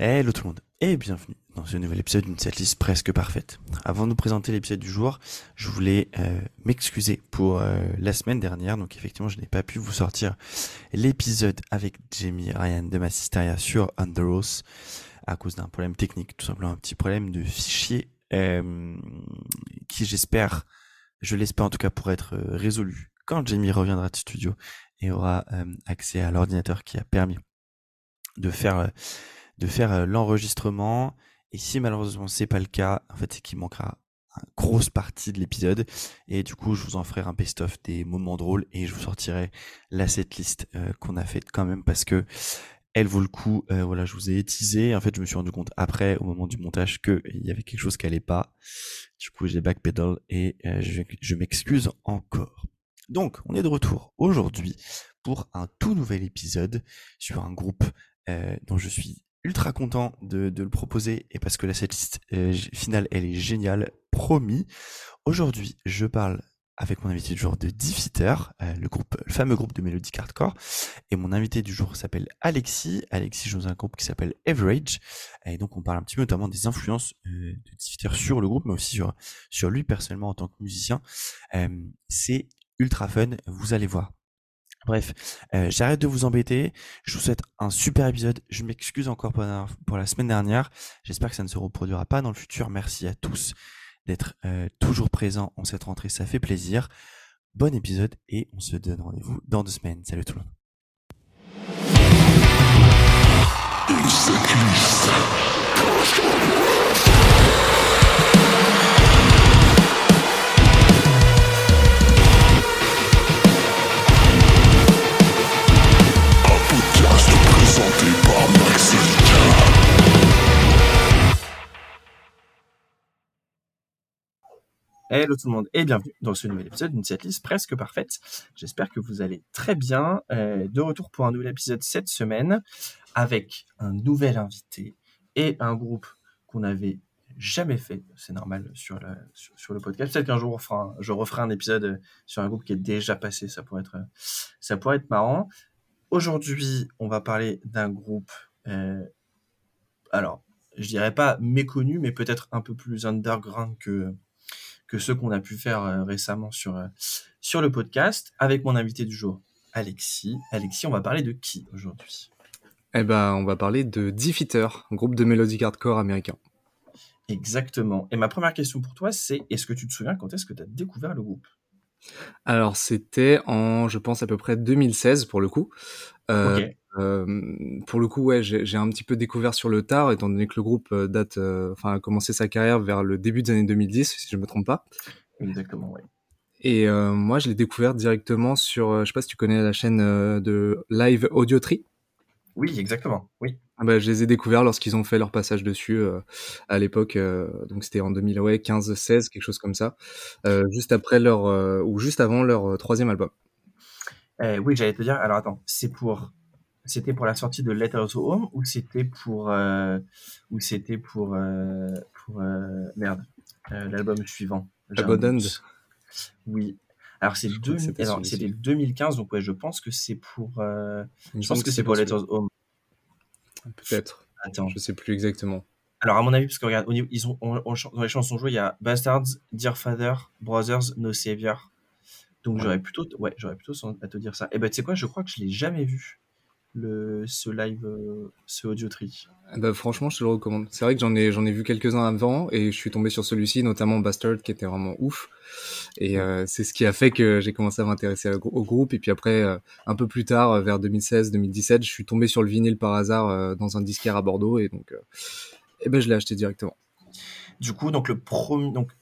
Hello tout le monde et bienvenue dans ce nouvel épisode d'une setlist presque parfaite. Avant de nous présenter l'épisode du jour, je voulais euh, m'excuser pour euh, la semaine dernière. Donc effectivement, je n'ai pas pu vous sortir l'épisode avec Jamie Ryan de Massisteria sur Underoath à cause d'un problème technique, tout simplement un petit problème de fichier euh, qui j'espère, je l'espère en tout cas pour être résolu quand Jamie reviendra de studio et aura accès à l'ordinateur qui a permis de faire de faire euh, l'enregistrement. Et si malheureusement c'est pas le cas, en fait, c'est qu'il manquera une grosse partie de l'épisode. Et du coup, je vous en ferai un best-of des moments drôles et je vous sortirai la setlist euh, qu'on a faite quand même parce que elle vaut le coup. Euh, voilà, je vous ai teasé. En fait, je me suis rendu compte après, au moment du montage, qu'il y avait quelque chose qui allait pas. Du coup, j'ai backpedal et je, je m'excuse encore. Donc, on est de retour aujourd'hui pour un tout nouvel épisode sur un groupe dont je suis ultra content de, le proposer et parce que la setlist euh, finale elle est géniale, promis. Aujourd'hui, je parle avec mon invité du jour de Diffiter, euh, le groupe, le fameux groupe de mélodie hardcore. Et mon invité du jour s'appelle Alexis. Alexis joue dans un groupe qui s'appelle Average. Et donc on parle un petit peu notamment des influences euh, de Diffiter sur le groupe, mais aussi sur, sur lui personnellement en tant que musicien. c'est ultra fun, vous allez voir. Bref, euh, j'arrête de vous embêter. Je vous souhaite un super épisode. Je m'excuse encore pour la, semaine dernière. J'espère que ça ne se reproduira pas dans le futur. Merci à tous d'être euh, toujours présents en cette rentrée. Ça fait plaisir. Bon épisode et on se donne rendez-vous dans deux semaines. Salut tout le monde. Hello tout le monde et bienvenue dans ce nouvel épisode d'une setlist presque parfaite. J'espère que vous allez très bien. Euh, de retour pour un nouvel épisode cette semaine avec un nouvel invité et un groupe qu'on n'avait jamais fait, c'est normal sur le, sur, le podcast. Peut-être qu'un jour je referai un épisode sur un groupe qui est déjà passé, ça pourrait être, ça pourrait être marrant. Aujourd'hui, on va parler d'un groupe, euh, alors je dirais pas méconnu, mais peut-être un peu plus underground que que ceux qu'on a pu faire euh, récemment sur, euh, sur le podcast avec mon invité du jour, Alexis. Alexis, on va parler de qui aujourd'hui? Eh ben, on va parler de Diffiter, un groupe de mélodies hardcore américain. Exactement. Et ma première question pour toi, c'est est-ce que tu te souviens quand est-ce que tu as découvert le groupe? Alors, c'était en, je pense, à peu près 2016 pour le coup. Euh, euh, pour le coup, ouais, j'ai un petit peu découvert sur le tard, étant donné que le groupe euh, date, euh, enfin, a commencé sa carrière vers le début des années 2010, si je me trompe pas. Exactement, oui. Et moi, je l'ai découvert directement sur, je sais pas si tu connais la chaîne de Live Audio Tree. Oui, exactement, oui. Ah bah, je les ai découverts lorsqu'ils ont fait leur passage dessus à l'époque, donc c'était en 2015-16, quelque chose comme ça, juste après leur ou juste avant leur troisième album. Eh oui, j'allais te dire. Alors attends, c'est pour c'était pour la sortie de Letters Home ou c'était pour euh, ou c'était pour euh, pour euh, merde l'album suivant Abandoned. Oui. Alors c'est c'était 2015 donc ouais je pense que c'est pour je pense que c'est pour Letters Home peut-être. Attends. Je sais plus exactement. Alors à mon avis parce que regarde ils ont dans les chansons jouées il y a Bastards Dear Father Brothers No Savior. Donc j'aurais plutôt ouais j'aurais plutôt à te dire ça. Et ben tu sais quoi je crois que je l'ai jamais vu le, ce live, euh, ce audio tree bah, Franchement, je te le recommande. C'est vrai que j'en ai, j'en ai vu quelques-uns avant et je suis tombé sur celui-ci, notamment Bastard, qui était vraiment ouf. Et euh, c'est ce qui a fait que j'ai commencé à m'intéresser au groupe. Et puis après, euh, un peu plus tard, vers 2016-2017, je suis tombé sur le vinyle par hasard dans un disquaire à Bordeaux et donc, et ben, je l'ai acheté directement. Du coup, donc le premier, donc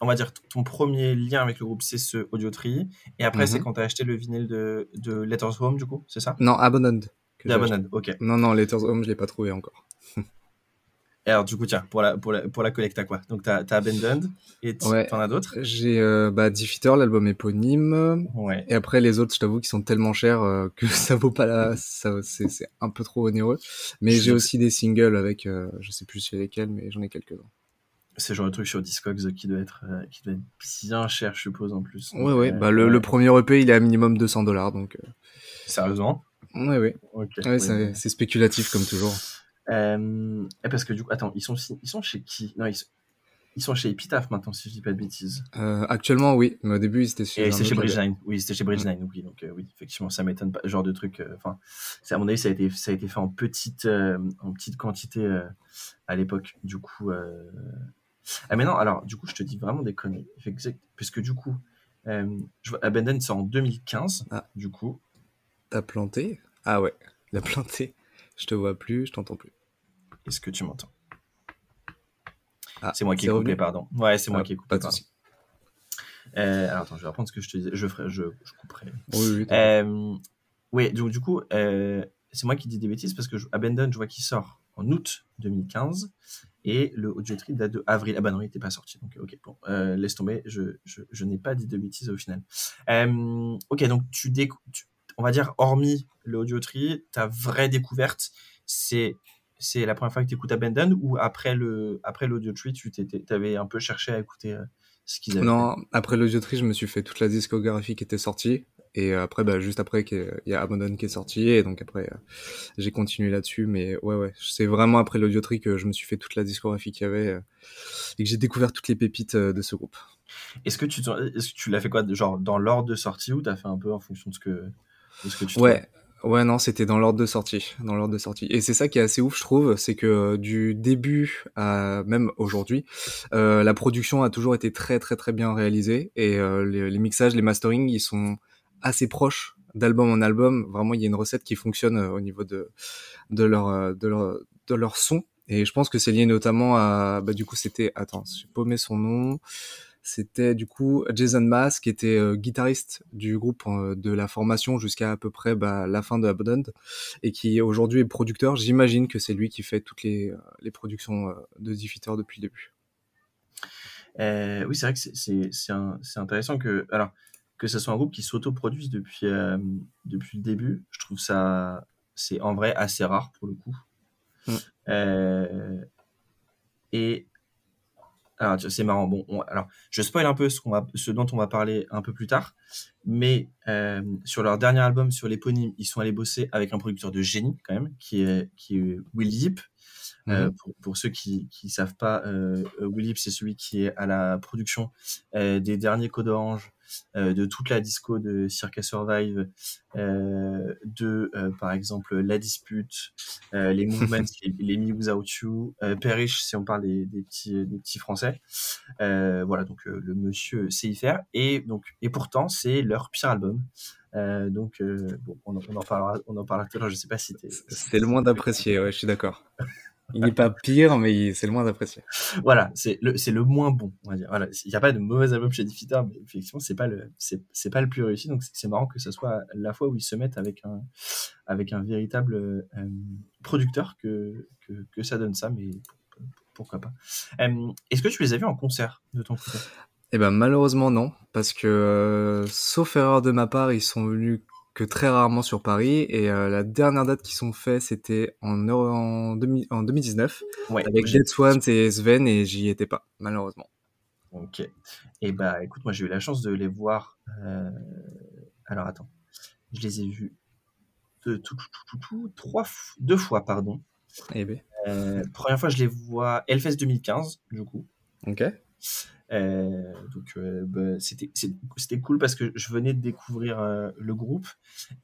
on va dire ton premier lien avec le groupe, c'est ce Audio Tree. Et après, c'est mhm. quand tu as acheté le vinyle de, de Letters Home, du coup, c'est ça? Non, Abandoned. Abandoned, ok. Non, non, Letters Home, je l'ai pas trouvé encore. Et alors, du coup, tiens, pour la, pour la, pour la collecte, quoi? Donc, tu as, Abandoned et tu en as d'autres? J'ai euh, bah, l'album éponyme. Ouais. Et après, les autres, je t'avoue qu'ils sont tellement chers euh, que ça vaut pas la. C'est un peu trop onéreux. Mais j'ai aussi des singles avec, euh, je sais plus c'est lesquels, mais j'en ai quelques-uns c'est genre de truc sur Discogs qui doit être euh, qui doit être bien cher je suppose en plus ouais ouais bah le, le, premier EP il est à minimum 200 dollars donc euh... sérieusement? Ouais ouais, ouais c'est spéculatif comme toujours Euh, parce que du coup, attends, ils sont, ils sont chez qui? Non, ils, ils sont chez Epitaph maintenant, si je dis pas de bêtises. Euh, actuellement, oui, mais au début, ils étaient chez. c'était chez Bridgeline. Oui, c'était chez Bridgeline. Oui, donc euh, oui, effectivement, ça m'étonne pas. Genre de truc. euh, Enfin, c'est à mon avis, ça a été, ça a été fait en petite, euh, en petite quantité euh, à l'époque. Du coup. Ah mais non, alors du coup, je te dis vraiment des conneries. Exact, puisque du coup, euh, je vois, Abandon c'est en 2015. Ah. Du coup, T'as planté? Ah ouais, il a planté. Je te vois plus, je t'entends plus. est-ce que tu m'entends? Ah, C'est moi qui ai coupé, revenu pardon. Ouais, c'est moi Ah, qui ai coupé. Pas de. Euh, alors attends, je vais reprendre ce que je te disais. Je ferai, je, je couperai. Oui, oui. Euh, oui, donc du coup, euh, c'est moi qui dis des bêtises parce que je, Abandon, je vois qu'il sort en août 2015 et le audio trip date de avril. Ah bah non, il n'était pas sorti. Donc ok, bon, euh, laisse tomber. Je, je, je n'ai pas dit de bêtises au final. Euh, ok, donc tu, tu- on va dire hormis le audio tree, ta vraie découverte, c'est c'est la première fois que tu écoutes Abandon ou après le après l'audio tree, tu avais un peu cherché à écouter euh, ce qu'ils avaient. Non, après l'audiotree, je me suis fait toute la discographie qui était sortie. Et euh, après, bah, juste après, qu'il y a Abandon qui est sorti. Et donc après, euh, j'ai continué là-dessus. Mais ouais, ouais, c'est vraiment après l'audiotree que je me suis fait toute la discographie qu'il y avait. euh, et que j'ai découvert toutes les pépites de ce groupe. Est-ce que tu est-ce que tu l'as fait quoi, genre dans l'ordre de sortie ou t'as fait un peu en fonction de ce que, de ce que tu Ouais, ouais, non, c'était dans l'ordre de sortie, dans l'ordre de sortie. Et c'est ça qui est assez ouf, je trouve, c'est que du début à même aujourd'hui, euh, la production a toujours été très très très bien réalisée et euh, les, les mixages, les masterings, ils sont assez proches d'album en album. Vraiment, il y a une recette qui fonctionne euh, au niveau de de leur euh, de leur son. Et je pense que c'est lié notamment à, bah du coup, c'était, attends, j'ai paumé son nom. C'était du coup Jason Mass qui était euh, guitariste du groupe de la formation jusqu'à à peu près bah, la fin de Abandoned et qui aujourd'hui est producteur. J'imagine que c'est lui qui fait toutes les, productions euh, de Diffiter depuis le début. Oui, c'est vrai que c'est intéressant que alors que ce soit un groupe qui s'autoproduise depuis euh, depuis le début. Je trouve ça c'est en vrai assez rare pour le coup. Euh, et alors c'est marrant. Bon, on- alors je spoil un peu ce qu'on va ce dont on va parler un peu plus tard, mais euh, sur leur dernier album sur l'éponyme, ils sont allés bosser avec un producteur de génie quand même, qui est qui est Will Yip. Euh, pour, pour ceux qui qui savent pas, euh, Will Yip, c'est celui qui est à la production euh, des derniers Codes Orange, euh, de toute la disco de Circa Survive, euh, de euh, par exemple La Dispute, euh, les Movements, les, les Me Without You, euh, Perish si on parle des, des petits des petits français. Euh, voilà donc euh, le monsieur sait y faire et donc et pourtant c'est leur pire album. Euh, donc euh, bon, on, en- on en parlera on en parlera tout à l'heure. Je sais pas si t'es C'est le moins d'apprécier, ouais, je suis d'accord. Il n'est pas pire, mais c'est le moins d'apprécier. voilà, c'est le, c'est le moins bon, on va dire. Voilà, il n'y a pas de mauvais album chez Diffiter, mais effectivement, c'est pas le, c'est, c'est pas le plus réussi. Donc, c'est, c'est marrant que ce soit la fois où ils se mettent avec un, avec un véritable euh, producteur que, que, que ça donne ça, mais pourquoi pas. Euh, est-ce que tu les as vus en concert de ton côté? Eh ben malheureusement non, parce que euh, sauf erreur de ma part, ils sont venus que très rarement sur Paris et euh, la dernière date qu'ils sont fait c'était en, en, demi- en 2019 Ouais. avec Dead Swans et Sven et j'y étais pas malheureusement. Ok. Et bah, écoute, moi, j'ai eu la chance de les voir. euh, Alors, attends. Je les ai vus de tout, tout, tout, tout, tout, trois, deux fois, pardon. Eh ben, Euh, première fois, je les vois Hellfest 2015, du coup. ok. Euh, euh, bah, c'était cool parce que je venais de découvrir euh, le groupe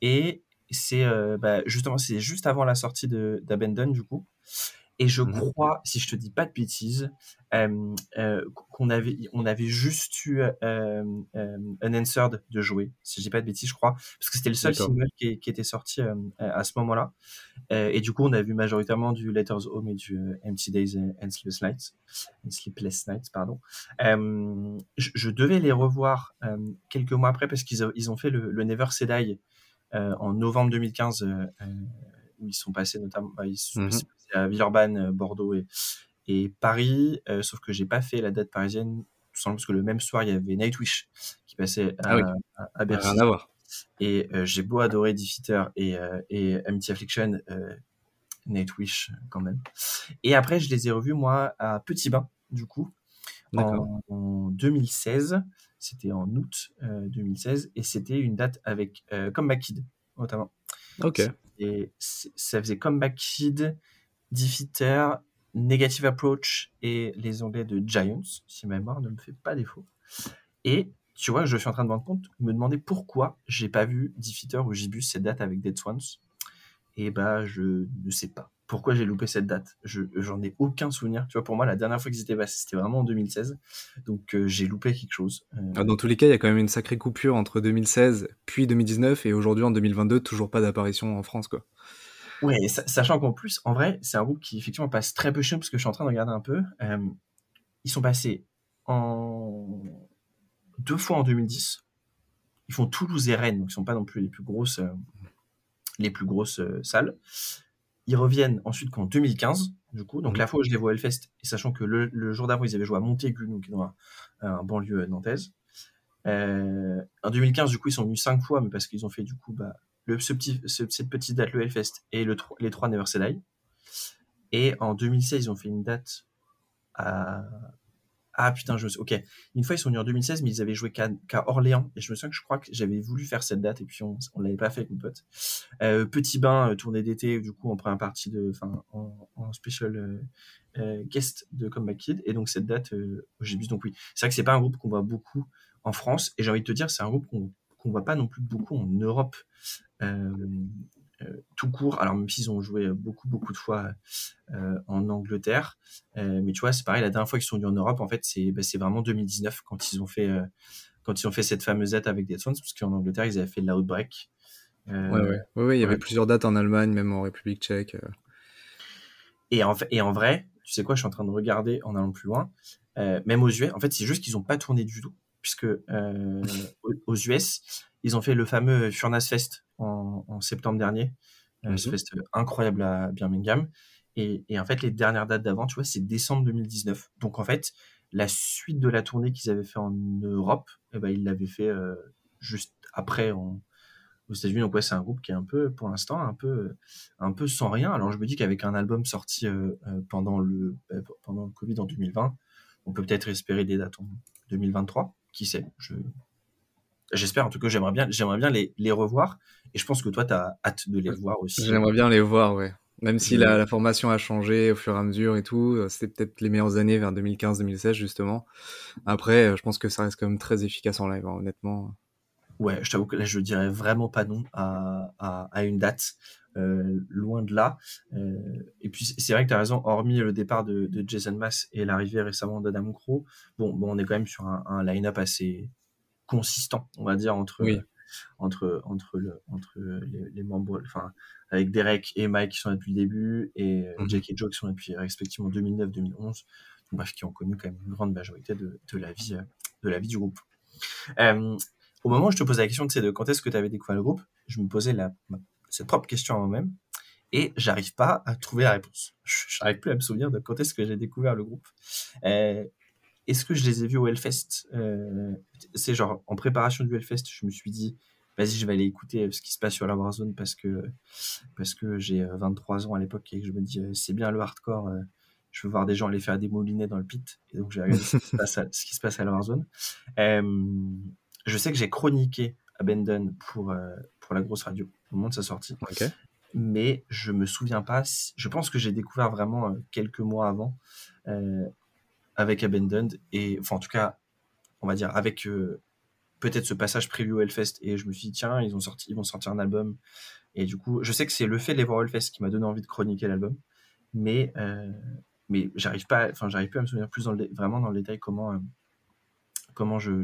et c'est bah, justement c'est juste avant la sortie d'Abandon du coup. Et je Mhm. crois, si je te dis pas de bêtises, euh, euh, qu'on avait on avait juste eu euh, Unanswered de jouer, si je dis pas de bêtises, je crois, parce que c'était le seul single qui, qui était sorti à ce moment-là. Et du coup, on a vu majoritairement du Letters Home et du Empty Days and Sleepless Nights, and Sleepless Nights, pardon. Je, je devais les revoir quelques mois après parce qu'ils ils ont fait le, le Never Say Die euh, en novembre 2015, euh, euh, où ils sont passés notamment, bah, ils sont passés à Villeurbanne, euh, Bordeaux et, et Paris, euh, sauf que j'ai pas fait la date parisienne, tout simplement parce que le même soir, il y avait Nightwish qui passait à, Ah oui. à, à Bercy. Rien à voir. Et euh, j'ai beau adorer Defeater et, euh, et Empty Affliction, Nightwish quand même. Et après, je les ai revus, moi, à Petit Bain, du coup, en, en 2016. C'était en août euh, 2016. Et c'était une date avec Comeback Kid, notamment. Ok. Et ça faisait Comeback Kid, Defeater, Negative Approach et les Anglais de Giants, si ma mémoire ne me fait pas défaut. Et tu vois, je suis en train de me rendre compte, me demander pourquoi j'ai pas vu Defeater ou Gibus cette date avec Dead Swans. Et bah, je ne sais pas pourquoi j'ai loupé cette date. Je j'en ai aucun souvenir. Tu vois, pour moi, la dernière fois qu'ils étaient passés, c'était vraiment en 2016. Donc euh, j'ai loupé quelque chose. Euh, ah, dans tous les cas, il y a quand même une sacrée coupure entre 2016 puis 2019 et aujourd'hui en 2022, toujours pas d'apparition en France, quoi. Ouais, sachant qu'en plus, en vrai, c'est un groupe qui effectivement passe très peu chez nous parce que je suis en train de regarder un peu. Euh, ils sont passés en deux fois en 2010. Ils font Toulouse et Rennes, donc ils sont pas non plus les plus grosses, les plus grosses salles. Ils reviennent ensuite qu'en 2015, du coup. Donc, mmh. la fois où je les vois au Hellfest, et sachant que le, jour d'avant, ils avaient joué à Montaigu, donc dans un, un banlieue nantaise. Euh, en 2015, du coup, ils sont venus cinq fois, mais parce qu'ils ont fait, du coup, bah, le, ce petit, cette petite date, le Hellfest, et le, les trois Never Say Et en 2016, ils ont fait une date à, ah putain, je ok. Une fois ils sont venus en 2016, mais ils avaient joué qu'à Orléans. Et je me souviens que je crois que j'avais voulu faire cette date et puis on, on l'avait pas fait mon pote. Euh, petit bain, euh, tournée d'été, du coup on prend un parti de, enfin en, en, special euh, guest de Comeback Kid. Et donc cette date, j'ai vu donc oui. C'est vrai que c'est pas un groupe qu'on voit beaucoup en France. Et j'ai envie de te dire, c'est un groupe qu'on qu'on voit pas non plus beaucoup en Europe. Tout court. Alors même s'ils ont joué beaucoup beaucoup de fois euh, en Angleterre, euh, mais tu vois c'est pareil. La dernière fois qu'ils sont venus en Europe, en fait c'est bah, c'est vraiment 2019 quand ils ont fait quand ils ont fait cette fameuse date avec Dead Swans, parce qu'en Angleterre ils avaient fait de la Outbreak. Euh, ouais, ouais. ouais, il y avait plusieurs dates en Allemagne, même en République tchèque. Et en, et en vrai, tu sais quoi, je suis en train de regarder en allant plus loin. Euh, même aux US, en fait, c'est juste qu'ils n'ont pas tourné du tout, puisque euh, aux US, ils ont fait le fameux Furnace Fest en, en septembre dernier, ce fest incroyable à Birmingham. Et, et en fait, les dernières dates d'avant, tu vois, c'est décembre 2019. Donc en fait, la suite de la tournée qu'ils avaient fait en Europe, eh ben, ils l'avaient fait euh, juste après en, aux États-Unis. Donc ouais, c'est un groupe qui est un peu, pour l'instant, un peu, un peu sans rien. Alors je me dis qu'avec un album sorti euh, pendant le pendant le Covid en 2020, on peut peut-être espérer des dates en 2023. Qui sait? Je J'espère en tout cas, j'aimerais bien, j'aimerais bien les, les, revoir. Et je pense que toi, tu as hâte de les voir aussi. J'aimerais bien les voir, ouais. Même si la, la, formation a changé au fur et à mesure et tout, euh, c'était peut-être les meilleures années vers 2015-2016 justement. Après, euh, je pense que ça reste quand même très efficace en live, hein, honnêtement. Ouais, je t'avoue que là, je dirais vraiment pas non à, à, à une date, euh, loin de là. Euh, et puis, c'est vrai que tu as raison, hormis le départ de, de Jason Mass et l'arrivée récemment d'Adam Crow, bon, bon, on est quand même sur un, un line-up assez, consistant, on va dire, entre, entre, entre, le, entre les, les, membres, enfin, avec Derek et Mike qui sont là depuis le début, et mmh. Jake et Joe qui sont là depuis respectivement 2009-2011, bref, qui ont connu quand même une grande majorité de, de la, vie, de la vie du groupe. Euh, au moment où je te posais la question de quand est-ce que tu avais découvert le groupe, je me posais la, cette propre question à moi-même, et j'arrive pas à trouver la réponse. J'arrive plus à me souvenir de quand est-ce que j'ai découvert le groupe. Euh, est-ce que je les ai vus au Hellfest? Euh, C'est genre en préparation du Hellfest, je me suis dit vas-y, je vais aller écouter euh, ce qui se passe sur la Warzone parce que parce que j'ai 23 euh, ans à l'époque et que je me dis c'est bien le hardcore. je veux voir des gens aller faire des moulinets dans le pit et donc j'ai regardé ce, qui se passe à, ce qui se passe à la Warzone. je sais que j'ai chroniqué Abandon pour pour la grosse radio au moment de sa sortie. Mais je me souviens pas. Je pense que j'ai découvert vraiment quelques mois avant. Euh, avec Abandoned et enfin en tout cas on va dire avec euh, peut-être ce passage prévu au Hellfest. Et je me suis dit tiens ils ont sorti ils vont sortir un album. Et du coup je sais que c'est le fait de les voir Hellfest qui m'a donné envie de chroniquer l'album. Mais euh, mais j'arrive pas enfin j'arrive plus à me souvenir plus vraiment dans le détail comment euh, comment je,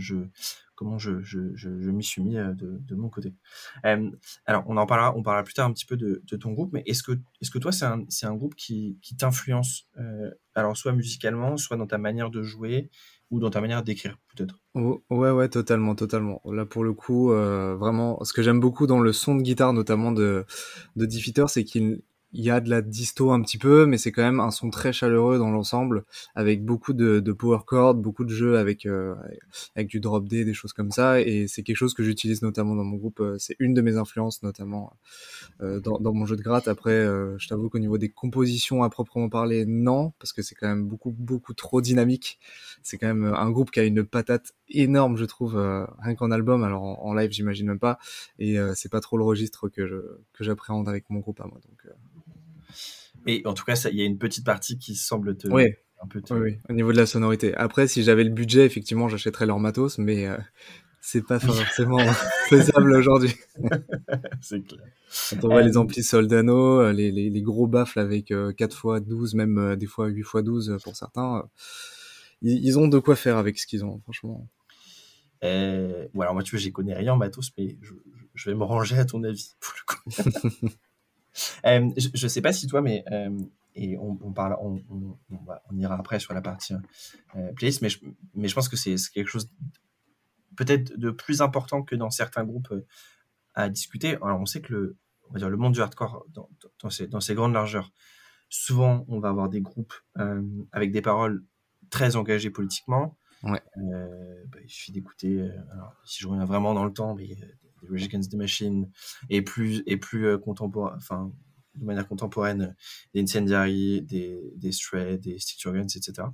comment je, je, je, m'y suis mis euh, de, mon côté. Alors, on en parlera, on parlera plus tard un petit peu de, de ton groupe, mais est-ce que, est-ce que toi, c'est un, c'est un groupe qui, qui t'influence, euh, alors soit musicalement, soit dans ta manière de jouer ou dans ta manière d'écrire, peut-être? Oh, Ouais, ouais, totalement, totalement. Là, pour le coup, euh, vraiment, ce que j'aime beaucoup dans le son de guitare, notamment de, de Diffeater, c'est qu'il il y a de la disto un petit peu, mais c'est quand même un son très chaleureux dans l'ensemble, avec beaucoup de, de, power chords, beaucoup de jeux avec euh, avec du drop D, des choses comme ça, et c'est quelque chose que j'utilise notamment dans mon groupe. Euh, c'est une de mes influences, notamment euh, dans, dans, mon jeu de gratte. Après, euh, je t'avoue qu'au niveau des compositions à proprement parler, non, parce que c'est quand même beaucoup beaucoup trop dynamique. C'est quand même un groupe qui a une patate énorme, je trouve, rien qu'en album. Alors en, en live, j'imagine même pas, et c'est pas trop le registre que je que j'appréhende avec mon groupe à moi. Donc Mais en tout cas, il y a une petite partie qui semble te. Oui. Un peu oui, au niveau de la sonorité. Après, si j'avais le budget, effectivement, j'achèterais leur matos, mais c'est pas forcément faisable aujourd'hui. c'est clair. Quand on voit les amplis Soldano, les, les, les gros baffles avec 4 x 12, même des fois 8 x 12 pour certains, ils, ont de quoi faire avec ce qu'ils ont, franchement. Euh, alors moi, tu vois, j'y connais rien en matos, mais je, je, vais me ranger à ton avis. euh, je, je sais pas si toi, mais euh, et on, on parle, on, on, on, ira après sur la partie euh, playlist, mais je, mais je pense que c'est quelque chose peut-être de plus important que dans certains groupes euh, à discuter. Alors on sait que le, on va dire le monde du hardcore dans, dans, ses, dans ses grandes largeurs, souvent on va avoir des groupes avec des paroles très engagées politiquement. Ouais. Bah, il suffit d'écouter, si je reviens vraiment dans le temps, mais Rage Against the Machine et plus et plus euh, contemporain, enfin de manière contemporaine, des Incendiary, des, des Stray, des Stick Guns, etc.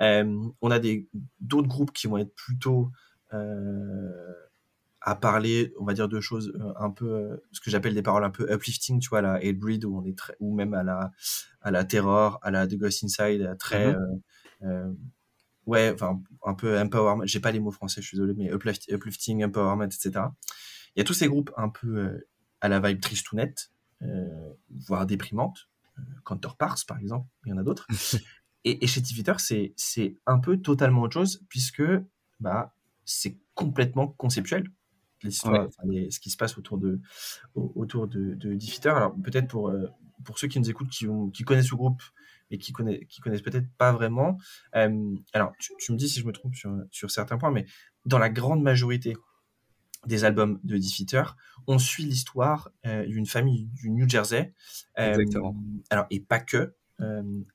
Euh, on a des d'autres groupes qui vont être plutôt euh, à parler, on va dire, de choses un peu, ce que j'appelle des paroles un peu uplifting, tu vois, la Hatebreed, où on est très, ou même à la, à la Terror, à la The Ghost Inside, à très, mm -hmm ouais, enfin, un peu empowerment, j'ai pas les mots français, je suis désolé, mais uplifting, empowerment, etc. Il y a tous ces groupes un peu euh, à la vibe tristounette, euh, voire déprimante, euh, Counterparts par exemple, il y en a d'autres. et, et, chez Tiviter, c'est, un peu totalement autre chose, puisque bah, c'est complètement conceptuel. L'histoire, ouais. ce qui se passe autour de, autour de, de. Alors peut-être pour, euh, pour ceux qui nous écoutent, qui, ont, qui connaissent ce groupe, et qui, connaissent, qui connaissent peut-être pas vraiment. Euh, alors, tu, tu, me dis si je me trompe sur, sur certains points, mais dans la grande majorité des albums de Diffiter, on suit l'histoire euh, d'une famille du New Jersey. Euh, Exactement. Alors, et pas que.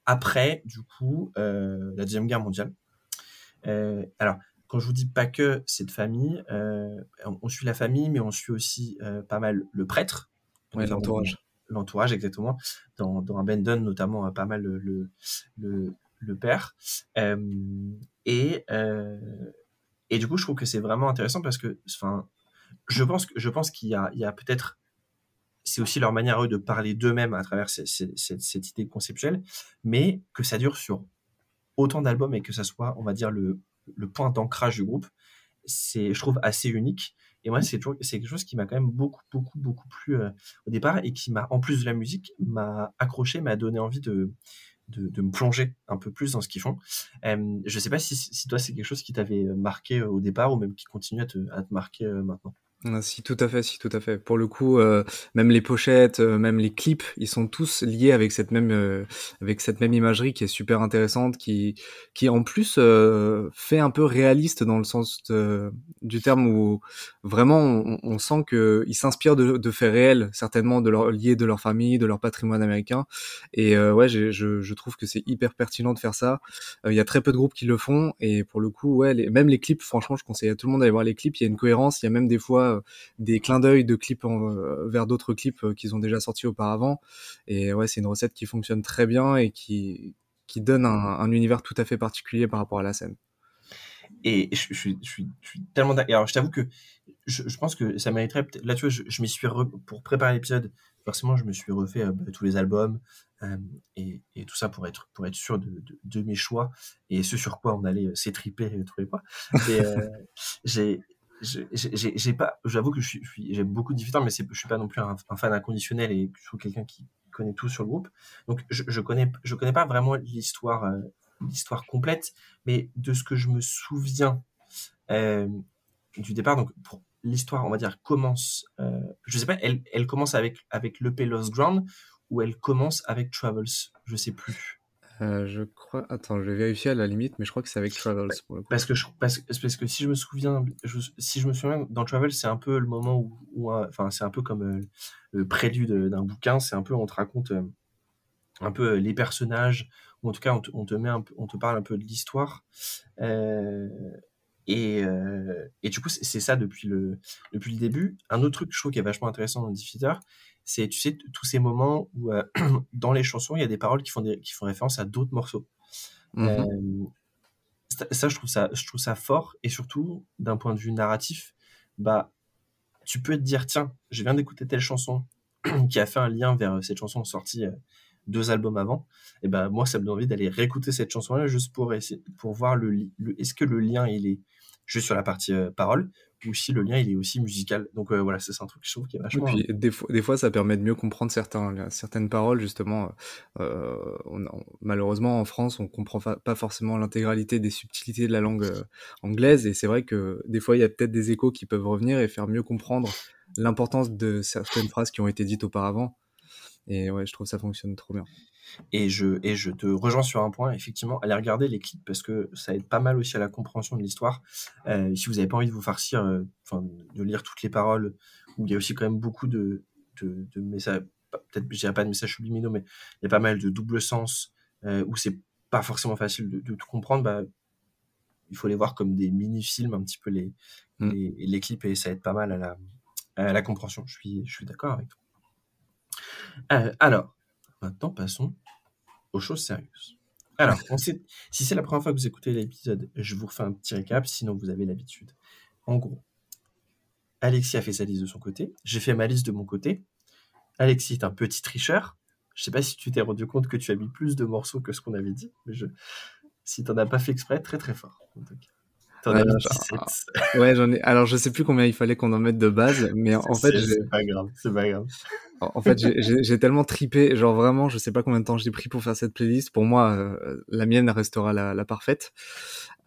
Après, du coup, la Deuxième Guerre mondiale. alors, quand je vous dis pas que cette famille, on, on, suit la famille, mais on suit aussi pas mal le prêtre. Ouais, l'entourage l'entourage exactement. Dans, dans Abandon notamment pas mal le le, le, le père. Euh, et euh, et du coup je trouve que c'est vraiment intéressant parce que enfin je pense je pense qu'il y a il y a peut-être c'est aussi leur manière eux de parler d'eux-mêmes à travers cette, cette, idée conceptuelle mais que ça dure sur autant d'albums et que ça soit on va dire le le point d'ancrage du groupe c'est je trouve assez unique et moi, c'est quelque chose qui m'a quand même beaucoup, beaucoup, beaucoup plu euh, au départ et qui m'a, en plus de la musique, m'a accroché, m'a donné envie de, me plonger un peu plus dans ce qu'ils font. Euh, je sais pas si, toi, c'est quelque chose qui t'avait marqué au départ ou même qui continue à te, marquer euh, maintenant. Ah, si tout à fait, si tout à fait. Pour le coup, euh, même les pochettes, euh, même les clips, ils sont tous liés avec cette même euh, avec cette même imagerie qui est super intéressante, qui qui en plus fait un peu réaliste dans le sens du terme où vraiment on, on sent que ils s'inspirent de, faits réels, certainement de leur liés de leur famille, de leur patrimoine américain. Et ouais, je, je trouve que c'est hyper pertinent de faire ça. Il y a très peu de groupes qui le font et pour le coup, ouais, même les clips, franchement, je conseille à tout le monde d'aller voir les clips. Il y a une cohérence, il y a même des fois des clins d'œil de clips en, euh, vers d'autres clips euh, qu'ils ont déjà sortis auparavant. Et ouais, c'est une recette qui fonctionne très bien et qui, qui donne un, un, univers tout à fait particulier par rapport à la scène. Et je, je, je, je suis, tellement d'accord. Alors, je t'avoue que je, pense que ça mériterait. Là, tu vois, je, m'y suis re... pour préparer l'épisode. Forcément, je me suis refait euh, tous les albums euh, et, et, tout ça pour être pour être sûr de, de, de, mes choix et ce sur quoi on allait s'étriper et trouver quoi. Et euh, j'ai j'ai pas j'avoue que je suis, j'aime beaucoup Diffiter mais c'est je suis pas non plus un, un, fan inconditionnel et je suis quelqu'un qui connaît tout sur le groupe. Donc je, je connais je connais pas vraiment l'histoire euh, l'histoire complète mais de ce que je me souviens euh, du départ donc pour l'histoire on va dire commence euh, je sais pas elle, elle commence avec avec l'EP Lost Ground ou elle commence avec Travels je sais plus euh, je crois. Attends, je vais vérifier à la limite, mais je crois que c'est avec Travels pour le coup. Parce que je, parce, parce que si je me souviens, je, si je me souviens, dans Travels, c'est un peu le moment où, où enfin, c'est un peu comme euh, le prélude d'un bouquin. C'est un peu, on te raconte euh, un peu les personnages, ou en tout cas, on te, on te met un peu, on te parle un peu de l'histoire. Euh, et, euh, et du coup, c'est ça depuis le, depuis le début. Un autre truc que je trouve qui est vachement intéressant dans Diffiter, c'est, tu sais, tous ces moments où euh, dans les chansons, il y a des paroles qui font, des, qui font référence à d'autres morceaux. Mmh. Euh, ça, je trouve ça, je trouve ça fort. Et surtout, d'un point de vue narratif, bah, tu peux te dire, tiens, je viens d'écouter telle chanson qui a fait un lien vers cette chanson sortie deux albums avant, et ben moi ça me donne envie d'aller réécouter cette chanson-là juste pour essayer, pour voir le- est-ce que le lien il est juste sur la partie euh, parole ou si le lien il est aussi musical. Donc euh, voilà, c'est un truc que je trouve qui est Et vachement. puis des fois, des fois, ça permet de mieux comprendre certains, certaines paroles, justement. Euh, on- on- malheureusement, en France, on comprend pas forcément l'intégralité des subtilités de la langue euh, anglaise, et c'est vrai que des fois, il y a peut-être des échos qui peuvent revenir et faire mieux comprendre l'importance de certaines phrases qui ont été dites auparavant. Et ouais, je trouve que ça fonctionne trop bien. Et je, et je te rejoins sur un point, effectivement, allez regarder les clips parce que ça aide pas mal aussi à la compréhension de l'histoire. Euh, si vous n'avez pas envie de vous farcir, euh, de lire toutes les paroles, où il y a aussi quand même beaucoup de, de, de messages, peut-être je dirais pas de messages subliminaux, mais il y a pas mal de double sens, euh, où c'est pas forcément facile de, de tout comprendre, bah, il faut les voir comme des mini-films, un petit peu les, Mm. les, les clips, et ça aide pas mal à la, à la compréhension. Je suis, je suis d'accord avec toi. Euh, alors, maintenant passons aux choses sérieuses. Alors, on sait, si c'est la première fois que vous écoutez l'épisode, je vous refais un petit récap, sinon vous avez l'habitude. En gros, Alexis a fait sa liste de son côté, j'ai fait ma liste de mon côté. Alexis est un petit tricheur. Je sais pas si tu t'es rendu compte que tu as mis plus de morceaux que ce qu'on avait dit, mais je... si t'en as pas fait exprès, très très fort. en Ouais, mis genre, 17. Ouais, j'en ai. Alors, je sais plus combien il fallait qu'on en mette de base, mais en fait, c'est pas grave, c'est pas grave. En fait, j'ai- tellement tripé, genre vraiment, je sais pas combien de temps j'ai pris pour faire cette playlist. Pour moi, euh, la mienne restera la, la parfaite.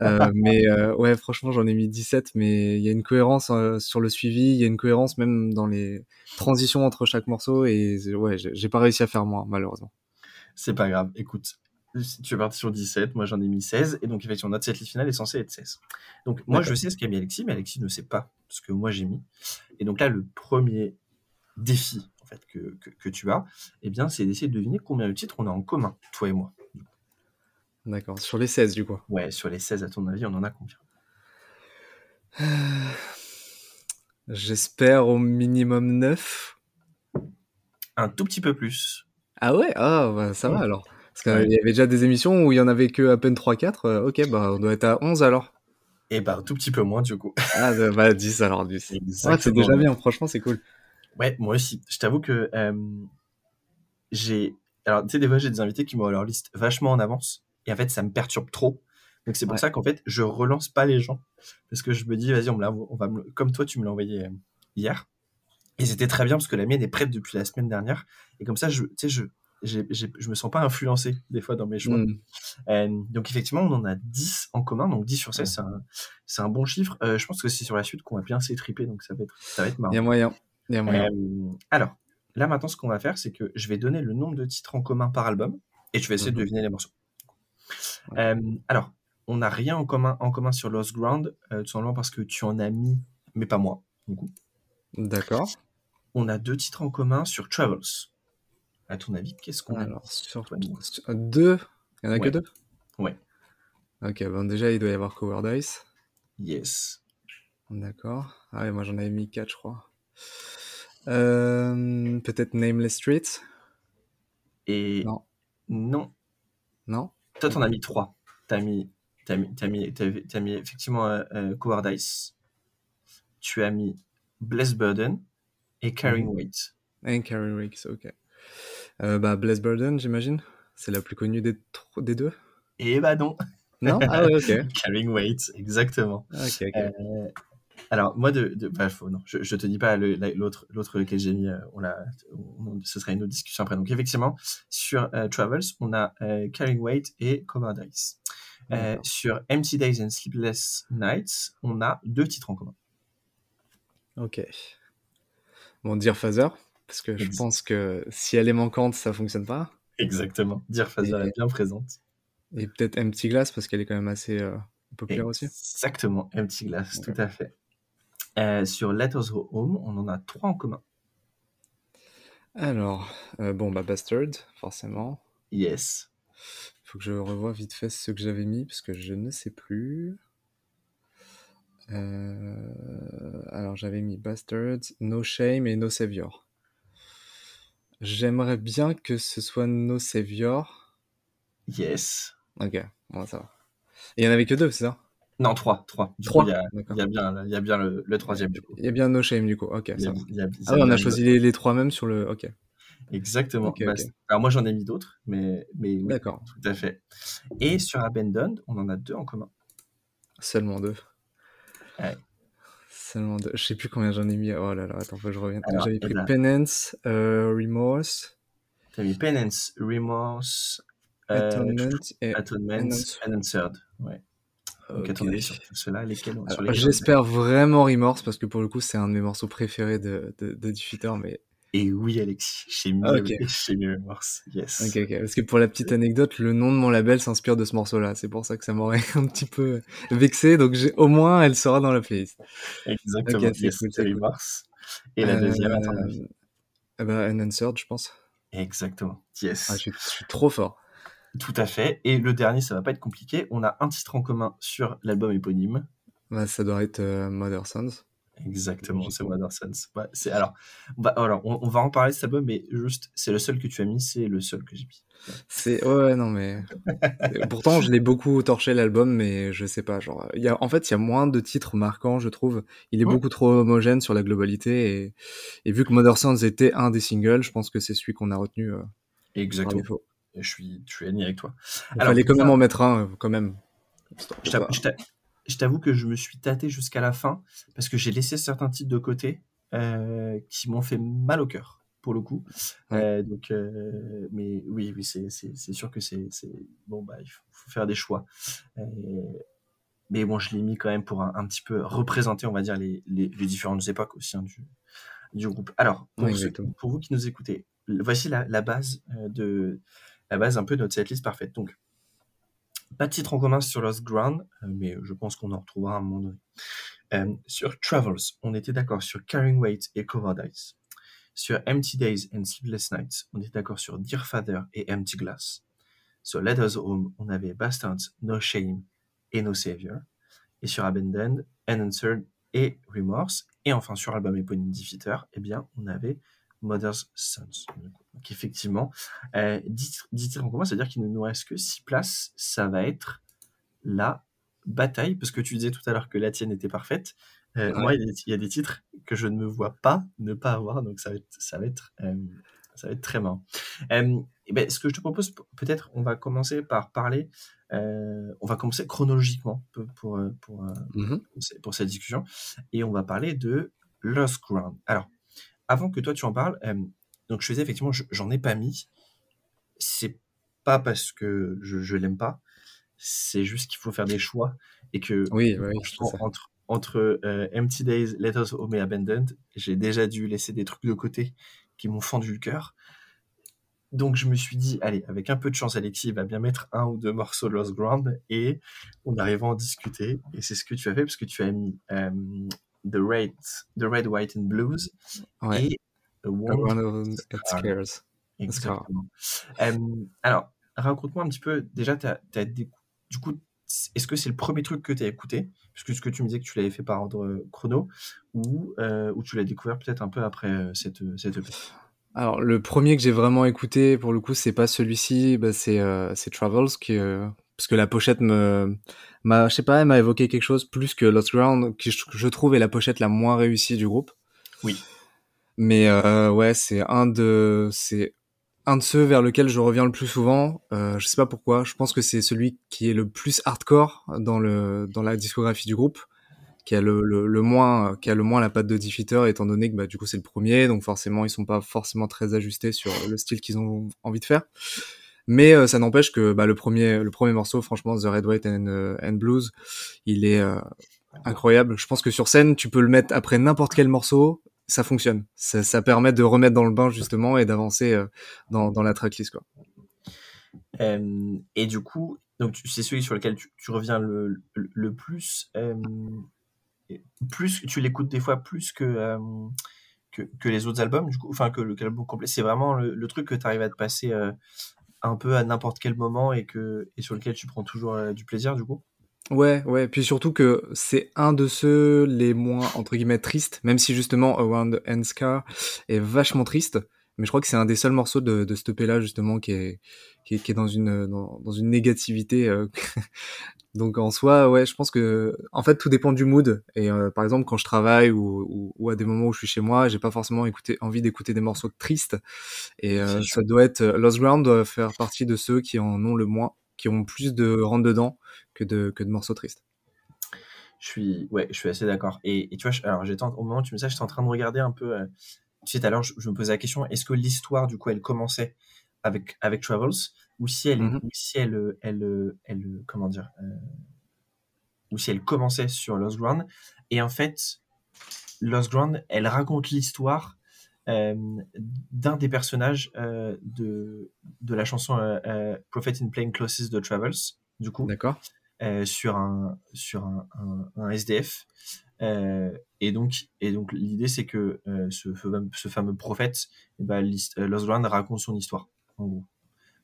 Euh, mais euh, ouais, franchement, j'en ai mis 17, mais il y a une cohérence sur le suivi, il y a une cohérence même dans les transitions entre chaque morceau, et ouais, j'ai pas réussi à faire moins, malheureusement. C'est pas grave. Écoute, tu es parti sur 17, moi j'en ai mis 16, et donc effectivement notre setlist finale est censée être 16. Donc moi je sais ce qu'a mis Alexis, mais Alexis ne sait pas ce que moi j'ai mis. Et donc là, le premier défi fait que, que, que tu as, eh bien, c'est d'essayer de deviner combien de titres on a en commun, toi et moi. D'accord, sur les 16 du coup. Ouais, sur les 16, à ton avis, on en a combien? J'espère au minimum 9. Un tout petit peu plus. Ah ouais? Ah, bah, ça va alors. Parce qu'il Ouais. y avait déjà des émissions où il y en avait que à peine 3-4. euh, ok, bah on doit être à 11 alors. Et bah, un tout petit peu moins du coup. Ah, bah, bah 10 alors, 10. Ouais, c'est déjà bien, franchement, c'est cool. Ouais, moi aussi. Je t'avoue que euh, j'ai. Alors, tu sais, des fois, j'ai des invités qui m'ont leur liste vachement en avance. Et en fait, ça me perturbe trop. Donc, c'est pour Ouais. ça qu'en fait, je relance pas les gens. Parce que je me dis, vas-y, on, me l'a- on va me Comme toi, tu me l'as envoyé hier. Et c'était très bien parce que la mienne est prête depuis la semaine dernière. Et comme ça, je, tu sais, je, j'ai- j'ai- je me sens pas influencé des fois dans mes choix. Euh, donc effectivement, on en a 10 en commun, donc 10 sur 16, c'est un, un bon chiffre. Euh, je pense que c'est sur la suite qu'on va bien s'étriper, donc ça va être, ça va être marrant. Il y a moyen. Moyen. Euh, alors, là maintenant, ce qu'on va faire, c'est que je vais donner le nombre de titres en commun par album, et tu vas essayer de Mhm. deviner les morceaux. Ouais. Euh, alors, on n'a rien en commun, en commun sur Lost Ground, euh, tout simplement parce que tu en as mis, mais pas moi, du coup. D'accord. On a deux titres en commun sur Travels. À ton avis, qu'est-ce qu'on a Alors, sur deux? Il y en a que deux? Ouais. Ok, bon, déjà, il doit y avoir Cower Dice. Yes. D'accord. Ah ouais, moi j'en avais mis 4, je crois. Euh, Peut-être Nameless Street Et Non. non. Non Toi, t'en as mis trois. T'as mis, t'as mis, t'as mis, mis effectivement euh, euh, Cowardice. Tu as mis Bless Burden et Carrying Mhm. Weight. And Carrie Riggs, ok. Euh, bah, Bless Burden, j'imagine C'est la plus connue des, deux? Et bah non, Non? Ah ouais, ok. Carrying Weight, exactement. Ah, ok, ok. Euh, alors moi de, de bah, faut- non, je, je te dis pas l'autre l'autre que j'ai mis, euh, on l'a, on- ce sera une autre discussion après. Donc effectivement sur euh, Travels, on a euh, Carrying Weight et Cowardice. Euh, D'accord. sur Empty Days and Sleepless Nights, on a deux titres en commun. Ok. Bon, Dear Father, parce que je pense que si elle est manquante, ça fonctionne pas. Exactement. Dire Fazer Et- est bien présente. Et peut-être Empty Glass, parce qu'elle est quand même assez euh, populaire aussi. Exactement. Empty Glass, tout à fait. Euh, sur Letters Home, on en a trois en commun. Alors, euh, bon, bah Bastard, forcément. Yes. Faut que je revoie vite fait ce que j'avais mis, parce que je ne sais plus. Euh, Alors, j'avais mis Bastard, No Shame et No Savior. J'aimerais bien que ce soit No Savior. Yes. Ok, bon, ça va. Et il y en avait que deux, c'est ça? Non, trois. Trois. Du Trois coup, il y a, D'accord. il y a bien, il y a bien le, le troisième. Du coup. Il y a bien No Shame, du coup. Ok, Il y ça a- va. il y a- Ah ouais, on a choisi les, les trois mêmes sur le... Ok. Exactement. Bah, Alors moi j'en ai mis d'autres, mais, mais oui, D'accord. tout à fait. Et sur Abandoned, on en a deux en commun. Seulement deux. Ouais. Seulement deux. Je sais plus combien j'en ai mis. Oh là là, attends, faut que je revienne. Alors, J'avais pris Penance, euh, Remorse, T'as mis Penance, Remorse, euh, Atonement et. Atonement, Penance. and Donc sur lesquels, lesquels on- J'espère vraiment Remorse parce que pour le coup, c'est un de mes morceaux préférés de, de, de mais Et oui, Alexis, j'ai mis, Ah, ok. j'ai mis Remorse. Yes. Parce que pour la petite anecdote, le nom de mon label s'inspire de ce morceau-là. C'est pour ça que ça m'aurait un petit peu vexé. Donc j'ai- au moins, elle sera dans la playlist. Exactement. Yes, cool. Remorse. Et la deuxième, à ton Euh, ben, Unanswered, je pense. Exactement. Yes. Ah, je, suis, je suis trop fort. Tout à fait. Et le dernier, ça va pas être compliqué. On a un titre en commun sur l'album éponyme. Bah, ça doit être euh, Mother Sons. Exactement, c'est. Mother Sons. Ouais, c'est alors, on va, alors on, on va en parler de cet album, mais juste, c'est le seul que tu as mis, c'est le seul que j'ai mis. C'est ouais, non mais pourtant je l'ai beaucoup torché l'album mais je sais pas genre il y a en fait il y a moins de titres marquants je trouve il est Ouais. beaucoup trop homogène sur la globalité et, et vu que Mother Sons était un des singles je pense que c'est celui qu'on a retenu euh, par Exactement. Je suis, je suis aligné avec toi. il Alors, fallait quand même en mettre un euh, quand même Je t'avoue- que je me suis tâté jusqu'à la fin parce que j'ai laissé certains titres de côté euh, qui m'ont fait mal au cœur pour le coup. Ouais. Euh, donc, euh, mais oui, oui, c'est sûr que c'est bon bah il faut, faut faire des choix. Mais bon, je l'ai mis quand même pour un, un petit peu représenter, on va dire les, les, les différentes époques aussi hein, du du groupe. Alors pour, ceux- pour vous qui nous écoutez, voici la, la base de la base un peu de notre setlist parfaite. Donc pas de titre en commun sur Lost Ground, euh, mais je pense qu'on en retrouvera à un moment donné. Euh, sur Travels, on était d'accord sur Carrying Weight et Covered Eyes. Sur Empty Days and Sleepless Nights, on était d'accord sur Dear Father et Empty Glass. Sur Let Us Home, on avait Bastards, No Shame et No Savior. Et sur Abandoned, Unanswered et Remorse. Et enfin sur l'album éponyme Defeater, eh bien, on avait Mother's Sons. Donc effectivement, euh, 10, titres- 10 titres en commun, c'est-à-dire qu'il ne nous reste que 6 places. Ça va être la bataille, parce que tu disais tout à l'heure que la tienne était parfaite. Euh, Ouais. Moi, il y, a des, il y a des titres que je ne me vois pas ne pas avoir, donc ça va être, ça va être, euh, ça va être très marrant. Euh, et ben, ce que je te propose, peut-être, on va commencer par parler, euh, on va commencer chronologiquement pour, pour, ce- pour cette discussion, et on va parler de Lost Ground. Alors, avant que toi tu en parles, euh, donc je faisais effectivement, je- j'en ai pas mis. C'est pas parce que je, je l'aime pas, c'est juste qu'il faut faire des choix et que oui oui, entre entre euh, Empty Days, Let Us Home et Abandoned, j'ai déjà dû laisser des trucs de côté qui m'ont fendu le cœur. Donc je me suis dit, allez, avec un peu de chance, Alexis va bien mettre un ou deux morceaux de Lost Ground et on arrive à en discuter. Et c'est ce que tu as fait parce que tu as mis euh, The, Red, The Red, White and Blues ouais. et A One of. Scares. Exactement. Euh, alors, raconte-moi un petit peu, déjà, t'as, t'as décou- du coup, est-ce que c'est le premier truc que tu as écouté Puisque ce que tu me disais que tu l'avais fait par ordre euh, chrono, ou, euh, ou tu l'as découvert peut-être un peu après euh, cette, cette EP Alors, le premier que j'ai vraiment écouté, pour le coup, c'est pas celui-ci, bah, c'est euh, Travels, qui, euh, parce que la pochette me, m'a, je sais pas, elle m'a évoqué quelque chose plus que Lost Ground, qui je, je trouve est la pochette la moins réussie du groupe. Oui. Mais euh, ouais, c'est un de, c'est un de ceux vers lequel je reviens le plus souvent. Euh, je sais pas pourquoi. Je pense que c'est celui qui est le plus hardcore dans le dans la discographie du groupe, qui a le, le, le moins qui a le moins la patte de Defeater, étant donné que bah du coup c'est le premier, donc forcément ils sont pas forcément très ajustés sur le style qu'ils ont envie de faire. Mais euh, ça n'empêche que bah, le premier le premier morceau, franchement, The Red White and, euh, Blues, il est euh, incroyable. Je pense que sur scène, tu peux le mettre après n'importe quel morceau, ça fonctionne. Ça, permet de remettre dans le bain justement et d'avancer dans, dans la tracklist et du coup, donc c'est celui sur lequel tu, reviens le, le, plus. plus tu l'écoutes des fois plus que, que, les autres albums, du coup, enfin que le que l'album complet. C'est vraiment le, truc que tu arrives à te passer un peu à n'importe quel moment et, que, et sur lequel tu prends toujours euh, du plaisir, du coup? Ouais, ouais. Puis surtout que c'est un de ceux les moins entre guillemets tristes, même si justement Around Scar est vachement triste. Mais je crois que c'est un des seuls morceaux de, de ce là justement qui est, qui est, qui est dans une dans, dans une négativité. Euh, donc en soi, ouais, je pense que en fait tout dépend du mood. Et euh, par exemple, quand je travaille ou, ou, ou, à des moments où je suis chez moi, j'ai pas forcément écouté, envie d'écouter des morceaux tristes. Et euh, ça doit être Lost Ground doit faire partie de ceux qui en ont le moins, qui ont plus de rentre dedans que de que de morceaux tristes. Je suis, ouais, je suis assez d'accord. Et, et, tu vois, alors j'étais au moment où tu me dis ça, j'étais en train de regarder un peu tu sais, tout à l'heure, je, me posais la question, est-ce que l'histoire, du coup, elle commençait avec, avec Travels, ou si elle, mm-hmm. ou si elle, elle, elle, comment dire, euh, ou si elle commençait sur Lost Ground. Et en fait, Lost Ground, elle raconte l'histoire euh, d'un des personnages euh, de, de la chanson Prophet in Plain Clothes de Travels, du coup. D'accord. sur un, sur un, un, un SDF et donc, et donc l'idée c'est que euh, ce, ce, fameux prophète, eh ben, euh, raconte son histoire. En gros,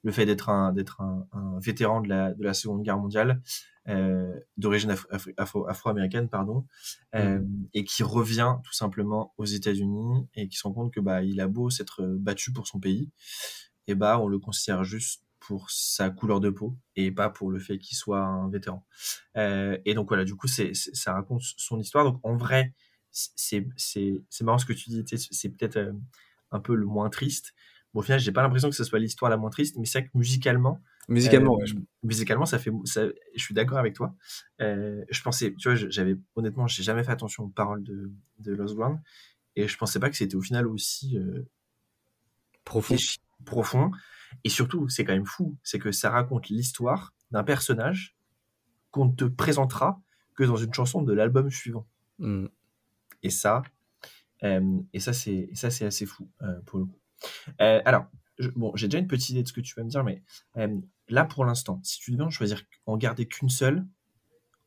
le fait d'être un d'être un, un, vétéran de la de la Seconde Guerre mondiale, euh, d'origine afro, afro-américaine, pardon, euh, mm. et qui revient tout simplement aux États-Unis et qui se rend compte que bah il a beau s'être battu pour son pays, et bah on le considère juste pour sa couleur de peau et pas pour le fait qu'il soit un vétéran. Euh, et donc voilà, du coup, c'est, ça raconte son histoire. Donc en vrai, c'est, c'est, c'est marrant ce que tu dis, c'est peut-être euh, un peu le moins triste. Bon, au final, j'ai pas l'impression que ce soit l'histoire la moins triste, mais c'est vrai que musicalement, musicalement, euh, musicalement, ça fait, ça, je suis d'accord avec toi. Euh, je pensais, tu vois, j'avais honnêtement, j'ai jamais fait attention aux paroles de, de Lost Ground, et je pensais pas que c'était au final aussi profond. Profond. Et surtout, c'est quand même fou, c'est que ça raconte l'histoire d'un personnage qu'on ne te présentera que dans une chanson de l'album suivant. Mm. Et ça, euh, et ça c'est ça c'est assez fou euh, pour le coup. Euh, alors, bon, j'ai déjà une petite idée de ce que tu vas me dire, mais là pour l'instant, si tu devais en choisir, en garder qu'une seule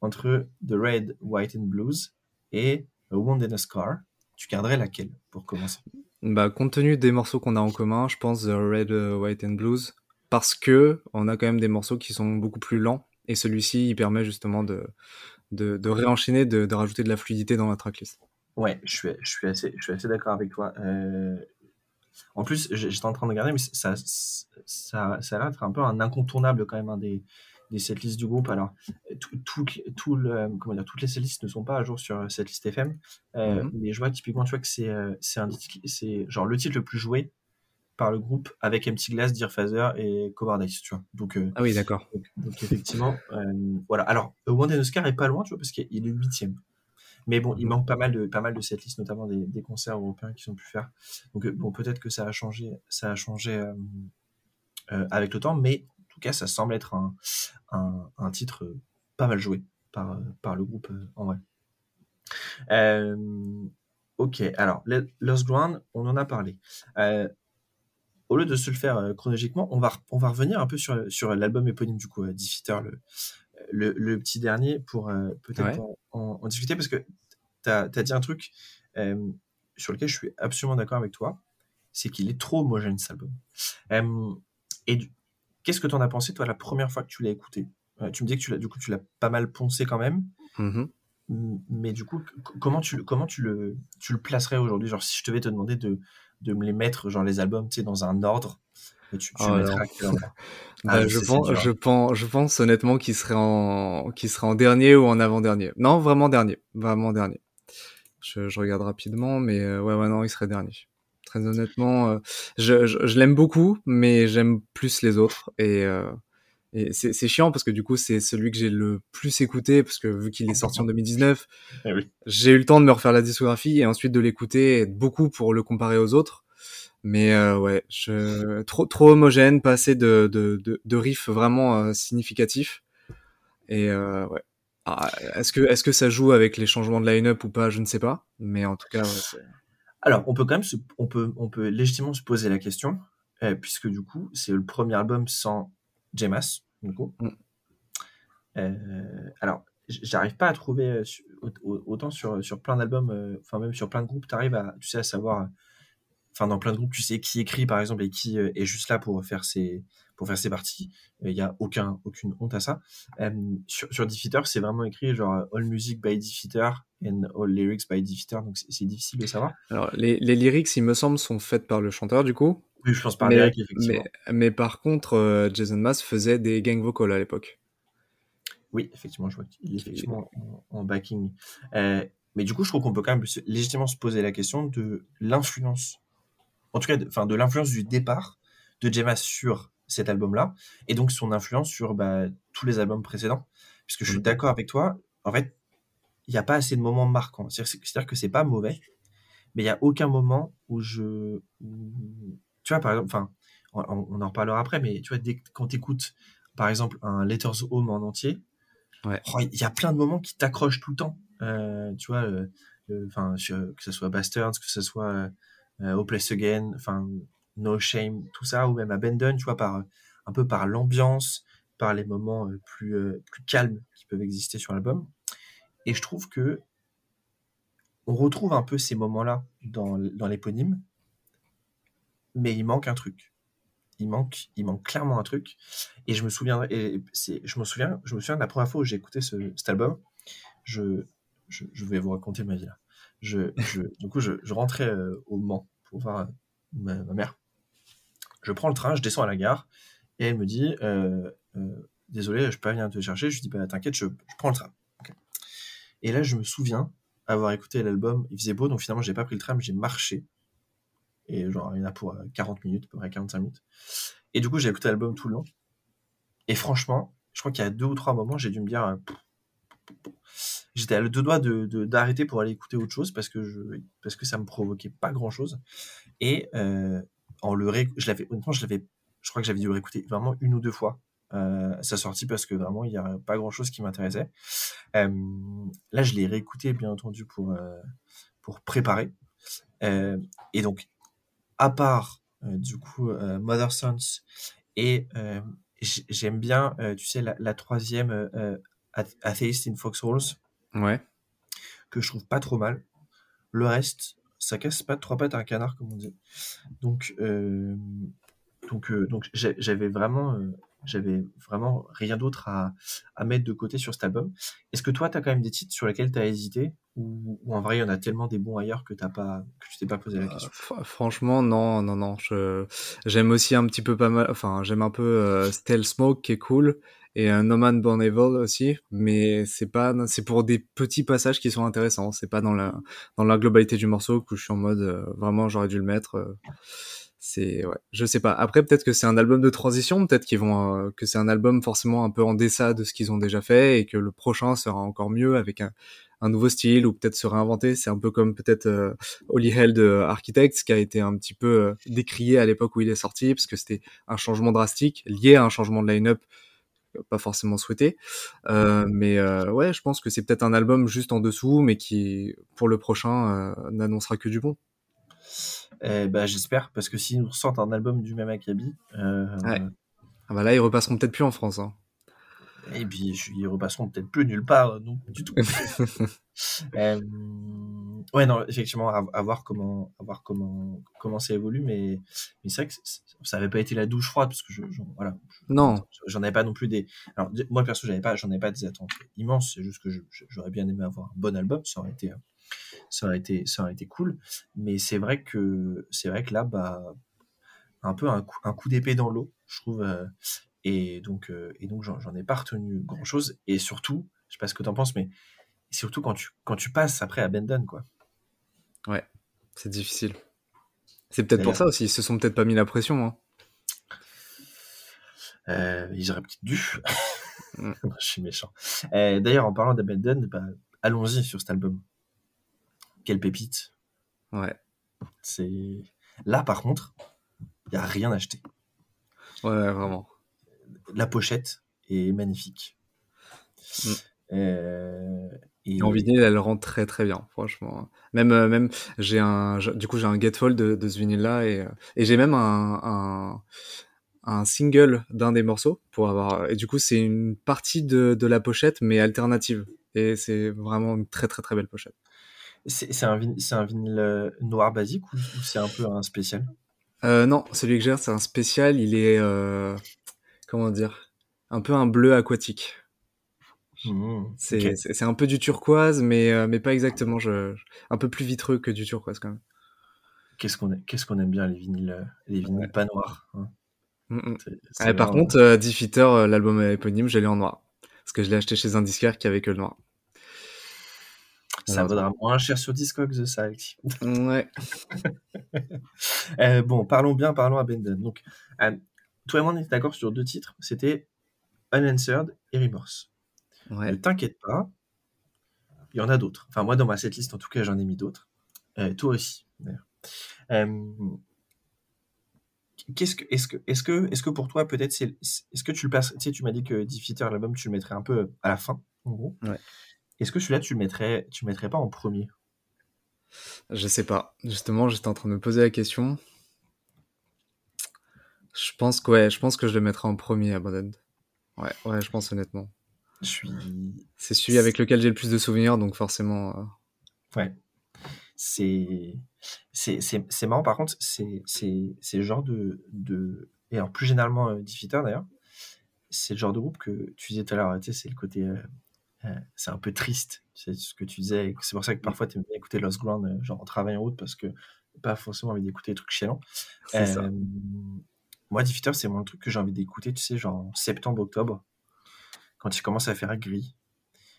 entre The Red, White and Blues et A Wound in a Scar, tu garderais laquelle pour commencer? Bah, compte tenu des morceaux qu'on a en commun, je pense The Red, euh, White and Blues, parce que on a quand même des morceaux qui sont beaucoup plus lents, et celui-ci, il permet justement de, de, réenchaîner, de, rajouter de la fluidité dans la tracklist. Ouais, je suis, je suis assez, assez d'accord avec toi. Euh... En plus, j'étais en train de regarder, mais ça, ça, ça a l'air d'être un peu un incontournable quand même, un des, des setlists du groupe. Alors, tout, tout, tout le, comment dire, toutes les setlists ne sont pas à jour sur cette liste FM, euh, mm -hmm. mais je vois typiquement, tu vois que c'est euh, c'est genre le titre le plus joué par le groupe avec Empty Glass, Dear Father et Covardice, tu vois. Donc, euh, ah oui, d'accord. Donc, donc, effectivement, euh, voilà. Alors, and Oscar est pas loin, tu vois, parce qu'il est huitième. Mais bon, il mhm. manque pas mal de pas mal de cette liste, notamment des, des concerts européens qui sont pu faire. Donc euh, bon, peut-être que ça a changé, ça a changé euh, euh, avec le temps, mais tout cas, ça semble être un, un, un titre pas mal joué par, par le groupe euh, en vrai. Euh, ok, alors, Lost Ground, on en a parlé. Euh, au lieu de se le faire euh, chronologiquement, on va, on va revenir un peu sur, sur l'album éponyme du coup, euh, Defeater, le, le, le, petit dernier, pour euh, peut-être ouais. en, en, discuter, parce que tu as, as, dit un truc sur lequel je suis absolument d'accord avec toi, c'est qu'il est trop homogène cet album. et du, Qu'est-ce que tu en as pensé, toi, la première fois que tu l'as écouté? Euh, Tu me dis que tu l'as, du coup, tu l'as pas mal poncé quand même. Mm -hmm. Mais du coup, comment tu, comment tu le, tu le placerais aujourd'hui? Genre, si je devais te demander de, de me les mettre, genre les albums, tu sais, dans un ordre, tu, tu oh bah, je, pense, je, pense, je pense honnêtement qu'il serait, en, qu'il serait en dernier ou en avant-dernier. Non, vraiment dernier. Vraiment dernier. Je, je regarde rapidement, mais euh, ouais, ouais, non, il serait dernier très honnêtement. Euh, je, je, je l'aime beaucoup, mais j'aime plus les autres. Et, euh, et c'est chiant parce que du coup, c'est celui que j'ai le plus écouté, parce que vu qu'il est sorti en 2019, eh oui. j'ai eu le temps de me refaire la discographie et ensuite de l'écouter beaucoup pour le comparer aux autres. Mais euh, ouais, je, trop, trop homogène, pas assez de, de, de, de riffs vraiment euh, significatifs. Et euh, ouais. Ah, est-ce que, est-ce que ça joue avec les changements de line-up ou pas? Je ne sais pas. Mais en tout cas, ouais, alors, on peut quand même se, on peut, on peut légitimement se poser la question, euh, puisque du coup, c'est le premier album sans Jemas, du coup. Mm. Euh, alors, j'arrive pas à trouver euh, autant sur, sur plein d'albums, enfin même sur plein de groupes, tu arrives à, tu sais, à savoir, enfin dans plein de groupes, tu sais qui écrit par exemple et qui est juste là pour faire ses, pour faire ses parties. Il y a aucun, aucune honte à ça. sur, sur Defeater, c'est vraiment écrit genre All Music by Defeater and all lyrics by Defeater, donc c'est difficile de savoir. Alors, les, les, lyrics, il me semble, sont faites par le chanteur, du coup. Oui, je pense par mais, lyrics, effectivement. Mais, mais par contre, euh, Jason Mass faisait des gang vocals à l'époque. Oui, effectivement, je vois qu'il est effectivement en, en backing. Euh, mais du coup, je trouve qu'on peut quand même légitimement se poser la question de l'influence, en tout cas, de, de l'influence du départ de Jema sur cet album-là, et donc son influence sur bah, tous les albums précédents. Puisque je suis d'accord avec toi, en fait, il n'y a pas assez de moments marquants. C'est-à-dire que c'est pas mauvais, mais il n'y a aucun moment où je. tu vois, par exemple, enfin, on, on, en reparlera après, mais tu vois, dès, quand tu écoutes, par exemple, un Letters Home en entier, Ouais. Oh, il y a plein de moments qui t'accrochent tout le temps. Euh, tu vois, enfin, que ce soit Bastards, que ce soit euh, Hopeless Again, enfin, No Shame, tout ça, ou même Abandon, tu vois, par un peu par l'ambiance, par les moments euh, plus euh, plus calmes qui peuvent exister sur l'album. Et je trouve que on retrouve un peu ces moments-là dans, l'éponyme, mais il manque un truc il manque, il manque clairement un truc. Et je me souviens, et je me souviens, je me souviens de la première fois où j'ai écouté ce, cet album. Je, je, vais vous raconter ma vie là. Je, je du coup, je, rentrais euh, au Mans pour voir euh, ma, mère. Je prends le train, je descends à la gare et elle me dit euh, euh, désolé, je peux pas venir te chercher. Je dis bah t'inquiète, je, je, prends le train. Et là, je me souviens avoir écouté l'album. Il faisait beau, donc finalement, j'ai pas pris le tram, j'ai marché et genre il y en a pour 40 minutes, à peu près 45 minutes. Et du coup, j'ai écouté l'album tout le long. Et franchement, je crois qu'il y a deux ou trois moments, j'ai dû me dire, euh, j'étais à deux doigts de d'arrêter pour aller écouter autre chose parce que je parce que ça me provoquait pas grand chose. Et euh, en le ré... je l'avais honnêtement, je l'avais, je crois que j'avais dû le réécouter vraiment une ou deux fois. Euh, sa sortie parce que vraiment il y a pas grand chose qui m'intéressait. Euh, là, je l'ai réécouté bien entendu pour euh, pour préparer. et donc à part du coup Mother Sons et j'aime bien tu sais la troisième Atheist in Foxholes ouais. Que je trouve pas trop mal. Le reste ça casse pas trois pattes à un canard comme on dit. Donc donc donc j'avais vraiment j'avais vraiment rien d'autre à, à, mettre de côté sur cet album. Est-ce que toi, tu as quand même des titres sur lesquels tu as hésité? Ou, ou, en vrai, il y en a tellement des bons ailleurs que, as pas, que tu t'es pas posé la question? euh, Franchement, non, non, non. J'aime aussi un petit peu pas mal, enfin, j'aime un peu euh, Stell Smoke qui est cool et un No Man Born Evil aussi, mais c'est pas, c'est pour des petits passages qui sont intéressants. C'est pas dans la, dans la globalité du morceau que je suis en mode euh, vraiment j'aurais dû le mettre. Euh, c'est ouais, je sais pas. Après peut-être que c'est un album de transition, peut-être qu'ils vont euh, que c'est un album forcément un peu en deçà de ce qu'ils ont déjà fait et que le prochain sera encore mieux avec un, un nouveau style ou peut-être se réinventer. C'est un peu comme peut-être euh, Holy Hell de Architects qui a été un petit peu décrié à l'époque où il est sorti parce que c'était un changement drastique lié à un changement de line-up pas forcément souhaité. Euh, mais euh, ouais, je pense que c'est peut-être un album juste en dessous, mais qui pour le prochain euh, n'annoncera que du bon. Eh bah, j'espère, parce que s'ils nous ressortent un album du même acabit. Euh, ouais. Ah bah là, ils repasseront peut-être plus en France. Hein. Et puis, ils repasseront peut-être plus nulle part, non, du tout. euh, ouais, non, effectivement, à, à, voir comment, à voir comment, comment ça évolue, mais, mais c'est vrai que ça avait pas été la douche froide, parce que je, je voilà. Non. J'en avais pas non plus des. Alors, moi, perso, j'avais pas, j'en avais pas des attentes immenses, c'est juste que j'aurais bien aimé avoir un bon album, ça aurait été ça aurait été ça aurait été cool mais c'est vrai que c'est vrai que là bah un peu un coup, un coup d'épée dans l'eau je trouve euh, et donc euh, et donc j'en ai pas retenu grand chose et surtout je sais pas ce que t'en penses mais surtout quand tu quand tu passes après à Bendon quoi ouais c'est difficile c'est peut-être pour ça aussi ils se sont peut-être pas mis la pression hein. euh, ils auraient peut-être dû mm. je suis méchant euh, d'ailleurs en parlant d'Abandon bah, allons-y sur cet album quelle pépite. Ouais. C'est là par contre, il y a rien acheté. Ouais, vraiment. La pochette est magnifique. Mm. Euh, et... En vinyle, elle rend très très bien, franchement. Même euh, même j'ai un du coup j'ai un gatefold de, de ce vinyle là et, euh, et j'ai même un, un un single d'un des morceaux pour avoir et du coup c'est une partie de, de la pochette mais alternative et c'est vraiment une très très très belle pochette. C'est un, vin un vinyle noir basique ou, ou c'est un peu un spécial? Euh, Non, celui que j'ai, c'est un spécial. Il est, euh, comment dire, un peu un bleu aquatique. Mmh, C'est un peu du turquoise, mais, euh, mais pas exactement. Je, je- un peu plus vitreux que du turquoise quand même. Qu'est-ce qu'on aime, qu'est-ce qu'on aime bien les vinyles, euh, les vinyles Ouais. pas noirs. hein. Mm, mm. C'est Ouais, par contre, euh, Defeater, euh, l'album éponyme, je l'ai en noir. Parce que je l'ai acheté chez un disquaire qui avait que le noir. ça vaudra moins cher sur Discogs ça, Alexis. Ouais. Euh, bon, parlons bien, parlons Abandon. Donc, euh, toi et moi, on était d'accord sur deux titres. C'était Unanswered et Remorse. Ouais. Ne t'inquiète pas, il y en a d'autres. Enfin, moi, dans ma setlist, en tout cas, j'en ai mis d'autres. Euh, toi aussi, d'ailleurs. Euh, Qu'est-ce que, est-ce que, est-ce que, est-ce que pour toi, peut-être, c'est, est-ce que tu le passes, tu sais, tu m'as dit que Defeater, l'album, tu le mettrais un peu à la fin, en gros. Ouais. Est-ce que celui-là, tu le mettrais, tu le mettrais pas en premier? Je sais pas. Justement, j'étais en train de me poser la question. Je pense que, ouais, je pense que je le mettrai en premier, Abandoned. Ouais, ouais, je pense honnêtement. Je suis, C'est celui avec lequel j'ai le plus de souvenirs, donc forcément. euh, Ouais. C'est marrant par contre, c'est le genre de de et alors plus généralement euh, Defeater d'ailleurs, c'est le genre de groupe que tu disais tout à l'heure, tu sais, c'est le côté euh, euh, c'est un peu triste, c'est ce que tu disais, c'est pour ça que parfois tu aimes bien écouter Lost Ground genre en travaillant en route parce que pas forcément envie d'écouter des trucs chiants. C'est ça. Moi Defeater, c'est mon truc que j'ai envie d'écouter, tu sais, genre en septembre octobre quand il commence à faire gris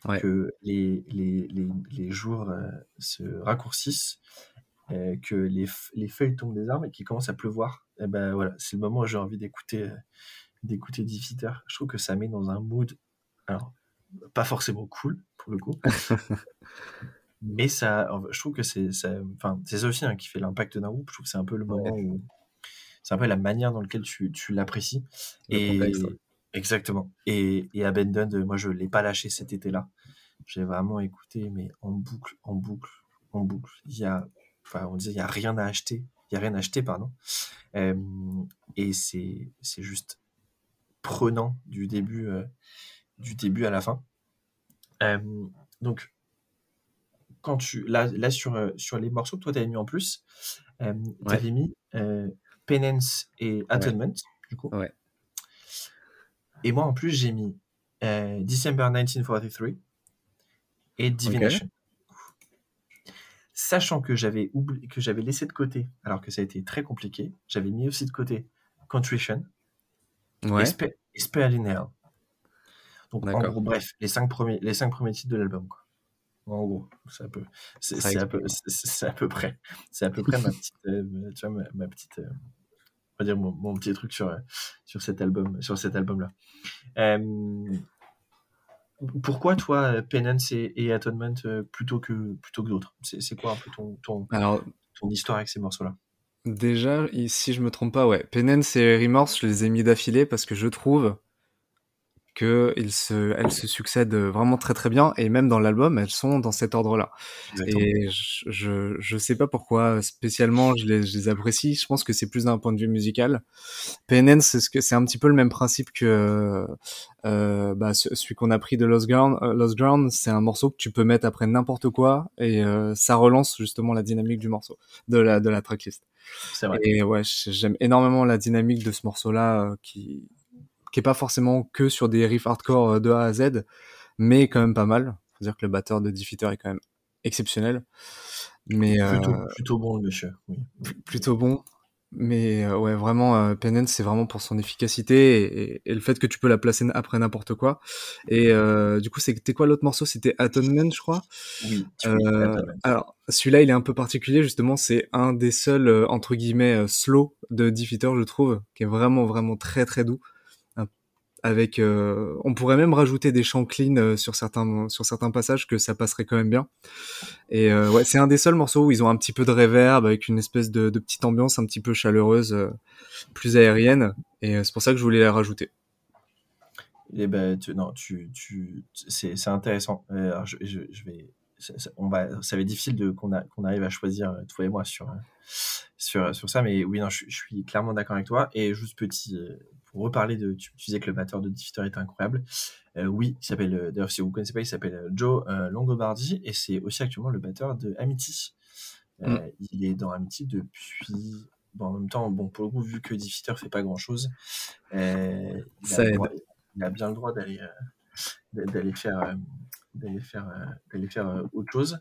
Ouais. que les, les, les, les jours euh, se raccourcissent, euh, que les, les feuilles tombent des arbres et qu'il commence à pleuvoir, et ben voilà, c'est le moment où j'ai envie d'écouter euh, d'écouter Defeater. Je trouve que ça met dans un mood, alors pas forcément cool pour le coup, mais ça, je trouve que c'est ça, enfin c'est ça aussi hein, qui fait l'impact d'un groupe. Je trouve que c'est un peu le moment où c'est un peu la manière dans laquelle tu, tu l'apprécies. Et exactement. Et, et Abandoned, moi je l'ai pas lâché cet été-là. J'ai vraiment écouté, mais en boucle, en boucle, en boucle. Il y a, enfin, on disait, il y a rien à acheter. Il y a rien à acheter, pardon. Euh, et c'est, c'est juste prenant du début, euh, du début à la fin. Euh, donc, quand tu, là, là sur, euh, sur les morceaux que toi t'avais mis en plus, euh, t'avais mis euh, Penance et Atonement, du coup. Ouais. Et moi, en plus, j'ai mis euh, December 1943 et Divination. Sachant que j'avais oublié, que j'avais laissé de côté, alors que ça a été très compliqué, j'avais mis aussi de côté Contrition Ouais. et, Spe- et Spell in Hell. Donc, en gros, bref, les cinq premiers, les cinq premiers titres de l'album, quoi. En gros, c'est peu, à peu, exprimé. c'est, c'est à peu près, c'est à peu près ma petite, euh, tu vois, ma, ma petite, euh, on va dire mon, mon petit truc sur, sur cet album, sur cet album-là. Euh, pourquoi toi, Penance et, et Atonement euh, plutôt que plutôt que d'autres? C'est, quoi un peu ton, ton, Alors, ton histoire avec ces morceaux-là? déjà, i- si je me trompe pas, ouais. Penance et Remorse, je les ai mis d'affilée parce que je trouve que ils se, elles se succèdent vraiment très très bien et même dans l'album, elles sont dans cet ordre-là. Et je, je, je sais pas pourquoi spécialement je les, je les apprécie. Je pense que c'est plus d'un point de vue musical. PNN, c'est ce que c'est un petit peu le même principe que euh, bah, ce- celui qu'on a pris de Lost Ground. Euh, Lost Ground, c'est un morceau que tu peux mettre après n'importe quoi et euh, ça relance justement la dynamique du morceau, de la de la tracklist. C'est vrai. Et ouais, j'aime énormément la dynamique de ce morceau-là euh, qui qui est pas forcément que sur des riffs hardcore euh, de A à Z, mais quand même pas mal. Faut dire que le batteur de Defeater est quand même exceptionnel, mais euh, Plutôt, bon le monsieur. Oui. plutôt bon. Mais euh, ouais, vraiment, euh, Penance, c'est vraiment pour son efficacité et, et- et le fait que tu peux la placer après n'importe quoi. Et euh, du coup, c'était quoi l'autre morceau? C'était Atonement, je crois. Oui. alors, celui-là, il est un peu particulier, justement. C'est un des seuls, entre guillemets, slow de Defeater, je trouve, qui est vraiment, vraiment très, très doux. Avec, euh, on pourrait même rajouter des chants clean euh, sur certains, sur certains passages que ça passerait quand même bien. Et euh, ouais, c'est un des seuls morceaux où ils ont un petit peu de reverb avec une espèce de, petite ambiance un petit peu chaleureuse, plus aérienne. Et c'est pour ça que je voulais la rajouter. Eh ben, non, tu, tu, c'est, intéressant. Je, je, vais, ça, on va, ça va être difficile de qu'on qu'on arrive à choisir toi et moi sur, sur, sur ça, mais oui, non, je, je suis clairement d'accord avec toi. Et juste petit, pour reparler de, tu, tu disais que le batteur de Defeater était incroyable. Euh, oui, il s'appelle, euh, d'ailleurs, si vous connaissez pas, il s'appelle euh, Joe euh, Longobardi et c'est aussi actuellement le batteur de Amity. Mm. Il est dans Amity depuis. Bon, en même temps, bon, pour le coup, vu que Defeater fait pas grand chose, il, a droit- il a bien le droit d'aller d'aller faire, d'aller faire, d'aller faire autre chose.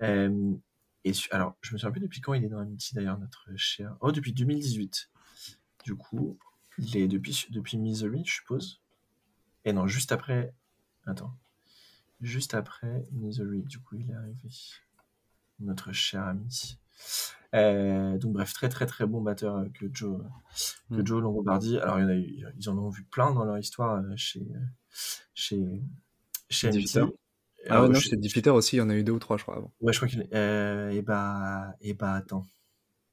et alors, je me souviens plus depuis quand il est dans Amity d'ailleurs, notre cher. Oh, depuis 2018. Du coup, il est depuis, depuis Misery, je suppose. Et non, juste après. Attends. Juste après Misery, du coup, il est arrivé. Notre cher ami. Euh, donc bref, très très très bon batteur que Joe, que mm. Joe Longobardi. Alors il y en a eu, ils en ont vu plein dans leur histoire euh, chez chez chez Ah ouais, non, chez Diffiter aussi, il y en a eu deux ou trois, je crois. Avant. Ouais, je crois qu'il. Euh, et bah et bah attends.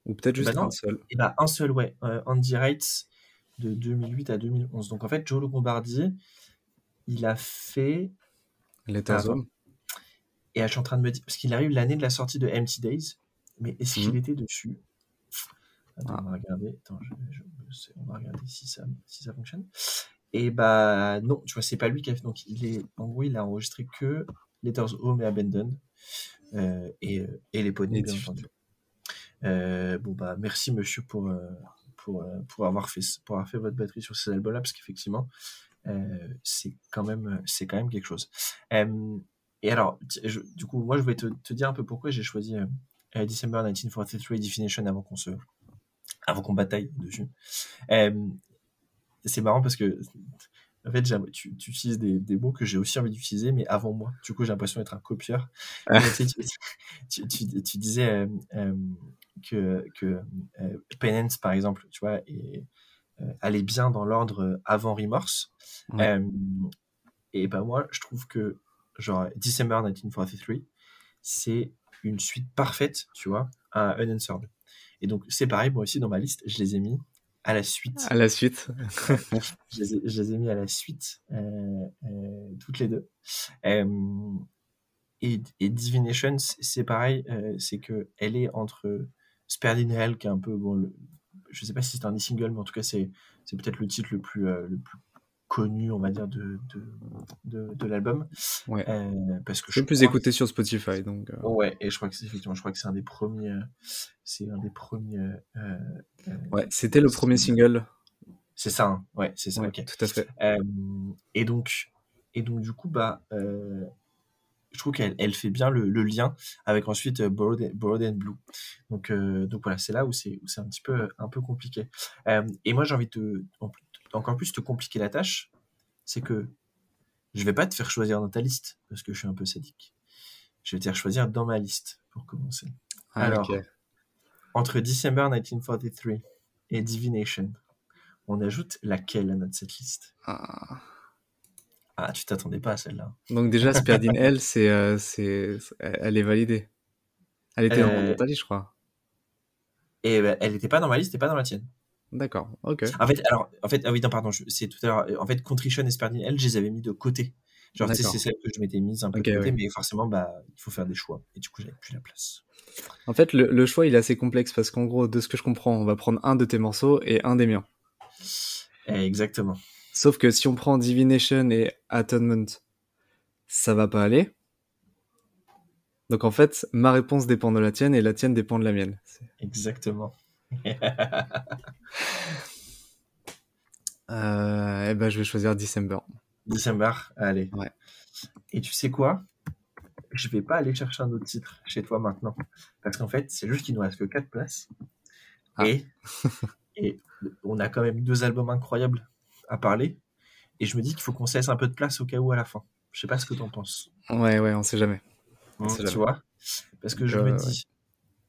Ou peut-être juste bah un seul. Et bah un seul, ouais. Andy Wright de 2008 à 2011. Donc en fait, Joe Longobardi, il a fait. Letters Home. Et je suis en train de me dire, parce qu'il arrive l'année de la sortie de Empty Days, mais est-ce qu'il mmh. était dessus? Attends, on va regarder. Attends, on va regarder si ça, si ça fonctionne. Et bah non, tu vois, c'est pas lui qui a fait. Donc il est, en gros, il a enregistré que Letters Home et Abandon euh, et, euh, et les poneys, bien entendu. Euh, bon bah merci monsieur pour pour, pour avoir fait pour avoir fait votre batterie sur ces albums-là parce qu'effectivement c'est quand même quand même quelque chose. et alors, du coup, moi je vais te, dire un peu pourquoi j'ai choisi euh, December 1943 Definition avant qu'on se bataille dessus. Euh, c'est marrant parce que en fait, tu, tu, utilises des, des, mots que j'ai aussi envie d'utiliser, mais avant moi. Du coup, j'ai l'impression d'être un copieur. tu, tu, tu, disais euh, euh que, que euh, Penance, par exemple, tu vois, et, allait bien dans l'ordre avant Remorse. et ben moi, je trouve que genre December 1943, c'est une suite parfaite, tu vois, à Unanswered. Et donc, c'est pareil, moi aussi, dans ma liste, je les ai mis à la suite. À la suite. je, les ai, je, les ai, mis à la suite, euh, euh, toutes les deux. Euh, et, et, Divination, c'est pareil, c'est que elle est entre Sperdin Hell, qui est un peu, bon, le, je sais pas si c'est un single, mais en tout cas, c'est peut-être le titre le plus, le plus connu, on va dire, de, de, de, l'album. Ouais. Euh, parce que je plus écouté sur Spotify, donc. Euh. Ouais, et je crois que c'est effectivement, je crois que c'est un des premiers, euh, c'est un des premiers. ouais, c'était le premier single. C'est ça, hein. ouais, c'est ça. ok. Tout à fait. et donc, et donc du coup, bah. je trouve qu'elle elle fait bien le, le, lien avec ensuite Borrowed, and Blue. Donc, donc voilà, c'est là où c'est un petit peu, un peu compliqué. et moi, j'ai envie de, encore plus te compliquer la tâche, c'est que je vais pas te faire choisir dans ta liste parce que je suis un peu sadique. Je vais te faire choisir dans ma liste pour commencer. Ah, Alors, entre December 1943 et Divination, on ajoute laquelle à notre setlist ah. ah, tu t'attendais pas à celle-là. Donc déjà, Sperdin L, c'est, euh, c'est, elle est validée. Elle était dans ta liste, je crois. Et ben, elle n'était pas dans ma liste et pas dans la tienne. D'accord, ok. En fait, alors, en fait, ah oui, non, pardon, c'est tout à l'heure. En fait, Contrition et Sperdin, elles, je les avais mis de côté. Genre, c'est celle que je m'étais mise un peu de côté, mais forcément, bah, il faut faire des choix. Et du coup, j'avais plus la place. En fait, le, le, choix, il est assez complexe parce qu'en gros, de ce que je comprends, on va prendre un de tes morceaux et un des miens. Exactement. Sauf que si on prend Divination et Atonement, ça va pas aller. Donc en fait, ma réponse dépend de la tienne et la tienne dépend de la mienne. Exactement. euh, eh ben, je vais choisir December. December, allez. Ouais. Et tu sais quoi? Je vais pas aller chercher un autre titre chez toi maintenant. Parce qu'en fait, c'est juste qu'il nous reste que 4 places. Ah. Et, et on a quand même deux albums incroyables à parler. Et je me dis qu'il faut qu'on se laisse un peu de place au cas où à la fin. Je sais pas ce que tu en penses. Ouais, ouais, on sait jamais. On sait tu vois? Parce que je me dis,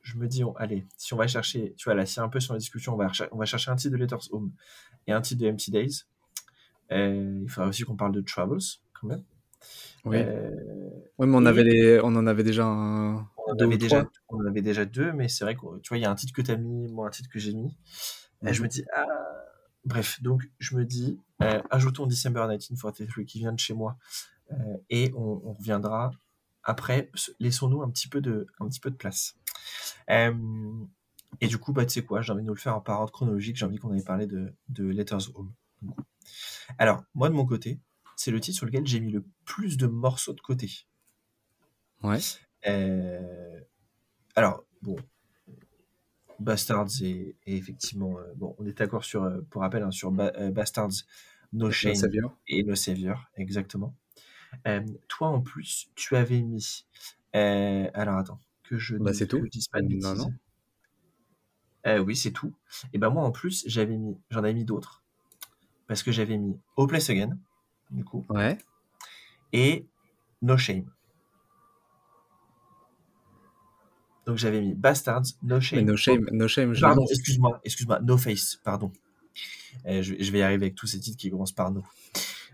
je me dis, allez, si on va chercher, tu vois, là, si un peu sur la discussion, on va, on va chercher un titre de Letters Home et un titre de Empty Days. Euh, il faudra aussi qu'on parle de Troubles, quand même. Oui. Euh, oui, mais on, avait les... on en avait déjà un. On en, avait déjà, on en avait déjà deux, mais c'est vrai que tu vois, il y a un titre que tu as mis, moi, un titre que j'ai mis. Et je me dis, ah. Bref, donc je me dis, euh, ajoutons December 1943 qui vient de chez moi et on, on reviendra après. Laissons-nous un petit peu de, un petit peu de place. Euh, et du coup, bah, tu sais quoi, j'ai envie de nous le faire en parole chronologique. J'ai envie qu'on ait parlé de, de Letters Home. Alors, moi, de mon côté, c'est le titre sur lequel j'ai mis le plus de morceaux de côté. Ouais. Euh, alors, bon, Bastards et, effectivement, euh, bon, on est d'accord sur, pour rappel, hein, sur Bastards, No Shame et No Savior, exactement. Toi, en plus, tu avais mis. alors, attends, que je, Bah, que tout. dise pas de bêtises. non. Euh, oui, c'est tout. Et ben moi, en plus, j'avais mis, j'en avais mis d'autres. Parce que j'avais mis Hopeless Again, du coup, Ouais. et No Shame. Donc j'avais mis Bastards, No Shame. Mais no shame, no shame. je Pardon, excuse-moi, excuse-moi, No Face, pardon. Euh, je, je vais y arriver avec tous ces titres qui commencent par No.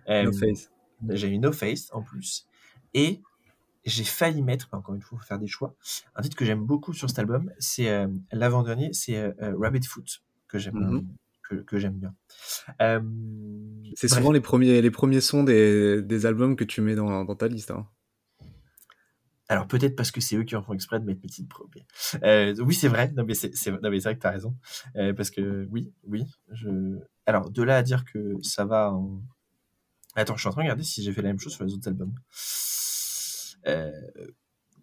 Euh, No face. J'ai mis No Face en plus. Et j'ai failli mettre, encore une fois, faut faire des choix. Un titre que j'aime beaucoup sur cet album, c'est euh, l'avant-dernier, c'est euh, euh, Rabbit Foot, que j'aime Mhm. que, que j'aime bien. Euh, C'est souvent les premiers, les premiers sons des, des albums que tu mets dans, dans ta liste. Hein. Alors peut-être parce que c'est eux qui en font exprès de mettre mes titres premiers. Oui, c'est vrai. Non mais c'est vrai que t'as raison. Euh, parce que oui, oui. Je... Alors de là à dire que ça va. En... Attends, je suis en train de regarder si j'ai fait la même chose sur les autres albums. Euh,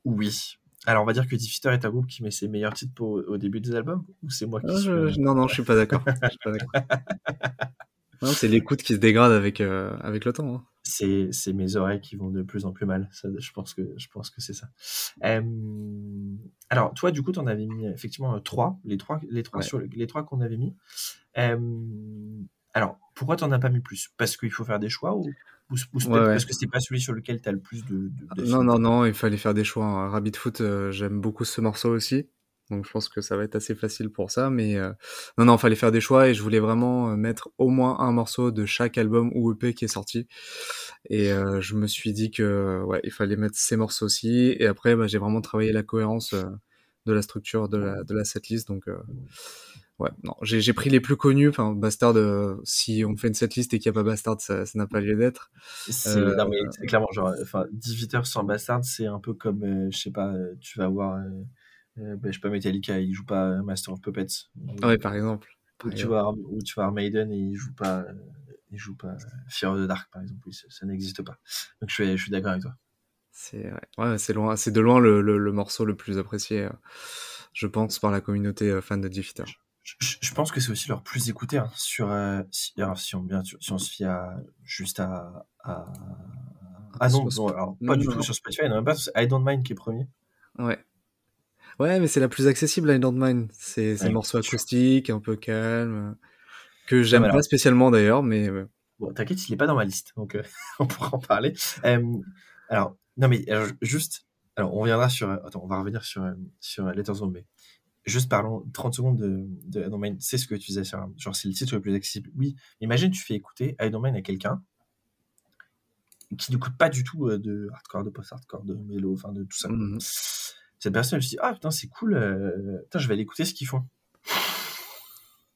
oui. Alors on va dire que Diffiter est un groupe qui met ses meilleurs titres pour- au début des albums ou c'est moi qui Ah, suis je- non, non, je suis pas d'accord. Je suis pas d'accord. Non, c'est l'écoute qui se dégrade avec, euh, avec le temps. hein. c'est mes oreilles qui vont de plus en plus mal. Ça, je pense que je pense que c'est ça. Euh, alors toi, du coup, tu en avais mis effectivement trois, les trois, les trois Ouais. sur les trois qu'on avait mis. Euh, alors pourquoi t'en as pas mis plus? Parce qu'il faut faire des choix ou, ou, ou Ouais, ouais. parce que c'est pas celui sur lequel tu as le plus de. de- Non, d'affinités non, non, il fallait faire des choix. hein. Rabbit Foot, euh, j'aime beaucoup ce morceau aussi. Donc je pense que ça va être assez facile pour ça. Mais euh, non, non, il fallait faire des choix et je voulais vraiment euh, mettre au moins un morceau de chaque album ou EP qui est sorti. Et euh, je me suis dit que ouais, il fallait mettre ces morceaux-ci. Et après, bah, j'ai vraiment travaillé la cohérence de la structure de la, de la setlist. Donc ouais, non, j'ai j'ai pris les plus connus. Enfin, Bastard, euh, si on fait une setlist et qu'il n'y a pas Bastard, ça ça n'a pas lieu d'être. C'est Euh, non, mais c'est clairement genre enfin 18 heures sans Bastard, c'est un peu comme euh, je sais pas, euh, tu vas voir ben, je sais pas Metallica, il joue pas Master of Puppets. Ou- Ouais, par exemple. Ou tu vas ou tu vas voir Maiden et il joue pas il joue pas Fear of the Dark par exemple, oui, ça, ça n'existe pas. Donc je suis je suis d'accord avec toi. C'est ouais, ouais, c'est loin, c'est de loin le, le, le morceau le plus apprécié, je pense, par la communauté fan de Defeater. Je, pense que c'est aussi leur plus écouté hein, sur euh, si, alors si on bien sûr si on se fie à juste à, à... ah non, alors, non, pas du non, tout sur Spotify, non pas I Don't Mind qui est premier. Ouais. Ouais, mais c'est la plus accessible, I Don't Mind. C'est Ouais, un morceau acoustique, un peu calme, que j'aime pas spécialement d'ailleurs, mais Bon, t'inquiète, il est pas dans ma liste, donc euh, on pourra en parler. Euh, alors, non mais alors, juste, alors on reviendra sur, attends, on va revenir sur euh, sur Letters Home, mais juste parlons 30 secondes de, de I Don't Mind. C'est ce que tu disais, sur, genre c'est le titre le plus accessible. Oui, imagine tu fais écouter I Don't Mind à quelqu'un qui n'écoute pas du tout euh, de hardcore, de post-hardcore, de mélo, enfin de tout ça. mhm. Cette personne, elle se dit ah putain c'est cool, euh, putain je vais aller écouter ce qu'ils font.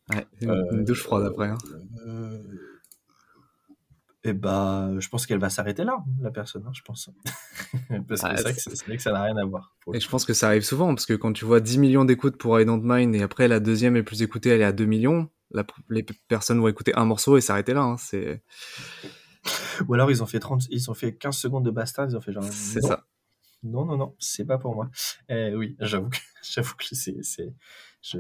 ouais, une, Euh, une douche froide après. Hein. Euh, et bah, je pense qu'elle va s'arrêter là, la personne, hein, je pense. Parce que Ah, c'est vrai que ça n'a rien à voir. Et je pense que ça arrive souvent, parce que quand tu vois 10 millions d'écoutes pour I Don't Mind, et après la deuxième est plus écoutée, elle est à 2 millions, la, les personnes vont écouter un morceau et s'arrêter là. Hein. C'est. Ou alors ils ont fait 30, ils ont fait 15 secondes de bastard, ils ont fait genre. c'est ça. Non, non, non, c'est pas pour moi. Euh, oui, j'avoue que, j'avoue que c'est, c'est, je,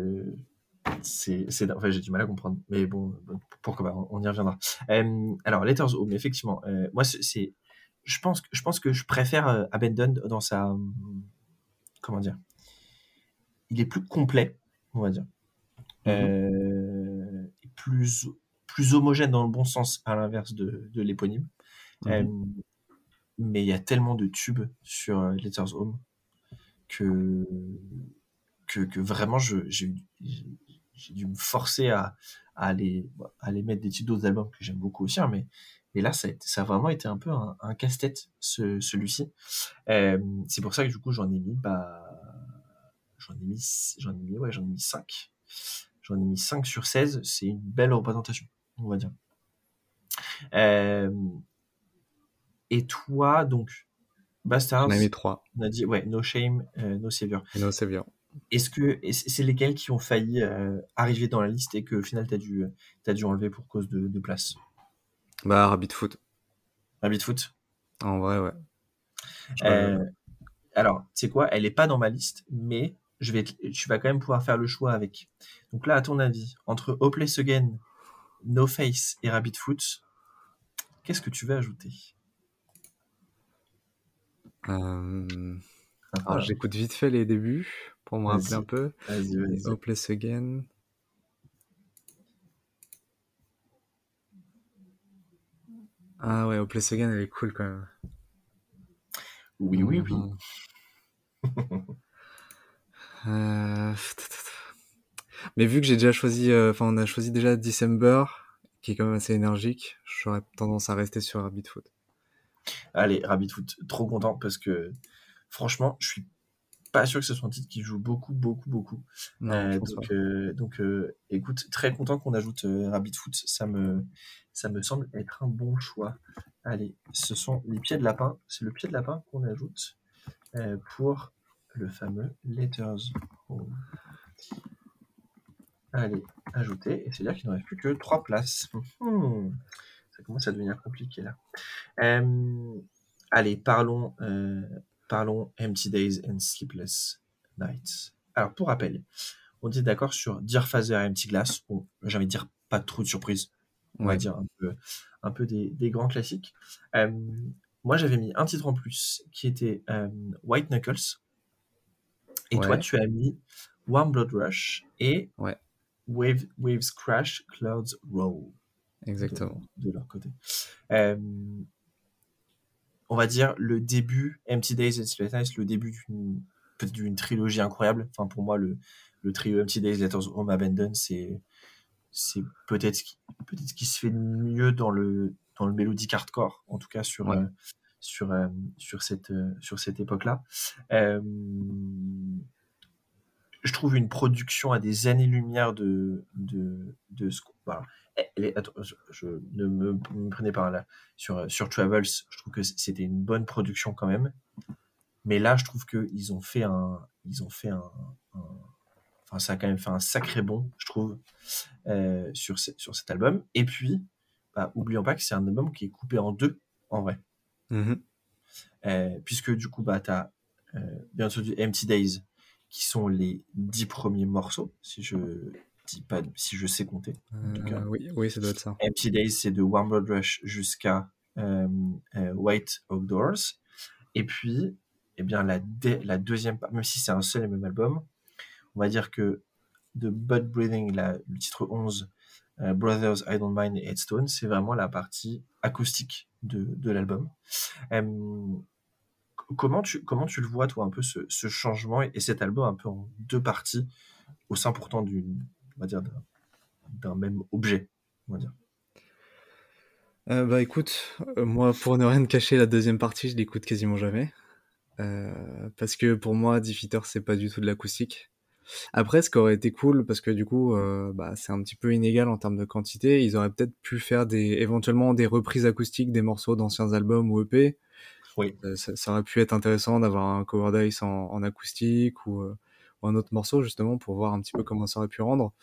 c'est, enfin, j'ai du mal à comprendre. Mais bon, pourquoi pas, on, y reviendra. Euh, alors, Letters Home, effectivement, euh, moi, c'est, je pense, que- je pense que je préfère euh, Abandon dans sa, hum, comment dire, il est plus complet, on va dire, Mhm. euh, plus, plus homogène dans le bon sens, à l'inverse de, de l'éponyme. Euh, mais il y a tellement de tubes sur euh, Letters Home que, que, que vraiment je- j'ai eu- j'ai dû me forcer à, à, aller, à aller mettre des titres d'autres albums que j'aime beaucoup aussi. hein, mais, mais là, ça a, été- ça a vraiment été un peu un, un casse-tête, ce, celui-ci. Euh, c'est pour ça que du coup, j'en ai mis, bah, j'en ai mis, j'en ai mis, ouais, j'en ai mis 5. J'en ai mis 5 sur 16. C'est une belle représentation, on va dire. Euh, et toi, donc, Bastards, On a mis 3. on a dit, ouais, No Shame, euh, No Savior. No Savior. Est-ce que c'est lesquels qui ont failli euh, arriver dans la liste et que au final t'as dû t'as dû enlever pour cause de, de place? Bah, Rabbit Foot. Rabbit Foot? En vrai, ouais. Euh, alors, tu sais quoi, elle est pas dans ma liste, mais je vais, tu vas quand même pouvoir faire le choix avec. Donc là, à ton avis, entre Hopeless Again, No Face et Rabbit Foot, qu'est-ce que tu veux ajouter? Euh, Ah, j'écoute vite fait les débuts pour me rappeler un peu. Vas-y, vas-y. Hopeless Again. Ah ouais, Hopeless Again, elle est cool quand même. Oui, oui, oui. Euh, Mais vu que j'ai déjà choisi, euh, enfin on a choisi déjà December, qui est quand même assez énergique, j'aurais tendance à rester sur Rabbit Foot. Allez, Rabbit Foot, trop content parce que franchement, je suis pas sûr que ce soit un titre qui joue beaucoup, beaucoup, beaucoup. Non, Euh, donc, euh, donc euh, écoute, très content qu'on ajoute Rabbit Foot. Ça me, ça me semble être un bon choix. Allez, ce sont les pieds de lapin. C'est le pied de lapin qu'on ajoute pour le fameux Letters Home. Allez, ajouter. Et c'est-à-dire qu'il ne reste plus que trois places. Hmm. Ça commence à devenir compliqué là. Allez, parlons, parlons Empty Days and Sleepless Nights. Alors, pour rappel, on dit d'accord sur Dear Father et Empty Glass. Bon, j'ai envie de dire pas trop de surprise. On va dire un peu, un peu des, des grands classiques. Euh, moi, j'avais mis un titre en plus qui était euh, White Knuckles. Et toi, tu as mis Warm Blood Rush et Ouais. Wave, Waves Crash, Clouds Roll Exactement. de leur côté. Euh, on va dire le début, Empty Days and Sleepless Nights, le début d'une trilogie incroyable. Enfin, pour moi, le, le trio Empty Days, Letters Home Abandon, c'est c'est peut-être ce qui peut-être ce qui se fait de mieux dans le dans le mélodique hardcore, en tout cas sur Ouais. euh, sur euh, sur cette euh, sur cette époque-là. Je trouve une production à des années-lumière de, de, de ce qu'on. Voilà. Attends, je, je- ne me, me prenez pas là. Sur, sur Travels, je trouve que c'était une bonne production quand même. Mais là, je trouve qu'ils ont fait un. Ils ont fait un. un- enfin, ça a quand même fait un sacré bond, je trouve, euh, sur, ce- sur cet album. Et puis, bah, oublions pas que c'est un album qui est coupé en deux, en vrai. Mhm. Euh, puisque du coup, bah, tu as bien entendu Empty Days, qui sont les dix premiers morceaux, si je dis pas, si je sais compter. tout cas. Euh, oui, oui, ça doit être ça. Empty Days, c'est de Warm Blood Rush jusqu'à euh, euh, White Outdoors. Et puis, eh bien, la, deuxième, même si c'est un seul et même album, on va dire que de Bud Breathing, la- le titre 11, euh, Brothers, I Don't Mind et Headstone, c'est vraiment la partie acoustique de, de l'album. Euh, comment, tu, comment tu le vois, toi, un peu ce, ce changement et, et cet album un peu en deux parties au sein pourtant d'une, on va dire, d'un- même objet, on va dire. Euh, bah écoute, euh, moi pour ne rien te cacher, la deuxième partie, je l'écoute quasiment jamais. Euh, parce que pour moi, Diffeater, c'est pas du tout de l'acoustique. Après, ce qui aurait été cool, parce que du coup, euh, bah, c'est un petit peu inégal en termes de quantité, ils auraient peut-être pu faire des, éventuellement des reprises acoustiques des morceaux d'anciens albums ou EP. Oui. Euh, ça, ça aurait pu être intéressant d'avoir un cover dice en, en acoustique ou, euh, un autre morceau justement pour voir un petit peu comment ça aurait pu rendre.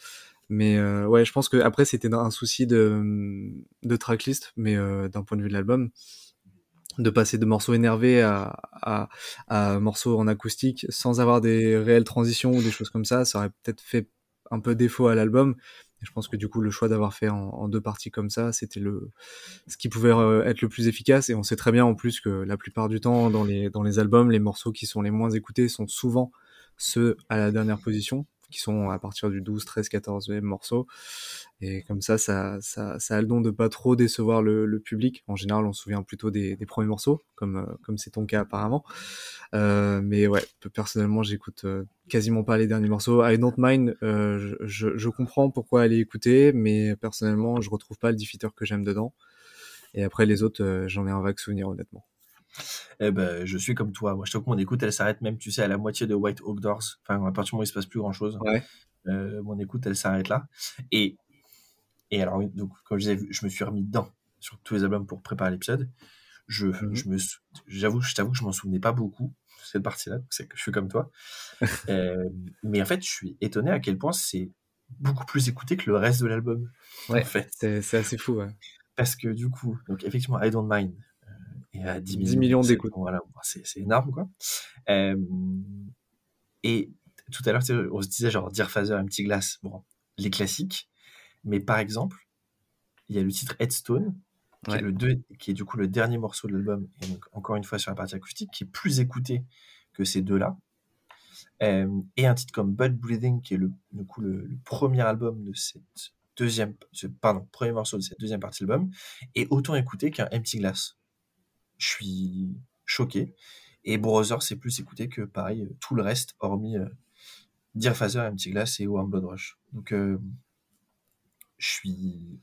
Mais euh, ouais, je pense que après c'était un souci de, de tracklist, mais euh, d'un point de vue de l'album, de passer de morceaux énervés à, à, à morceaux en acoustique sans avoir des réelles transitions ou des choses comme ça, ça aurait peut-être fait un peu défaut à l'album. Je pense que du coup le choix d'avoir fait en, en deux parties comme ça, c'était le ce qui pouvait euh, être le plus efficace. Et on sait très bien en plus que la plupart du temps dans les dans les albums, les morceaux qui sont les moins écoutés sont souvent ceux à la dernière position qui sont à partir du 12, 13, 14e morceau. Et comme ça, ça, ça, ça a le don de pas trop décevoir le, le public. En général, on se souvient plutôt des, des premiers morceaux, comme euh, comme c'est ton cas apparemment. Euh, mais ouais, personnellement, j'écoute euh, quasiment pas les derniers morceaux. I Don't Mind, euh, je, je, je comprends pourquoi aller écouter, mais personnellement, je retrouve pas le diffuteur que j'aime dedans. Et après, les autres, euh, j'en ai un vague souvenir, honnêtement. Eh ben, je suis comme toi. Moi, je trouve que mon écoute, elle s'arrête même, tu sais, à la moitié de White Oak Doors. Enfin, à partir du moment où il se passe plus grand chose, Ouais. euh, mon écoute, elle s'arrête là. Et, et alors, donc, comme je disais, je me suis remis dedans sur tous les albums pour préparer l'épisode. Je, Mhm. je me, j'avoue, je t'avoue que je m'en souvenais pas beaucoup cette partie-là. donc C'est que je suis comme toi. Euh, mais en fait, je suis étonné à quel point c'est beaucoup plus écouté que le reste de l'album. Ouais. En fait. C'est c'est assez fou, ouais. Parce que du coup, donc effectivement, I Don't Mind euh, est à 10 millions, 10 millions c'est- d'écoutes. Voilà, c'est énorme, quoi. Euh, et tout à l'heure, on se disait genre Dear Father, un petit glace, bon, les classiques. Mais par exemple, il y a le titre Headstone, qui, est le deux, qui est du coup le dernier morceau de l'album, et donc encore une fois sur la partie acoustique, qui est plus écouté que ces deux-là. Euh, et un titre comme Bud Breathing, qui est le, du coup le, premier album de cette deuxième, ce, pardon, premier morceau de cette deuxième partie de l'album, est autant écouté qu'un Empty Glass. Je suis choqué. Et Brother, c'est plus écouté que pareil, tout le reste, hormis euh, Dear Father, Empty Glass et Warm Blood Rush. Donc, euh, je suis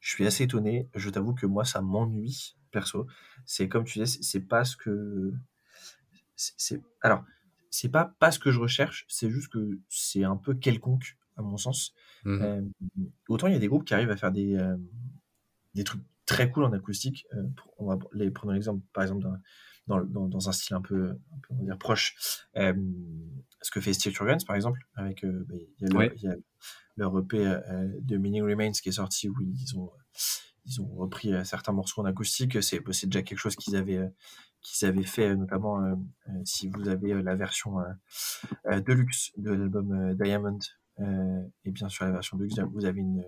je suis assez étonné. Je t'avoue que moi, ça m'ennuie, perso. C'est comme tu dis, c'est pas ce que. C'est alors, c'est pas pas ce que je recherche. C'est juste que c'est un peu quelconque à mon sens. Mmh euh, autant il y a des groupes qui arrivent à faire des euh, des trucs très cool en acoustique. Euh, on va les prendre l'exemple, par exemple, dans, dans, dans, un style un peu, un peu on va dire, proche. ce que fait Steve Guns, par exemple, avec bah, il y a leur EP de Meaning Remains qui est sorti où ils ont ils ont repris certains morceaux en acoustique. C'est c'est déjà quelque chose qu'ils avaient qu'ils avaient fait notamment si vous avez la version deluxe de l'album Diamond et bien sûr la version deluxe vous avez une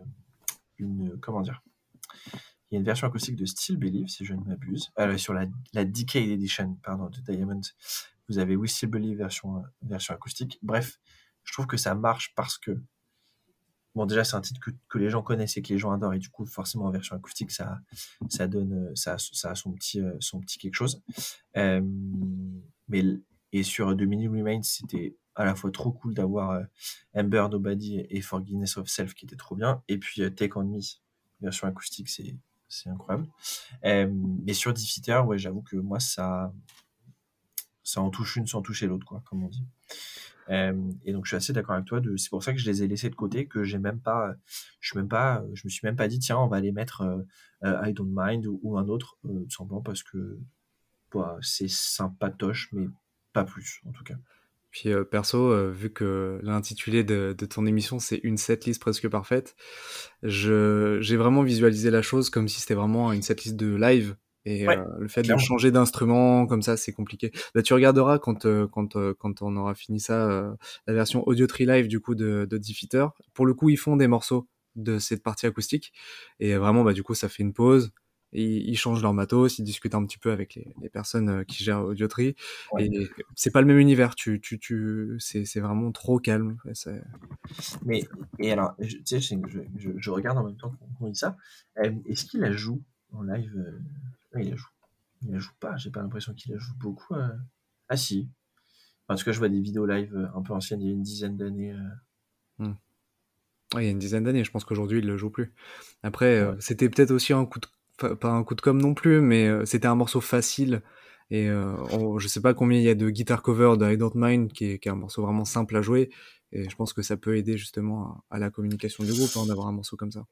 une comment dire il y a une version acoustique de Still Believe, si je ne m'abuse. Euh, sur la, la Decade Edition, pardon, de Diamond, vous avez We Believe version, version acoustique. Bref, je trouve que ça marche parce que, bon, déjà, c'est un titre que, que, les gens connaissent et que les gens adorent, et du coup, forcément, en version acoustique, ça, ça donne, ça, ça a son petit, euh, son petit quelque chose. Euh, mais, et sur Dominion Remains, c'était à la fois trop cool d'avoir euh, Ember Nobody et Forgiveness of Self qui était trop bien, et puis Take On Me, version acoustique, c'est c'est incroyable. Euh, mais sur Diffiter, ouais, j'avoue que moi, ça, ça en touche une sans toucher l'autre, quoi, comme on dit. Euh, et donc, je suis assez d'accord avec toi. C'est pour ça que je les ai laissés de côté, que j'ai même pas, je suis même pas, je me suis même pas dit, tiens, on va les mettre euh, I Don't Mind ou, un autre, simplement parce que bah, c'est sympatoche, mais pas plus, en tout cas. Puis euh, perso, euh, vu que l'intitulé de, de, ton émission c'est une setlist presque parfaite, je j'ai vraiment visualisé la chose comme si c'était vraiment une setlist de live. Et euh, le fait de changer d'instrument comme ça, c'est compliqué. Bah, tu regarderas quand quand quand on aura fini ça, la version audio tree live du coup de, de Defeater. Pour le coup, ils font des morceaux de cette partie acoustique et vraiment bah du coup ça fait une pause ils, changent leur matos, ils discutent un petit peu avec les, les personnes euh, qui gèrent Audiotree. Ouais. Et c'est pas le même univers, tu, tu, tu, c'est vraiment trop calme. Mais, et alors, tu sais, je, je, je, regarde en même temps qu'on dit ça. Euh, est-ce qu'il la joue en live euh... Il la joue. Il la joue pas, j'ai pas l'impression qu'il la joue beaucoup. Euh... Ah si. En tout cas, je vois des vidéos live un peu anciennes, il y a une dizaine d'années. Hmm. Ouais, il y a une dizaine d'années, je pense qu'aujourd'hui il le joue plus. Après, ouais. c'était peut-être aussi un coup de pas un coup de com non plus, mais euh, c'était un morceau facile. Et euh, je sais pas combien il y a de guitar cover de I Don't Mind, qui est, qui est, un morceau vraiment simple à jouer. Et je pense que ça peut aider justement à, à la communication du groupe hein, d'avoir un morceau comme ça.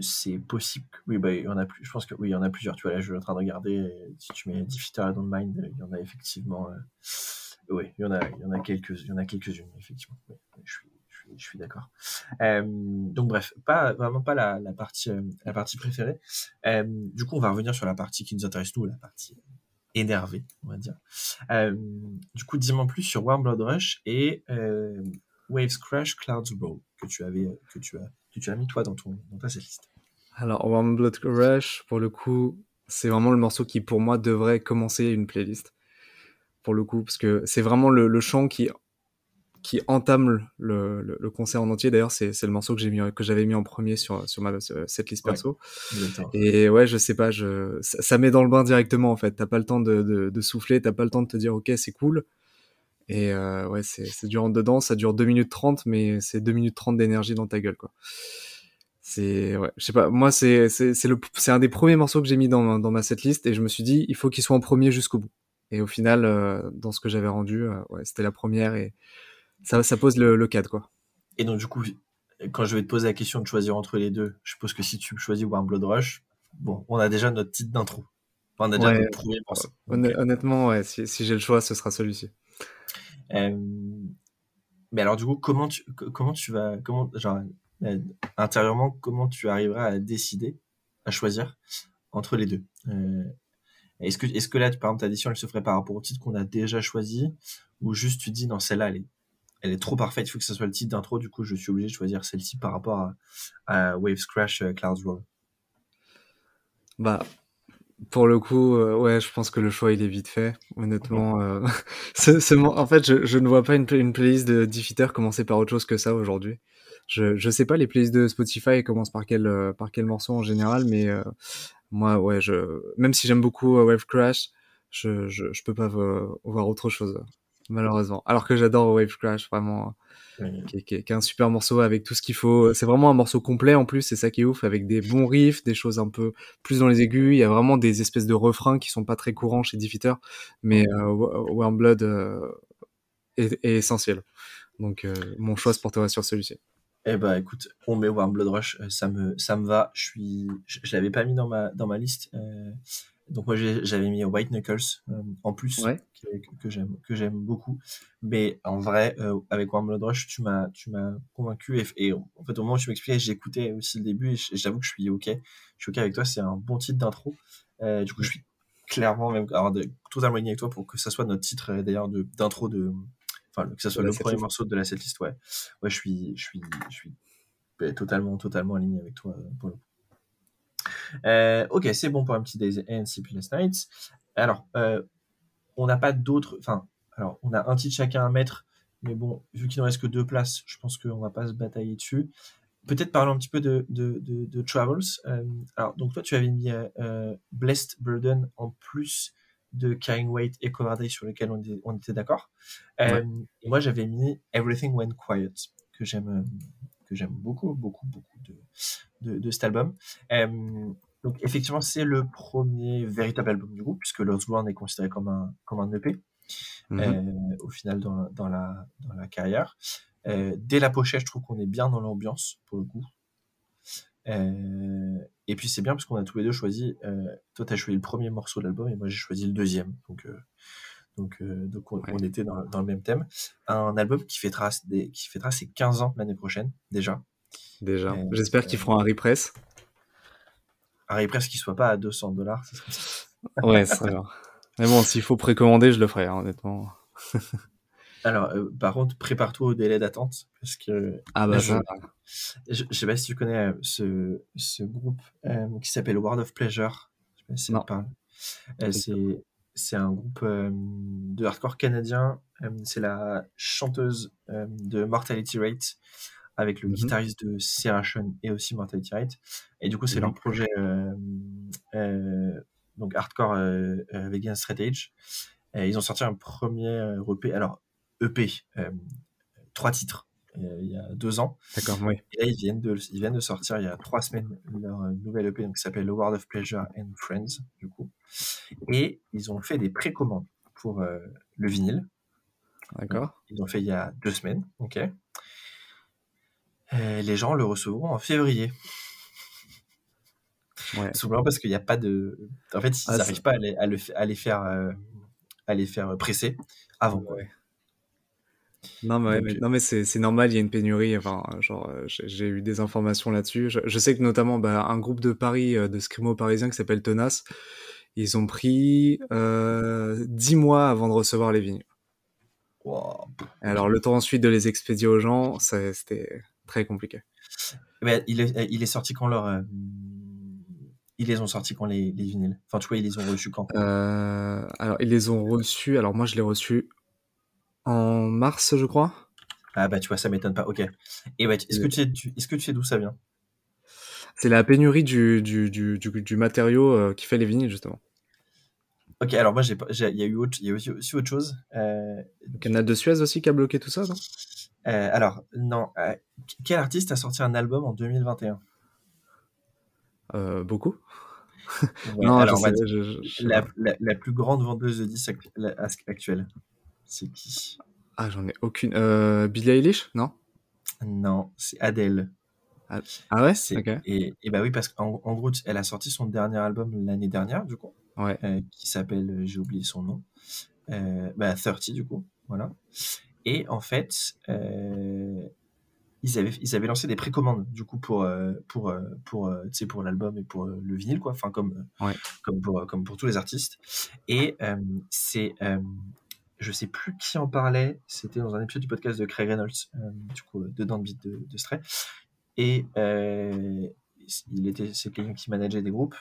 C'est possible. Oui, bah, il y en a plus. Je pense que oui, il y en a plusieurs. Tu vois, là, je suis en train de regarder. Si tu mets Diffiter I Don't Mind, il y en a effectivement. Euh... Oui, il y en a, il y en a quelques, il y en a quelques-unes effectivement. Oui, je suis je suis d'accord. Euh, donc bref, pas vraiment pas la, partie euh, la partie préférée. Euh, du coup, on va revenir sur la partie qui nous intéresse nous, la partie énervée, on va dire. Du coup, dis-moi plus sur Warm Blood Rush et Waves Crash Clouds Roll que tu avais que tu as tu as mis toi dans ton dans ta liste. Alors Warm Blood Rush, pour le coup, c'est vraiment le morceau qui pour moi devrait commencer une playlist. Pour le coup, parce que c'est vraiment le, le chant qui qui entame le, le, le concert en entier. D'ailleurs, c'est, c'est le morceau que j'ai mis, que j'avais mis en premier sur, sur ma cette liste perso. Ouais, et ouais, je sais pas, je, ça, ça, met dans le bain directement, en fait. T'as pas le temps de, de, de souffler, t'as pas le temps de te dire, ok, c'est cool. Et euh, ouais, c'est, c'est dur en dedans, ça dure 2 minutes 30, mais c'est 2 minutes 30 d'énergie dans ta gueule, quoi. C'est, ouais, je sais pas, moi, c'est, c'est, c'est le, c'est un des premiers morceaux que j'ai mis dans, dans ma setlist et je me suis dit, il faut qu'il soit en premier jusqu'au bout. Et au final, euh, dans ce que j'avais rendu, euh, ouais, c'était la première et, ça, ça pose le, le, cadre, quoi. Et donc, du coup, quand je vais te poser la question de choisir entre les deux, je suppose que si tu choisis Warm Blood Rush, bon, on a déjà notre titre d'intro. Enfin, on a déjà ouais, notre premier morceau. Honnêtement, ouais, si, si j'ai le choix, ce sera celui-ci. Euh, mais alors, du coup, comment tu, comment tu vas, comment, genre, euh, intérieurement, comment tu arriveras à décider, à choisir entre les deux? Euh, Est-ce que, est-ce que là, par exemple, ta décision, elle se ferait par rapport au titre qu'on a déjà choisi, ou juste tu dis, non, celle-là, elle est elle est trop parfaite, il faut que ce soit le titre d'intro, du coup je suis obligé de choisir celle-ci par rapport à, à Waves Crash uh, Clouds Roll. Bah, pour le coup, euh, ouais, je pense que le choix il est vite fait. Honnêtement, euh, en fait, je, je, ne vois pas une, une playlist de Diffiter commencer par autre chose que ça aujourd'hui. Je, je sais pas les playlists de Spotify commencent par quel euh, par quel morceau en général, mais moi, ouais, je même si j'aime beaucoup Wave Crash, je, je, je peux pas voir autre chose malheureusement. Alors que j'adore Wave Crash, vraiment qui, qui, qui, est un super morceau avec tout ce qu'il faut. C'est vraiment un morceau complet en plus, c'est ça qui est ouf, avec des bons riffs, des choses un peu plus dans les aigus. Il y a vraiment des espèces de refrains qui sont pas très courants chez Diffiter, mais euh, Warm Blood euh, est, est, essentiel. Donc euh, mon choix se portera sur celui-ci. Eh ben écoute, on met Warm Blood Rush, ça me ça me va. Je suis, je, je l'avais pas mis dans ma dans ma liste. Donc moi j'avais mis White Knuckles euh, en plus ouais. que, que j'aime que j'aime beaucoup. Mais en vrai euh, avec Warm Blood Rush tu m'as tu m'as convaincu et, et, en fait au moment où tu m'expliquais j'écoutais aussi le début et j'avoue que je suis ok je suis ok avec toi c'est un bon titre d'intro. Euh, du coup je suis clairement même alors de, totalement aligné avec toi pour que ça soit notre titre d'ailleurs de d'intro de enfin que ça soit le premier morceau de la setlist ouais ouais je suis je suis je suis totalement totalement aligné avec toi pour le coup. Euh, ok, c'est bon pour un petit Days and Sleepless Nights. Alors, euh, on n'a pas d'autres. Enfin, alors, on a un titre chacun à mettre, mais bon, vu qu'il ne reste que deux places, je pense qu'on va pas se batailler dessus. Peut-être parlons un petit peu de, de, de, de Travels. Euh, alors, donc, toi, tu avais mis Blessed Burden en plus de Carrying Weight et Cover Day sur lequel on était, on était d'accord. Ouais. Et moi, j'avais mis Everything Went Quiet, que j'aime que j'aime beaucoup, beaucoup, beaucoup de, de, de cet album. Euh, donc effectivement, c'est le premier véritable album du groupe, puisque Lost Ground est considéré comme un, comme un EP, mm -hmm. euh, au final dans, dans, la, dans la carrière. Euh, dès la pochette, je trouve qu'on est bien dans l'ambiance, pour le coup. Euh, et puis c'est bien parce qu'on a tous les deux choisi. Euh, toi, tu as choisi le premier morceau de l'album et moi j'ai choisi le deuxième. Donc, euh, donc, donc on, ouais. on, était dans, dans, le même thème. Un album qui fêtera, des, qui fêtera ses 15 ans l'année prochaine, déjà. Déjà. J'espère qu'ils feront un repress. Un repress qui soit pas à 200 dollars. ouais, c'est vrai. Mais bon, s'il faut précommander, je le ferai, hein, honnêtement. Alors, euh, par contre, prépare-toi au délai d'attente parce que ah bah je, je, je, sais pas si tu connais euh, ce, ce groupe euh, qui s'appelle World of Pleasure. Je sais pas si ça te parle. Euh, c'est c'est un groupe euh, de hardcore canadien. Euh, c'est la chanteuse euh, de Mortality Rate avec le mm -hmm. guitariste de Serration et aussi Mortality Rate. Et du coup, c'est mm -hmm. leur projet donc hardcore vegan straight. Et ils ont sorti un premier EP. Alors EP, trois titres. il y a deux ans. D'accord, oui. Et là, ils viennent, de, ils viennent de sortir il y a trois semaines leur nouvelle EP donc, qui s'appelle The World of Pleasure and Friends, du coup. Et ils ont fait des précommandes pour euh, le vinyle. D'accord. Ils ont fait il y a deux semaines, ok. Et les gens le recevront en février. Ouais. Souvent parce qu'il n'y a pas de. En fait, ils n'arrivent ah, pas à les, à, le, à les faire, euh, à les faire presser avant. Ouais. Non mais, Donc, non mais c'est normal, il y a une pénurie. Enfin, genre j'ai eu des informations là-dessus. Je, je, sais que notamment bah, un groupe de Paris, euh, de scrimo parisiens qui s'appelle Tenace, ils ont pris euh, 10 mois avant de recevoir les vignes. Wow. Alors le temps ensuite de les expédier aux gens, c'était très compliqué. Mais il, est, il est sorti quand leur... Euh, ils les ont sortis quand les, les vinyles? Enfin tu vois, ils les ont reçus quand? Euh, Alors ils les ont reçus, alors moi je l'ai reçu en mars je crois. Ah bah tu vois, ça m'étonne pas, ok. Et ouais, est-ce que tu sais, est-ce que tu sais d'où ça vient? C'est la pénurie du, du, du, du, du matériau euh, qui fait les vinyles, justement. Ok, alors moi, il y eu y a aussi, aussi autre chose. Euh, le canal de Suez aussi qui a bloqué tout ça, non? Euh, Alors, non. Euh, quel artiste a sorti un album en 2021 euh, Beaucoup. Ouais, non, alors, je sais, je, je, la, la, la, plus grande vendeuse de disques actuelle, c'est qui? Ah, j'en ai aucune. Billie Eilish Non? Non, c'est Adele. Ah ouais? Okay. et, et, bah oui, parce qu'en en gros, elle a sorti son dernier album l'année dernière, du coup, ouais. qui s'appelle, j'ai oublié son nom, bah, 30, du coup, voilà. Et en fait, euh, ils, avaient, ils avaient lancé des précommandes, du coup, pour, euh, pour, pour, pour, pour l'album et pour le vinyle, quoi, enfin, comme, ouais. comme, pour, comme pour tous les artistes. Et c'est je sais plus qui en parlait, c'était dans un épisode du podcast de Craig Reynolds, euh, du coup, dedans de beat de, de Stray, et, euh, il était, c'est quelqu'un qui manageait des groupes.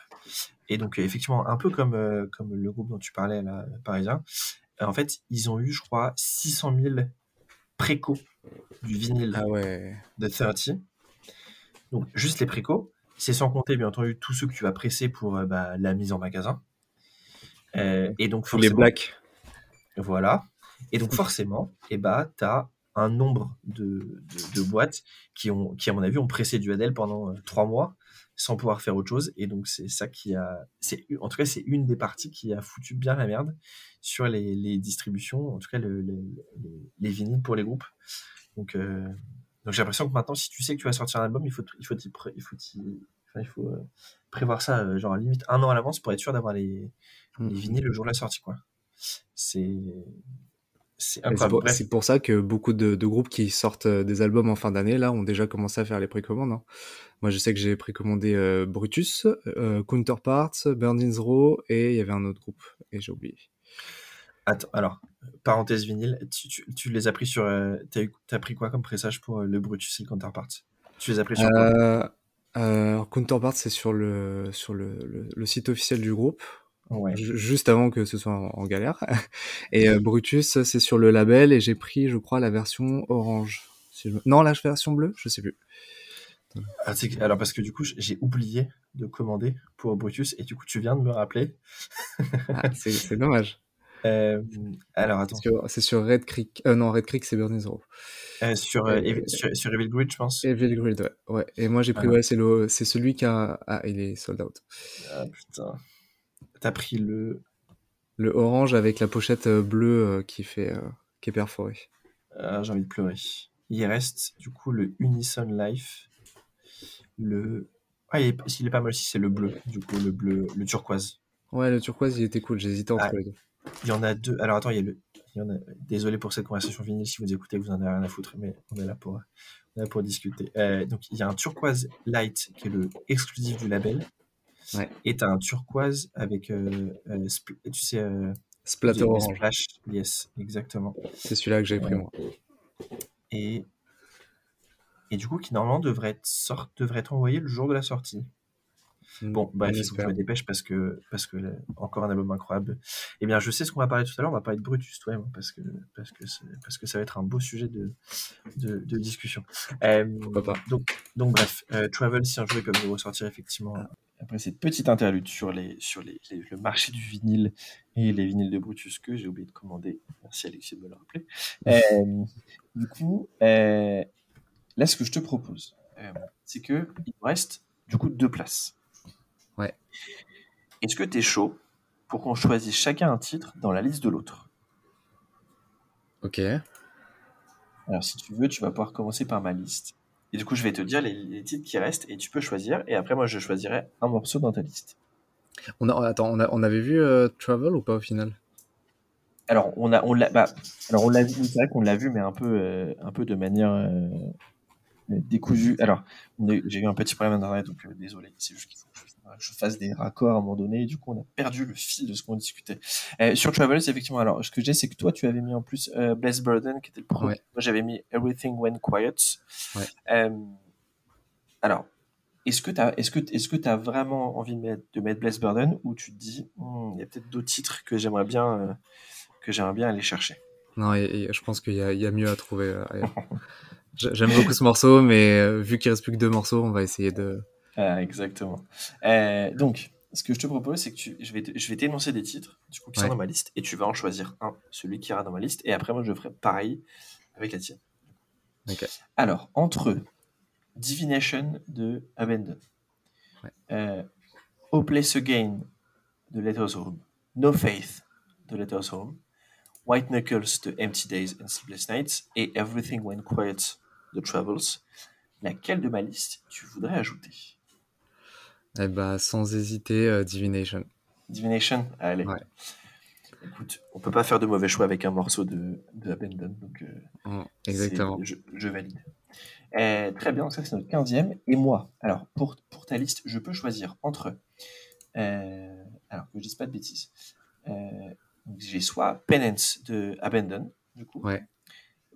Et donc, effectivement, un peu comme, euh, comme le groupe dont tu parlais, là, parisien, euh, en fait, ils ont eu, je crois, 600 000 préco du vinyle Ah ouais. de 30. Donc, juste les préco. C'est sans compter, bien entendu, tous ceux que tu vas presser pour euh, bah, la mise en magasin. Euh, et donc, Tous les forcément- blacks. Voilà. Et donc, forcément, et bah, tu as un nombre de, de, de boîtes qui, ont, qui, à mon avis, ont pressé du Adele pendant euh, trois mois sans pouvoir faire autre chose. Et donc, c'est ça qui a. c'est En tout cas, c'est une des parties qui a foutu bien la merde sur les, les distributions, en tout cas, le- le- les, les vinyles pour les groupes. Donc, euh, donc j'ai l'impression que maintenant, si tu sais que tu vas sortir un album, il faut, il faut, pré- il faut, enfin, il faut euh, prévoir ça, euh, genre limite un an à l'avance pour être sûr d'avoir les, les vinyles le jour de la sortie, quoi. C'est. C'est pour, ça que beaucoup de, de groupes qui sortent euh, des albums en fin d'année, là, ont déjà commencé à faire les précommandes. hein. Moi, je sais que j'ai précommandé euh, Brutus, euh, Counterparts, Burning Row, et il y avait un autre groupe, et j'ai oublié. Attends, alors, parenthèse vinyle, tu, tu, tu les as pris sur. euh, T'as pris quoi comme pressage pour le Brutus et le Counterpart Tu les as pris sur quoi? Alors, Counterparts, c'est sur, le, sur le, le, le site officiel du groupe, Ouais. juste avant que ce soit en, en galère. Et euh, Brutus, c'est sur le label, et j'ai pris, je crois, la version orange. Si je me- Non, la version bleue, je sais plus. Ah, alors, parce que du coup, j'ai oublié de commander pour Brutus et du coup, tu viens de me rappeler. Ah, c'est dommage. Euh, alors, attends. C'est sur, Red Creek. Euh, non, Red Creek, c'est Burning Zero. Euh, sur, Evil- sur, sur Evil Grid, je pense. Evil Grid, ouais. ouais. Et moi, j'ai pris, Ah. ouais, c'est celui qui a, ah, il est sold out. Ah putain. T'as pris le. Le orange avec la pochette euh, bleue euh, qui fait, euh, qui est perforée. J'ai envie de pleurer. Il reste du coup le Unison Life. Le. Ah, il est, il est pas mal aussi, c'est le bleu. Du coup, le bleu, le turquoise. Ouais, le turquoise, il était cool. J'hésitais entre Ah. les deux. Il y en a deux. Alors attends, il y a le. il y en a... Désolé pour cette conversation vinyle, si vous écoutez, vous en avez rien à foutre, mais on est là pour, on est là pour discuter. Euh, donc il y a un turquoise light qui est le exclusif du label. Ouais. Et t'as un turquoise avec, euh, euh, tu sais, euh, Splatter les orange. splash. Yes, exactement. C'est celui-là que j'ai pris, moi. Et et du coup qui normalement devrait être sort... devrait être envoyé le jour de la sortie. Bon, bref, on il faut que je me dépêche parce que, parce que là, encore un album incroyable. Eh bien, je sais ce qu'on va parler tout à l'heure, on va parler de Brutus, toi moi, parce que, parce que, parce que ça va être un beau sujet de, de, de discussion. Euh, pas. donc, donc, bref, euh, Travel, si un jour ils peuvent nous ressortir, effectivement. Après cette petite interlude sur, les, sur les, les- le marché du vinyle et les vinyles de Brutus que j'ai oublié de commander. Merci Alexis de me le rappeler. Euh, du coup, euh, là, ce que je te propose, euh, c'est que il me reste du coup deux places. Est-ce que tu es chaud pour qu'on choisisse chacun un titre dans la liste de l'autre? Ok. Alors, si tu veux, tu vas pouvoir commencer par ma liste. Et du coup, je vais te dire les, les titres qui restent et tu peux choisir. Et après, moi, je choisirai un morceau dans ta liste. On a, attends, on, a, on avait vu euh, Travel ou pas au final? Alors, on a, on l'a, bah, alors on l'a vu. C'est vrai qu'on l'a vu, mais un peu, euh, un peu de manière euh, décousue. Alors, on a eu- j'ai eu un petit problème d'internet, donc euh, désolé. C'est juste qu'il faut que je, fasse des raccords à un moment donné. Et du coup, on a perdu le fil de ce qu'on discutait. Euh, sur Travelers, effectivement. Alors, ce que j'ai, c'est que toi, tu avais mis en plus euh, Bless Burden, qui était le premier. Ouais. Moi, j'avais mis Everything Went Quiet. Ouais. Euh, alors, est-ce que tu as, est-ce que, est-ce que as vraiment envie de mettre, de mettre Bless Burden ou tu te dis, Hmm, il y a peut-être d'autres titres que j'aimerais bien, euh, que j'aimerais bien aller chercher? Non, et- et je pense qu'il y, y a mieux à trouver. J'aime beaucoup ce morceau, mais euh, vu qu'il reste plus que deux morceaux, on va essayer de. Ah, exactement. Euh, donc, ce que je te propose, c'est que tu, je vais te- je vais t'énoncer des titres du coup, qui sont Ouais. dans ma liste et tu vas en choisir un, celui qui ira dans ma liste, et après, moi, je ferai pareil avec la tienne. Ok. Alors, entre Divination de Abandon, Ouais. euh, Hopeless Again de Letters Home, No Faith de Letters Home, White Knuckles de Empty Days and Sleepless Nights et Everything Went Quiet de Travels, laquelle de ma liste tu voudrais ajouter? Eh bah, sans hésiter, euh, Divination. Divination Allez. Ouais. Écoute, on peut pas faire de mauvais choix avec un morceau de, de Abandon, donc euh, Mm, exactement. Je, je valide. Euh, très bien, donc ça c'est notre 15e. Et moi, alors pour, pour ta liste, je peux choisir entre. euh, alors que je dise pas de bêtises. J'ai soit Penance de Abandon, du coup. Ouais.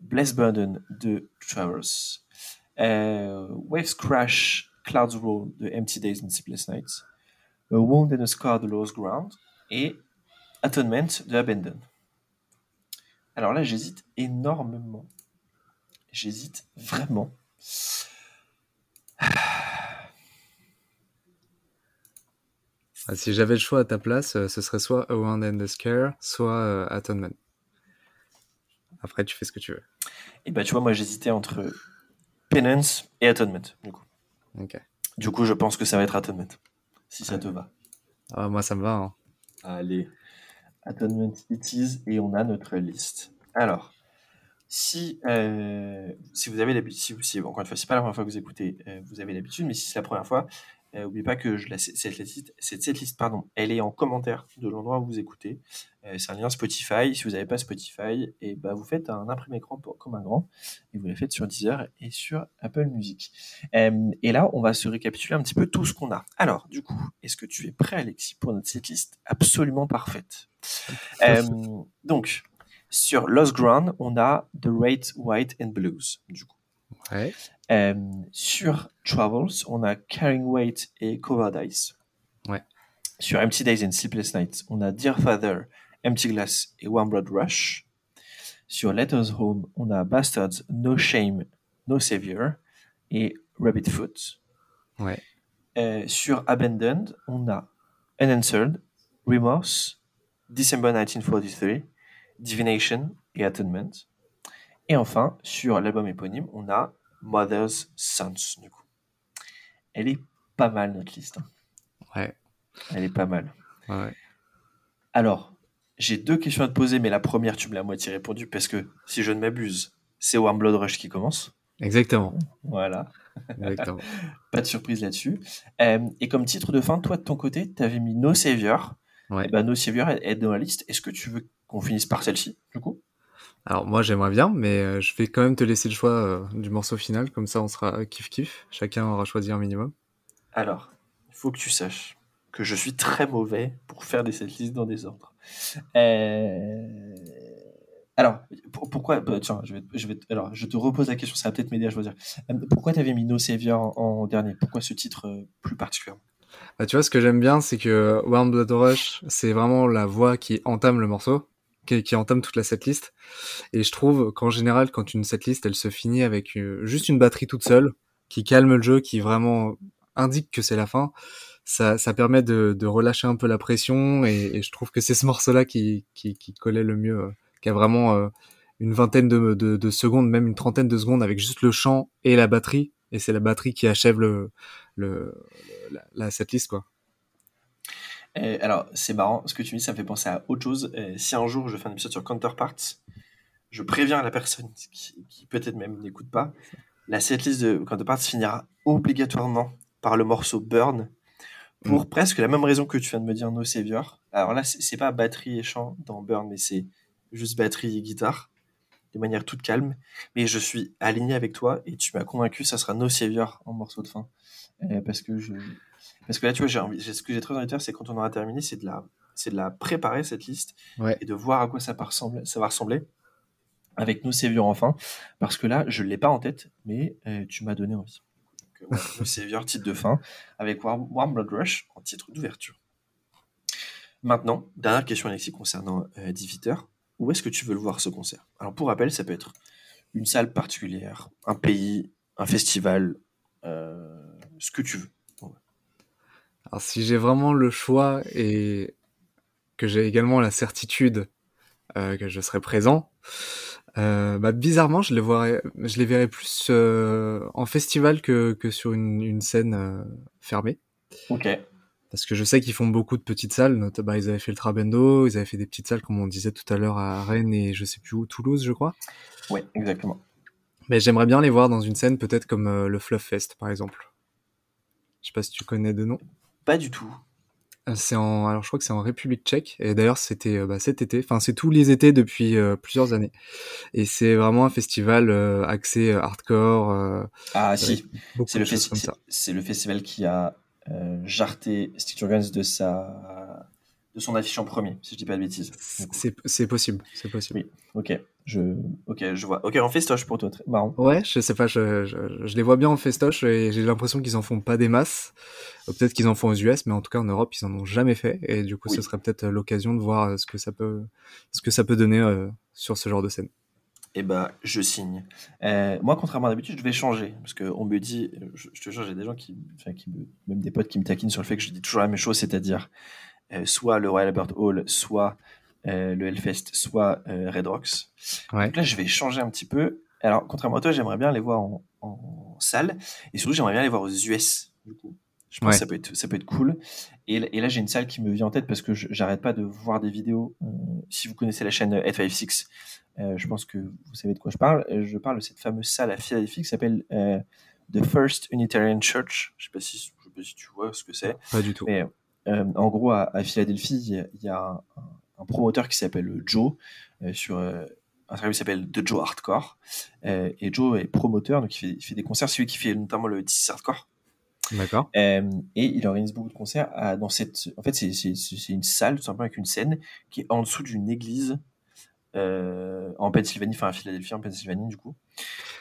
Bless Burden de Travers. Euh, Waves Crash Clouds Roll de Empty Days and Sleepless Nights, A Wound and a Scar de Lost Ground et Atonement de Abandon. Alors là, j'hésite énormément. J'hésite vraiment. Ah, si j'avais le choix à ta place, euh, ce serait soit A Wound and a Scare, soit euh, Atonement. Après, tu fais ce que tu veux. Et bah, tu vois, moi, j'hésitais entre Penance et Atonement, du coup. Ok. Du coup, je pense que ça va être Atonement, si ça te va. Ah, moi, ça me va. Hein. Allez, Atonement it is, et on a notre liste. Alors, si, euh, si vous avez l'habitude, si, si- encore une fois, c'est pas la première fois que vous écoutez, euh, vous avez l'habitude, mais si c'est la première fois, euh, n'oubliez pas que je la, cette liste, cette, cette liste, pardon, elle est en commentaire de l'endroit où vous écoutez. Euh, c'est un lien Spotify. Si vous n'avez pas Spotify, et bah, vous faites un imprimé écran pour- comme un grand, et vous le faites sur Deezer et sur Apple Music. Euh, et là, on va se récapituler un petit peu tout ce qu'on a. Alors, du coup, est-ce que tu es prêt, Alexis, pour notre setlist absolument parfaite? Euh, Donc, sur Lost Ground, on a The Red, White and Blues, du coup. Ouais. Euh, sur Travels, on a Carrying Weight et Cowardice. Ouais. Sur Empty Days and Sleepless Nights, on a Dear Father, Empty Glass et Warm Blood Rush. Sur Letters Home, on a Bastards, No Shame, No Savior et Rabbit Foot. Ouais. Euh, sur Abandoned, on a Unanswered, Remorse, December 1943, Divination et Atonement. Et enfin, sur l'album éponyme, on a Mother's Sons, du coup. Elle est pas mal, notre liste. hein. Ouais. Elle est pas mal. Ouais. Alors, j'ai deux questions à te poser, mais la première, tu me l'as à moitié répondu, parce que, si je ne m'abuse, c'est Warm Blood Rush qui commence. Exactement. Voilà, Exactement. pas de surprise là-dessus. Euh, et comme titre de fin, toi, de ton côté, tu avais mis No Savior. Ouais. Et ben, No Savior est dans la liste. Est-ce que tu veux qu'on finisse par celle-ci, du coup? Alors moi j'aimerais bien, mais euh, je vais quand même te laisser le choix euh, du morceau final, comme ça on sera kiff kiff. Chacun aura choisi un minimum. Alors, il faut que tu saches que je suis très mauvais pour faire des setlists dans des ordres. Euh, Alors, pour- pourquoi bah, Tiens, je vais, je vais, alors, je te repose la question, ça va peut-être m'aider à choisir. Pourquoi tu avais mis No Savior en, en dernier? Pourquoi ce titre plus particulièrement? Bah, tu vois ce que j'aime bien, c'est que Warm Blood Rush, c'est vraiment la voix qui entame le morceau, qui, entame toute la setlist. Et je trouve qu'en général, quand une setlist, elle se finit avec euh, juste une batterie toute seule, qui calme le jeu, qui vraiment indique que c'est la fin, ça, ça permet de, de relâcher un peu la pression. Et, je trouve que c'est ce morceau-là qui, qui, collait le mieux, euh, qui a vraiment euh, une vingtaine de, de, de secondes, même une trentaine de secondes avec juste le chant et la batterie. Et c'est la batterie qui achève le, le, la, la setlist, quoi. Euh, alors, c'est marrant, ce que tu me dis, ça me fait penser à autre chose. Euh, si un jour je fais un épisode sur Counterparts, je préviens la personne qui, qui peut-être même n'écoute pas, la setlist de Counterparts finira obligatoirement par le morceau Burn, pour presque la même raison que tu viens de me dire No Savior. Alors là, c'est c'est pas batterie et chant dans Burn, mais c'est juste batterie et guitare, de manière toute calme. Mais je suis aligné avec toi, et tu m'as convaincu, ça sera No Savior en morceau de fin. Euh, parce que je... Parce que là, tu vois, j'ai envie, ce que j'ai très envie de faire, c'est quand on aura terminé, c'est de la, c'est de la préparer cette liste Ouais. et de voir à quoi ça, va ressembler, ça va ressembler avec nos Savior enfin. Parce que là, je l'ai pas en tête, mais euh, tu m'as donné envie. Donc, euh, titre de fin avec Warm, Warm Blood Rush en titre d'ouverture. Maintenant, dernière question Alexis concernant euh, Diviter. Où est-ce que tu veux le voir ce concert? Alors pour rappel, ça peut être une salle particulière, un pays, un festival, euh, ce que tu veux. Alors si j'ai vraiment le choix et que j'ai également la certitude euh, que je serai présent, euh, bah, bizarrement je les verrais, je les verrais plus euh, en festival que, que sur une, une scène euh, fermée. Ok. Parce que je sais qu'ils font beaucoup de petites salles, notamment ils avaient fait le Trabendo, ils avaient fait des petites salles comme on disait tout à l'heure à Rennes et je sais plus où, Toulouse je crois. Ouais, exactement. Mais j'aimerais bien les voir dans une scène peut-être comme euh, le Fluff Fest par exemple. Je sais pas si tu connais de nom. Pas du tout. Euh, C'est en, alors je crois que c'est en République Tchèque. Et d'ailleurs c'était euh, bah, cet été, enfin c'est tous les étés depuis euh, plusieurs années. Et c'est vraiment un festival euh, axé hardcore, euh, Ah si, c'est le, festi- c'est- festival qui a jarté Stitch Organs de sa de son affiche en premier, si je dis pas de bêtises. C'est possible, c'est possible. Oui, ok, je, ok, je vois. Ok, en festoche pour toi, très marrant. Ouais, je sais pas, je, je, les vois bien en festoche et j'ai l'impression qu'ils en font pas des masses. Peut-être qu'ils en font aux US, mais en tout cas en Europe, ils en ont jamais fait et du coup, ce serait peut-être l'occasion de voir ce que ça peut, ce que ça peut donner euh, sur ce genre de scène. Eh ben, je signe. Euh, moi, contrairement à d'habitude, je vais changer. Parce qu'on me dit, je, te jure, j'ai des gens qui, enfin, qui me, même des potes qui me taquinent sur le fait que je dis toujours la même chose, c'est-à-dire euh, soit le Royal Albert Hall, soit euh, le Hellfest, soit Red Rocks. Donc là, je vais changer un petit peu. Alors, contrairement à toi, j'aimerais bien les voir en, salle. Et surtout, j'aimerais bien les voir aux US, du coup. Je pense que ça peut, être, ça peut être cool. Et, et là, j'ai une salle qui me vient en tête parce que j'arrête pas de voir des vidéos. si vous connaissez la chaîne F56, euh, je pense que vous savez de quoi je parle. Euh, je parle de cette fameuse salle à Philadelphie qui s'appelle euh, The First Unitarian Church. Je sais, pas si, sais pas si tu vois ce que c'est. Pas du tout. Mais, en gros, à, Philadelphie, il y a, un, promoteur qui s'appelle Joe sur un service qui s'appelle The Joe Hardcore. et Joe est promoteur, donc il fait, il fait des concerts. C'est lui qui fait notamment le 10 Hardcore. D'accord. et il organise beaucoup de concerts dans cette. En fait, c'est une salle tout simplement avec une scène qui est en dessous d'une église euh, en Pennsylvanie, enfin à Philadelphie, en Pennsylvanie du coup.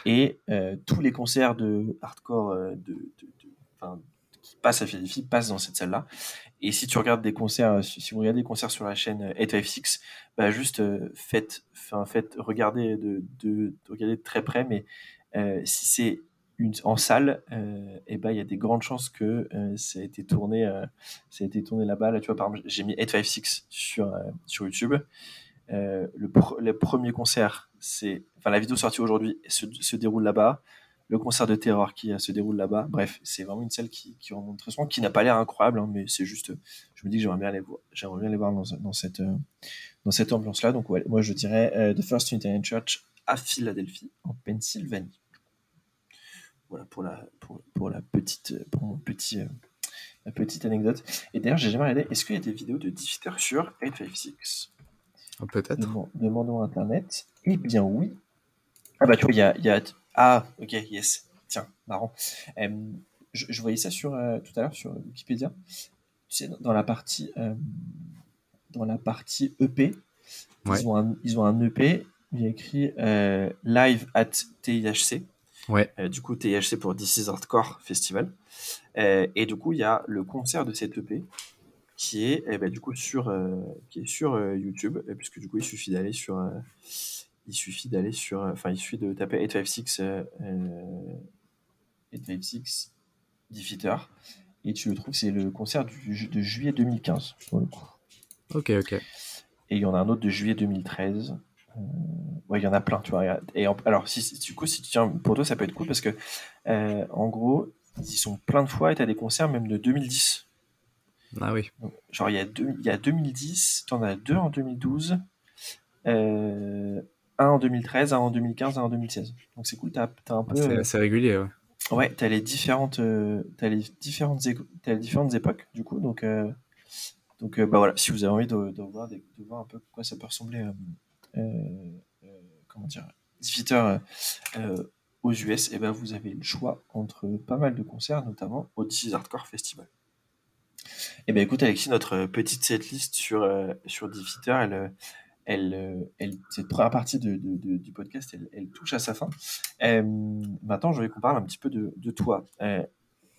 Et euh, tous les concerts de hardcore euh, de, qui passent à Philadelphie passent dans cette salle-là. Et si tu regardes des concerts, si vous regardez des concerts sur la chaîne 856, bah juste faites, enfin faites, regardez de, de, de très près, mais si c'est une, en salle, et eh ben il y a des grandes chances que ça a été tourné, ça a été tourné là-bas. Là, tu vois, par exemple, j'ai mis 856 sur sur YouTube. Euh, le, le, premier concert, c'est, enfin la vidéo sortie aujourd'hui se, se, déroule là-bas. Le concert de terror qui se déroule là-bas. Bref, c'est vraiment une salle qui, qui remonte très souvent, qui n'a pas l'air incroyable, hein, mais c'est juste, je me dis que j'aimerais bien aller voir, j'aimerais bien aller voir dans, dans cette, euh, dans cette ambiance-là. Donc ouais, moi je dirais euh, The First Unitarian Church à Philadelphie, en Pennsylvanie. Voilà pour la, pour, pour la petite, pour mon petit, la petite anecdote. Et d'ailleurs, j'ai jamais regardé, est-ce qu'il y a des vidéos de Diffiter sur 856 ah, peut-être. Demandons à Internet. Eh bien, oui. Ah, bah, tu vois, il y a, y a, Ah, ok, yes. Tiens, marrant. je, voyais ça sur, euh, tout à l'heure sur Wikipédia. Tu sais, dans la partie, euh, dans la partie EP, ils, ont un, ils ont un EP. Il y a écrit euh, Live at TIHC. Ouais. du coup, TIHC pour This is Hardcore Festival. et du coup, il y a le concert de cette EP qui est eh ben, du coup sur, qui est sur YouTube, puisque du coup il suffit d'aller sur, il suffit d'aller sur, enfin il suffit de taper 856, 856 Defeater, et tu le trouves, c'est le concert du, de juillet 2015 Ok, ok. Et il y en a un autre de juillet 2013. ouais, il y en a plein, tu vois. Et alors, si, du coup, si tu tiens, pour toi, ça peut être cool parce que, en gros, ils sont plein de fois et tu as des concerts même de 2010. Ah oui. Genre, il y a, deux, il y a 2010, tu en as deux en 2012, euh, un en 2013, un en 2015, un en 2016. Donc c'est cool, tu as, un peu. C'est assez régulier, ouais. Ouais, tu as les différentes, euh, as les différentes, as les différentes époques, du coup. Donc, euh, donc bah voilà, si vous avez envie de, de, voir, de, voir un peu quoi ça peut ressembler, comment dire, Diffiter aux US, et ben vous avez le choix entre pas mal de concerts, notamment au DC Hardcore Festival. Eh bien, écoute, Alexis, notre petite setlist sur, euh, sur elle, euh, elle, euh, elle, cette première partie de, de, du podcast, elle, elle, touche à sa fin. maintenant, je voulais qu'on parle un petit peu de, toi.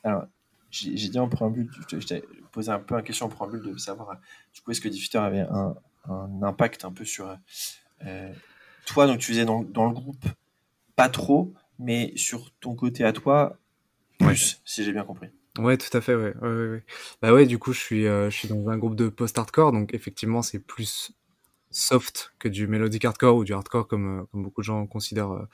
alors, j'ai dit en préambule, je t'ai posé un peu une question en préambule de savoir, du coup, est-ce que Diffiter avait un, un, impact un peu sur toi, donc tu faisais dans, dans, le groupe, pas trop, mais sur ton côté à toi, plus, si j'ai bien compris. Ouais, tout à fait, ouais. Ouais, ouais, Bah ouais, du coup, je suis, euh, je suis dans un groupe de post-hardcore, donc effectivement, c'est plus soft que du melodic hardcore ou du hardcore comme, euh, comme beaucoup de gens considèrent euh,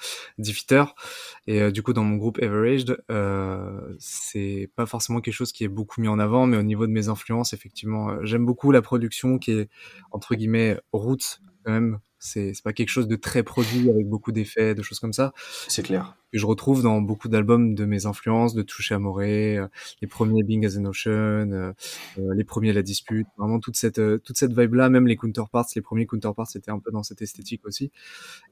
Et euh, du coup, dans mon groupe Everaged, euh, c'est pas forcément quelque chose qui est beaucoup mis en avant, mais au niveau de mes influences, effectivement, j'aime beaucoup la production qui est entre guillemets roots quand même c'est pas quelque chose de très produit avec beaucoup d'effets, de choses comme ça. C'est clair. Que je retrouve dans beaucoup d'albums de mes influences, de Touché Amoré, euh, les premiers Being as an Ocean, euh, euh, les premiers La Dispute, vraiment toute cette toute cette vibe là, même les counterparts, les premiers counterparts c'était un peu dans cette esthétique aussi.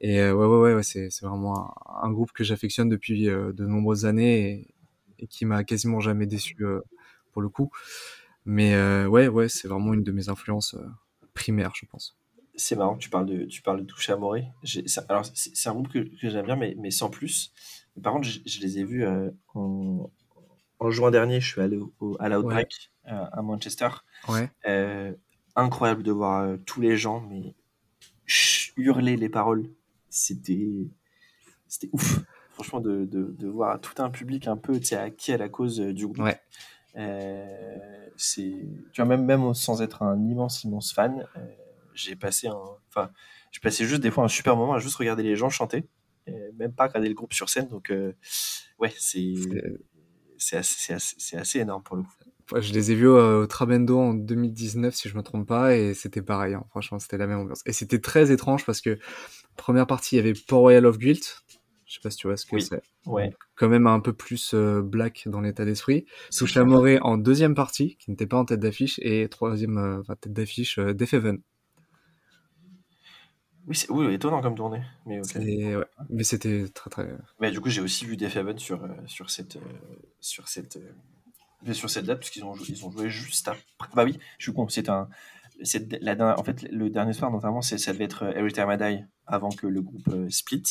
Et ouais ouais ouais, c'est c'est vraiment un, groupe que j'affectionne depuis de nombreuses années et, et qui m'a quasiment jamais déçu pour le coup. Mais ouais, ouais, c'est vraiment une de mes influences primaires, je pense. C'est marrant que tu parles de, tu parles de Touche Amoré. Alors, c'est un groupe que, que j'aime bien, mais, mais sans plus. par contre, je, je les ai vus euh, en, en, juin dernier. Je suis allé au, à l'Outbreak ouais. à Manchester. Ouais. incroyable de voir tous les gens, mais hurler les paroles. C'était c'était ouf. Franchement, de, de, de, voir tout un public un peu acquis à la cause du groupe. Ouais. Euh, c'est, tu vois, même, même sans être un immense, immense fan, euh, j'ai passé un, enfin, je passais juste des fois un super moment à juste regarder les gens chanter, même pas regarder le groupe sur scène. Donc, euh, ouais, c'est, c'est assez, assez, assez, énorme pour le coup. Je les ai vus au Trabendo en 2019, si je me trompe pas, et c'était pareil. Hein. Franchement, c'était la même ambiance. Et c'était très étrange parce que première partie, il y avait Port Royal of Guilt. Je sais pas si tu vois ce que oui. c'est. Ouais. Quand même un peu plus euh, black dans l'état d'esprit. Touche Amoré en deuxième partie, qui n'était pas en tête d'affiche, et troisième euh, enfin, tête d'affiche, euh, Def Heaven. Oui, c'est oui, étonnant comme tournée. Mais, okay. ouais. mais c'était très très. Mais du coup, j'ai aussi vu Def Heaven sur, sur cette, sur cette, sur cette date, parce qu'ils ont, ils ont joué juste après. Bah oui, je suis con, c'est un. La dernière, en fait, le dernier soir, notamment, ça devait être Every Time I Die avant que le groupe split.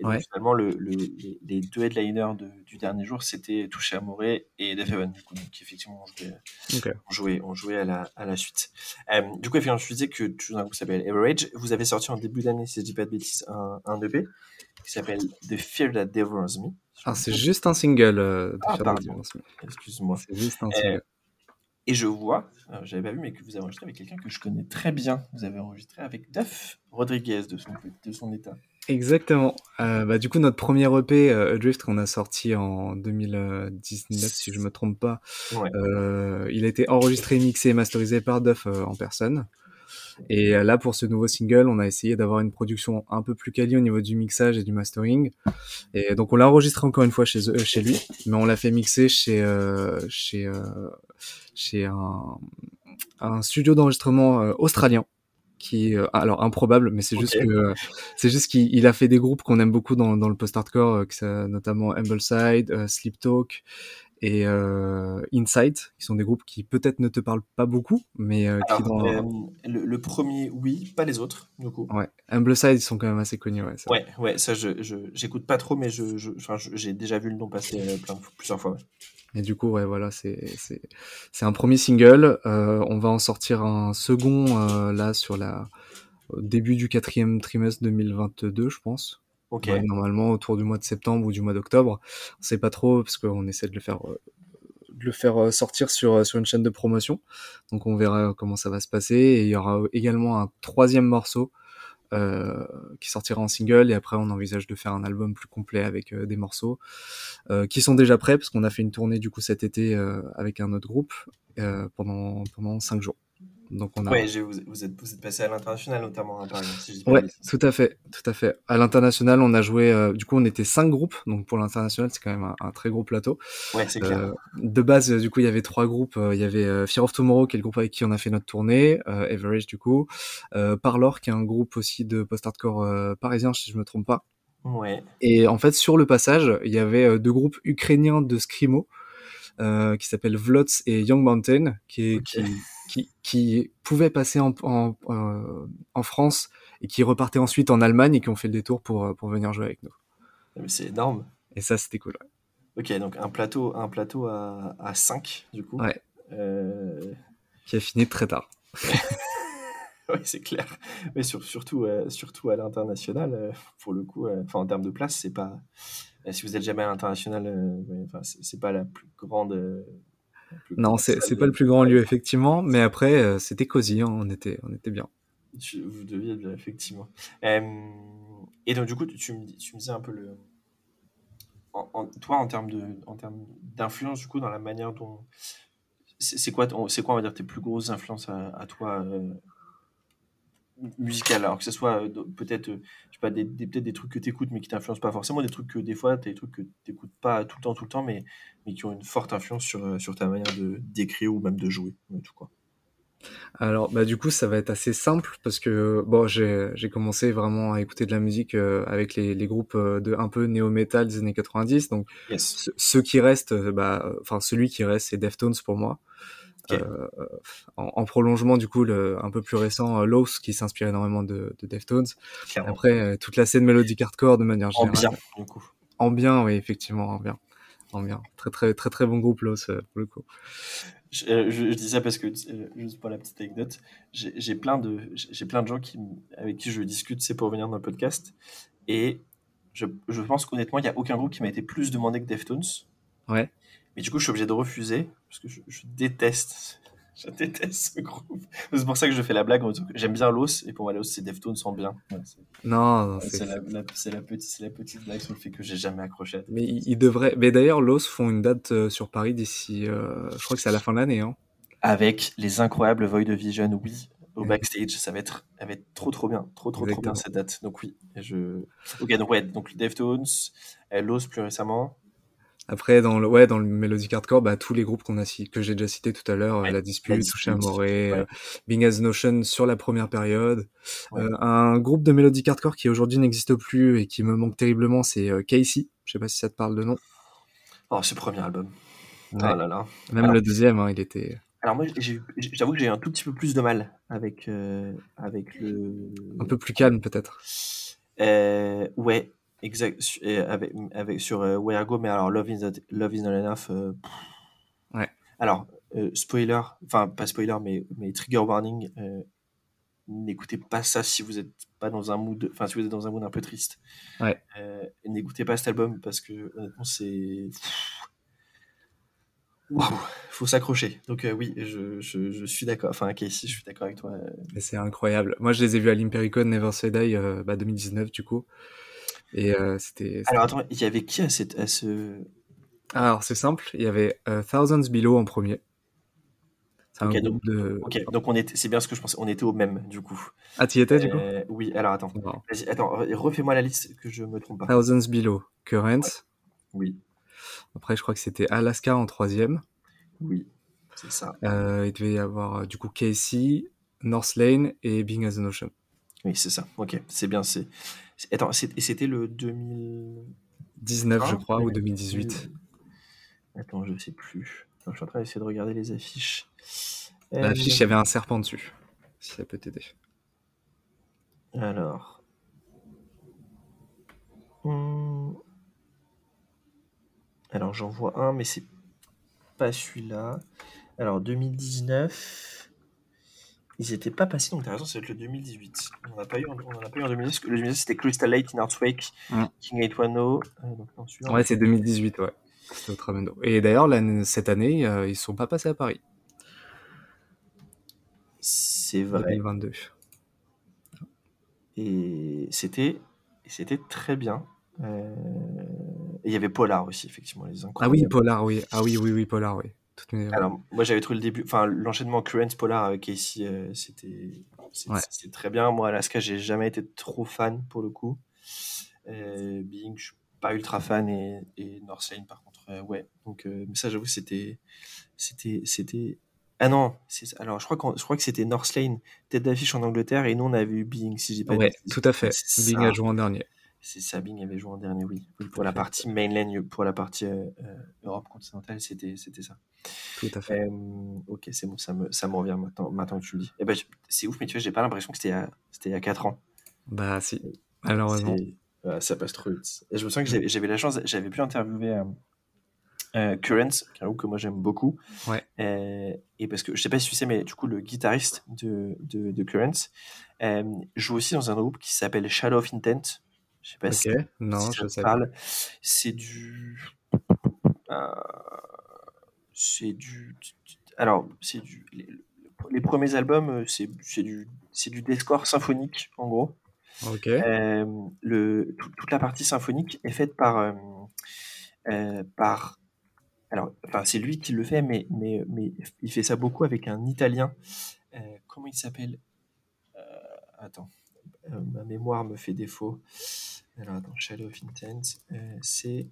Et donc, Ouais. finalement, le, le- les, deux headliners de- du dernier jour, c'était Touché Amoré et Def Heaven, du coup. Donc, effectivement, on jouait, Ok. on jouait, on jouait à, la, à la suite. Euh, du coup, effectivement, je disais que tu joues dans un groupe qui s'appelle Average. Vous avez sorti en début d'année, si je dis pas de bêtises, un, un EP qui s'appelle The Fear That Devours Me. Ah, c'est juste un single. Euh, Ah. Excuse-moi. C'est juste un Euh, single. Et je vois, euh, j'avais pas vu, mais que vous avez enregistré avec quelqu'un que je connais très bien. Vous avez enregistré avec Duff Rodriguez de son, de son état. Exactement. Euh, bah, du coup, notre premier EP, euh, Adrift, qu'on a sorti en 2019, si je me trompe pas, Ouais. euh, il a été enregistré, mixé et masterisé par Duff euh, en personne. Et là, pour ce nouveau single, on a essayé d'avoir une production un peu plus quali au niveau du mixage et du mastering. Et donc, on l'a enregistré encore une fois chez, eux- chez lui, mais on l'a fait mixer chez, chez, chez un, un studio d'enregistrement australien qui euh, alors improbable mais c'est juste que c'est juste qu'il il a fait des groupes qu'on aime beaucoup dans, dans le post-hardcore euh, notamment Ambleside, euh, Sleep Talk et euh, Inside qui sont des groupes qui peut-être ne te parlent pas beaucoup mais euh, qui Alors, dans euh, le, le premier, oui, pas les autres, du coup. ouais Ambleside ils sont quand même assez connus ouais, ça. Ouais, ouais, ça, je, j'écoute pas trop, mais je, je- j'ai déjà vu le nom passer euh, plein plusieurs fois. ouais. Et du coup, ouais, voilà, c'est c'est c'est un premier single. On va en sortir un second là sur la au début du quatrième trimestre 2022, je pense. Ok. Ouais, normalement autour du mois de septembre ou du mois d'octobre. On sait pas trop parce qu'on essaie de le faire euh, de le faire euh, sortir sur euh, sur une chaîne de promotion. Donc on verra comment ça va se passer. Et il y aura également un troisième morceau euh, qui sortira en single et après on envisage de faire un album plus complet avec des morceaux euh, qui sont déjà prêts parce qu'on a fait une tournée du coup cet été avec un autre groupe pendant pendant cinq jours. Donc on a Ouais, vous, vous êtes, vous êtes passé à l'international, notamment, hein, par exemple, si je dis pas Ouais, tout à fait, tout à fait. À l'international, on a joué. euh, du coup, on était cinq groupes. Donc pour l'international, c'est quand même un, un très gros plateau. Ouais, c'est clair. Euh, de base, du coup, il y avait trois groupes. Euh, Il y avait Fear of Tomorrow, qui est le groupe avec qui on a fait notre tournée. Euh, Average, du coup. Parlor, qui est un groupe aussi de post-hardcore parisien, si je me trompe pas. Ouais. Et en fait, sur le passage, il y avait deux groupes ukrainiens de Screamo, euh, qui s'appellent Vlots et Young Mountain, qui, est- qui, qui, qui pouvaient passer en, en, euh, en France et qui repartaient ensuite en Allemagne et qui ont fait le détour pour, euh, pour venir jouer avec nous. Mais c'est énorme. Et ça, c'était cool. ouais. Ok, donc un plateau, un plateau à, à 5, du coup. Ouais. Euh, Qui a fini très tard. ouais, c'est clair. Mais sur- surtout, euh, surtout à l'international, euh, pour le coup, en termes de place, c'est pas. si vous êtes jamais à l'international, c'est pas la plus grande. Non, c'est pas le plus grand lieu, effectivement. Mais après, euh, c'était cosy. hein, on, était, on était bien. Tu- Vous deviez bien, effectivement. Euh, et donc, du coup, tu me, tu me disais un peu le. En, en- toi, en termes d'influence, du coup, dans la manière dont. C'est quoi, c'est quoi, on va dire, tes plus grosses influences à, à toi euh, musicales Alors que ce soit euh, peut-être, euh, sais pas, des, des- peut-être des trucs que tu écoutes mais qui t'influencent pas forcément, des trucs que des fois, t'as des trucs que tu pas tout le temps, tout le temps, mais, mais qui ont une forte influence sur, euh, sur ta manière de d'écrire ou même de jouer. tout, quoi. Alors, bah, du coup, ça va être assez simple parce que bon, j'ai j'ai commencé vraiment à écouter de la musique euh, avec les, les groupes euh, de un peu néo-metal des années 90. Donc, Yes. ce- ceux qui restent, euh, bah, enfin, celui qui reste, c'est Deftones pour moi. Euh, en, en, prolongement, du coup, le, un peu plus récent, Lowe's, qui s'inspire énormément de, de Deftones. Clairement. Après, toute la scène mélodique hardcore, de manière En générale. bien, du coup. En bien, oui, effectivement, en bien. En bien. Très, très, très, très bon groupe, Lowe's, pour le coup. Je, euh, je, je, dis ça parce que, euh, juste pour la petite anecdote, j'ai plein, de, j'ai plein de gens qui, avec qui je discute, c'est pour venir dans le podcast. Et je, je pense qu'honnêtement, il n'y a aucun groupe qui m'a été plus demandé que Deftones. Ouais. Mais du coup, je suis obligé de refuser parce que je, je déteste. Je déteste ce groupe. C'est pour ça que je fais la blague. J'aime bien l'os et pour moi, l'os, c'est Deftones sans bien. Ouais, non, non c'est la, la, la, petite, la petite blague sur le fait que j'ai jamais accroché à Mais ils devraient. Mais d'ailleurs, l'os font une date euh, sur Paris d'ici. Euh, je crois que c'est à la fin de l'année. Hein. Avec les incroyables Void of Vision, oui, au backstage, ça va être, ça va être trop trop bien, trop trop trop bien cette date. Donc oui, je. Ok, donc ouais, donc Deftones, Los plus récemment. Après, dans le, ouais, dans le Melodic Hardcore, bah, tous les groupes qu'on a que j'ai déjà cités tout à l'heure, ouais, La Dispute, Touché Amoré, ouais. euh, Bing as Notion sur la première période. Ouais. Euh, un groupe de Melodic Hardcore qui aujourd'hui n'existe plus et qui me manque terriblement, c'est euh, Casey. Je sais pas si ça te parle de nom. Oh, ce premier album. Là là. Même Alors, le deuxième, hein, il était. Alors moi, j'avoue que j'ai un tout petit peu plus de mal avec, euh, avec le... Un peu plus calme peut-être. Euh, ouais, exact. Avec, avec, sur euh, Where Go, mais alors Love is Not, Love is not Enough. Euh, ouais. Alors, euh, spoiler, enfin pas spoiler, mais, mais trigger warning, euh, n'écoutez pas ça si vous êtes pas dans un mood, enfin si vous êtes dans un mood un peu triste. Ouais. n'écoutez pas cet album parce que honnêtement c'est... Waouh, faut s'accrocher. Donc euh, oui, je, je, je suis d'accord. Enfin, Casey, je suis d'accord avec toi. C'est incroyable. Moi, je les ai vus à l'Impericon Never Say Die, euh, bah, 2019 du coup. Et euh, c'était. Alors attends, il y avait qui à, cette, à ce Alors c'est simple, il y avait euh, Thousands Below en premier. Okay, donc, de. Ok, donc on était, c'est bien ce que je pensais. On était au même du coup. Ah, tu y étais du coup Oui. Alors attends. Vas-y, attends, refais-moi la liste que je me trompe pas. Thousands Below, Currents. Ouais. Oui. Après, je crois que c'était Alaska en troisième. Oui, c'est ça. Euh, il devait y avoir du coup Casey, North Lane et Being as an Ocean. Oui, c'est ça. Ok, c'est bien. C'est attends, c'était le 2019, je crois, ou 2018. Attends, je sais plus. Attends, je suis en train d'essayer de regarder les affiches. L'affiche, il y avait un serpent dessus. Si ça peut t'aider. Alors. Hum... Alors j'en vois un, mais c'est pas celui-là. Alors 2019, ils étaient pas passés, donc t'as raison, ça va être le 2018. On n'en a pas eu, on en a pas eu en 2010. Le 2010 c'était Crystal Lake, In mm. King 810. Euh, donc, non, ouais, c'est 2018, ouais. Et d'ailleurs, cette année, euh, ils sont pas passés à Paris. C'est vrai. 2022. Et c'était, c'était très bien. Euh... Et il y avait Polar aussi, effectivement. Les ah oui, Polar, oui. Ah oui, oui, oui, Polar, oui. Toutes mes... Alors, moi, j'avais trouvé le début, enfin, l'enchaînement Currents Polar avec Casey, euh, c'était ouais. très bien. Moi, Alaska, j'ai jamais été trop fan pour le coup. Euh, Bing, je suis pas ultra fan et, et Northlane, par contre, euh, ouais. Donc, mais ça, j'avoue, c'était, c'était, c'était. Ah non, alors je crois, qu je crois que c'était Northlane, tête d'affiche en Angleterre, et nous on avait eu Bing, si j'ai pas Ouais, tout à fait. Bing a joué en dernier c'est Sabine avait joué en dernier, oui. Pour la partie mainland, pour la partie euh, Europe continentale, c'était c'était ça. Tout à fait. Euh, ok, c'est bon, ça me, ça me revient maintenant, maintenant que tu le dis. Eh ben, c'est ouf, mais tu vois, j'ai pas l'impression que c'était il y a 4 ans. Bah si, malheureusement. Euh, ça passe trop vite. Et je me sens que j'avais la chance, j'avais pu interviewer euh, Currents, un groupe que moi j'aime beaucoup. Ouais. et parce que je sais pas si tu sais, mais du coup, le guitariste de, de, de Currents joue aussi dans un groupe qui s'appelle Shadow of Intent. Je sais pas okay. si, non, si je sais parle. C'est du. Euh, c'est du. Alors, c'est du. Les, les, premiers albums, c'est du, du deathcore symphonique, en gros. Ok. Euh, le, tout, toute la partie symphonique est faite par. Euh, euh, par alors, enfin, c'est lui qui le fait, mais, mais, mais il fait ça beaucoup avec un Italien. comment il s'appelle? Attends euh, ma mémoire me fait défaut. Alors attends, Shadow of Intent, euh, c'est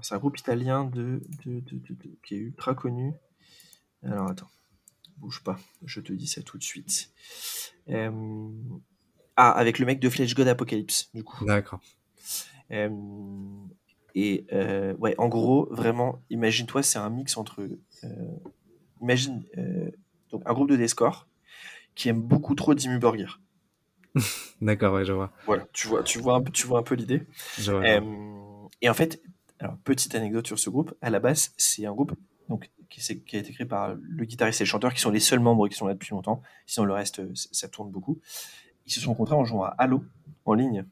c'est un groupe italien de, de, de, de, qui est ultra connu. Alors attends, bouge pas, je te dis ça tout de suite. Euh, ah, avec le mec de Flash God Apocalypse, du coup. D'accord. Et ouais, en gros, vraiment, imagine-toi, c'est un mix entre imagine donc un groupe de Descore qui aime beaucoup trop Dimmu Borgir. D'accord, ouais, je vois. Voilà, tu vois, tu vois un peu, tu vois un peu l'idée. Euh, et en fait, alors petite anecdote sur ce groupe, à la base, c'est un groupe donc qui, a été créé par le guitariste et le chanteur qui sont les seuls membres qui sont là depuis longtemps. Sinon le reste, ça tourne beaucoup. Ils se sont rencontrés en jouant à Halo en ligne.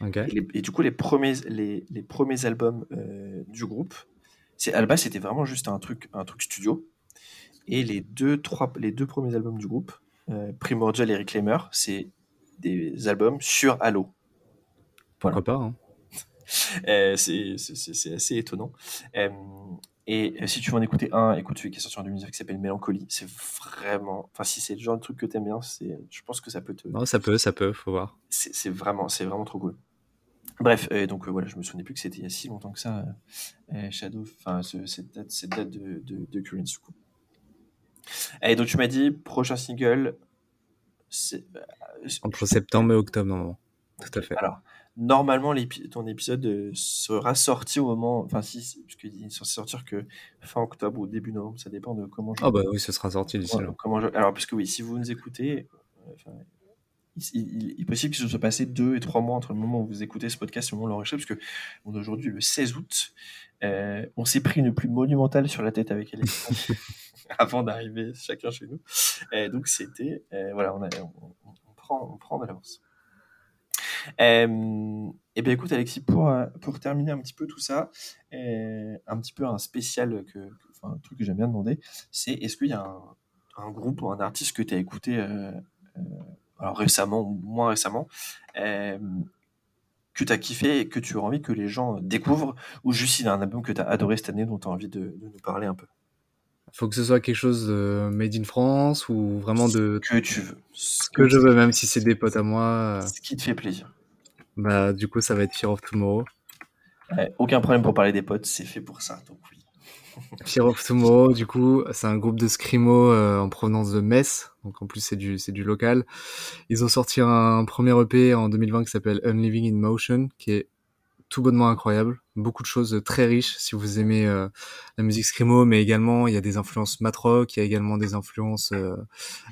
Ok. Et, les- et du coup, les premiers, les, les premiers albums euh, du groupe, c'est à la base, c'était vraiment juste un truc, un truc studio. Et les deux, trois, les deux premiers albums du groupe, euh, Primordial et Reclaimer, c'est des albums sur Halo. Pourquoi pas hein. Euh, c'est assez étonnant. Euh, et euh, si tu veux en écouter un, écoute celui qui est sorti en 2019 qui s'appelle Mélancolie. C'est vraiment. Enfin, si c'est le genre de truc que t'aimes bien, c'est- je pense que ça peut te. Non, ça peut, ça peut, faut voir. c'est vraiment, c'est vraiment trop cool. Bref, euh, donc voilà, je me souvenais plus que c'était il y a si longtemps que ça, Shadow, enfin ce- cette date, cette date de, de, de Currents, du coup. Et donc tu m'as dit, prochain single, Entre septembre et octobre, normalement. Tout à fait. alors, normalement, ton épisode euh, sera sorti au moment, enfin si, parce qu'il est censé sortir que fin octobre ou début novembre, ça dépend de comment je... Ah bah oui, ce sera sorti d'ici Ouais, là. comment je- Alors, parce que oui, si vous nous écoutez, euh, il, est possible qu'il se soit passé deux et trois mois entre le moment où vous écoutez ce podcast et le moment où l'enregistre, parce que on est aujourd'hui le 16 août, euh, on s'est pris une pluie monumentale sur la tête avec Alex avant d'arriver chacun chez nous. Donc c'était, euh, voilà, on, prend, on prend de l'avance. Euh, et bien écoute Alexis, pour, euh, pour terminer un petit peu tout ça, euh, un petit peu un spécial, que, un truc que j'aime bien demander, c'est est-ce qu'il y a un, un groupe ou un artiste que tu as écouté alors récemment ou moins récemment, que tu as kiffé et que tu as envie que les gens découvrent, ou juste il y a un album que tu as adoré cette année dont tu as envie de nous parler un peu? Faut que ce soit quelque chose de made in France ou vraiment de Que tu veux. ce que je veux, même si c'est des potes à moi. euh, Ce qui te fait plaisir. Bah, du coup, ça va être Fear of Tomorrow. Ouais, aucun problème pour parler des potes, c'est fait pour ça, donc oui. Fear of Tomorrow, du coup, c'est un groupe de scrimo euh, en provenance de Metz. Donc en plus, c'est du, c'est du local. Ils ont sorti un premier EP en 2020 qui s'appelle Unliving in Motion, qui est tout bonnement incroyable. Beaucoup de choses très riches si vous aimez euh, la musique scrimo, mais également il y a des influences mat rock, il y a également des influences euh,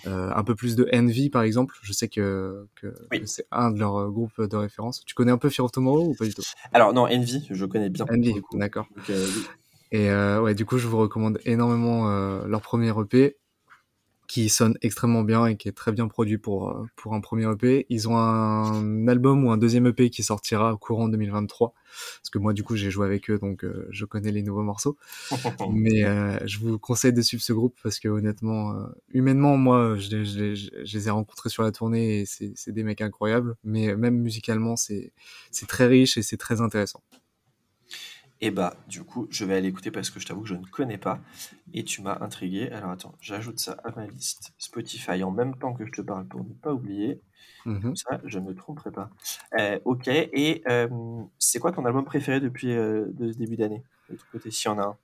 euh, un peu plus de Envy par exemple. Je sais que, que, Oui. c'est un de leurs euh, groupes de référence. Tu connais un peu Fear of Tomorrow ou pas du tout? Alors non, Envy, je connais bien. Envy, d'accord. Euh. Et euh, ouais, du coup, je vous recommande énormément euh, leur premier EP, qui sonne extrêmement bien et qui est très bien produit pour euh, pour un premier EP. Ils ont un album ou un deuxième EP qui sortira au courant 2023, parce que moi, du coup, j'ai joué avec eux, donc euh, je connais les nouveaux morceaux. Mais euh, je vous conseille de suivre ce groupe parce que honnêtement, euh, humainement, moi, je, les- je les- je les ai rencontrés sur la tournée et c'est c'est des mecs incroyables. Mais même musicalement, c'est c'est très riche et c'est très intéressant. Et bah, du coup, je vais aller écouter parce que je t'avoue que je ne connais pas. Et tu m'as intrigué. Alors attends, j'ajoute ça à ma liste Spotify en même temps que je te parle pour ne pas oublier. Mhm. Comme ça, je ne me tromperai pas. Euh, ok, et euh, c'est quoi ton album préféré depuis euh, de ce début d'année De ton côté, s'il y en a un?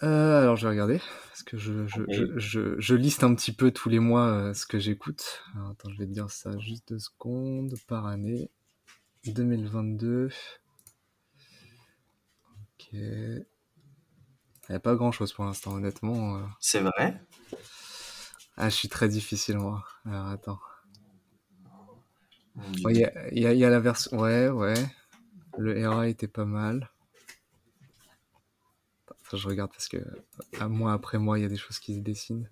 Alors je vais regarder parce que je, je, Ok. je, je, je liste un petit peu tous les mois ce que j'écoute. Alors, attends, je vais te dire ça juste deux secondes par année. 2022. Il n'y a pas grand chose pour l'instant, honnêtement. euh. C'est vrai? Ah, je suis très difficile, moi. Alors attends. Il y, a, y a- il y a la version. Ouais, ouais. Le RA était pas mal. Je regarde parce que à mois après mois, il y a des choses qui se dessinent.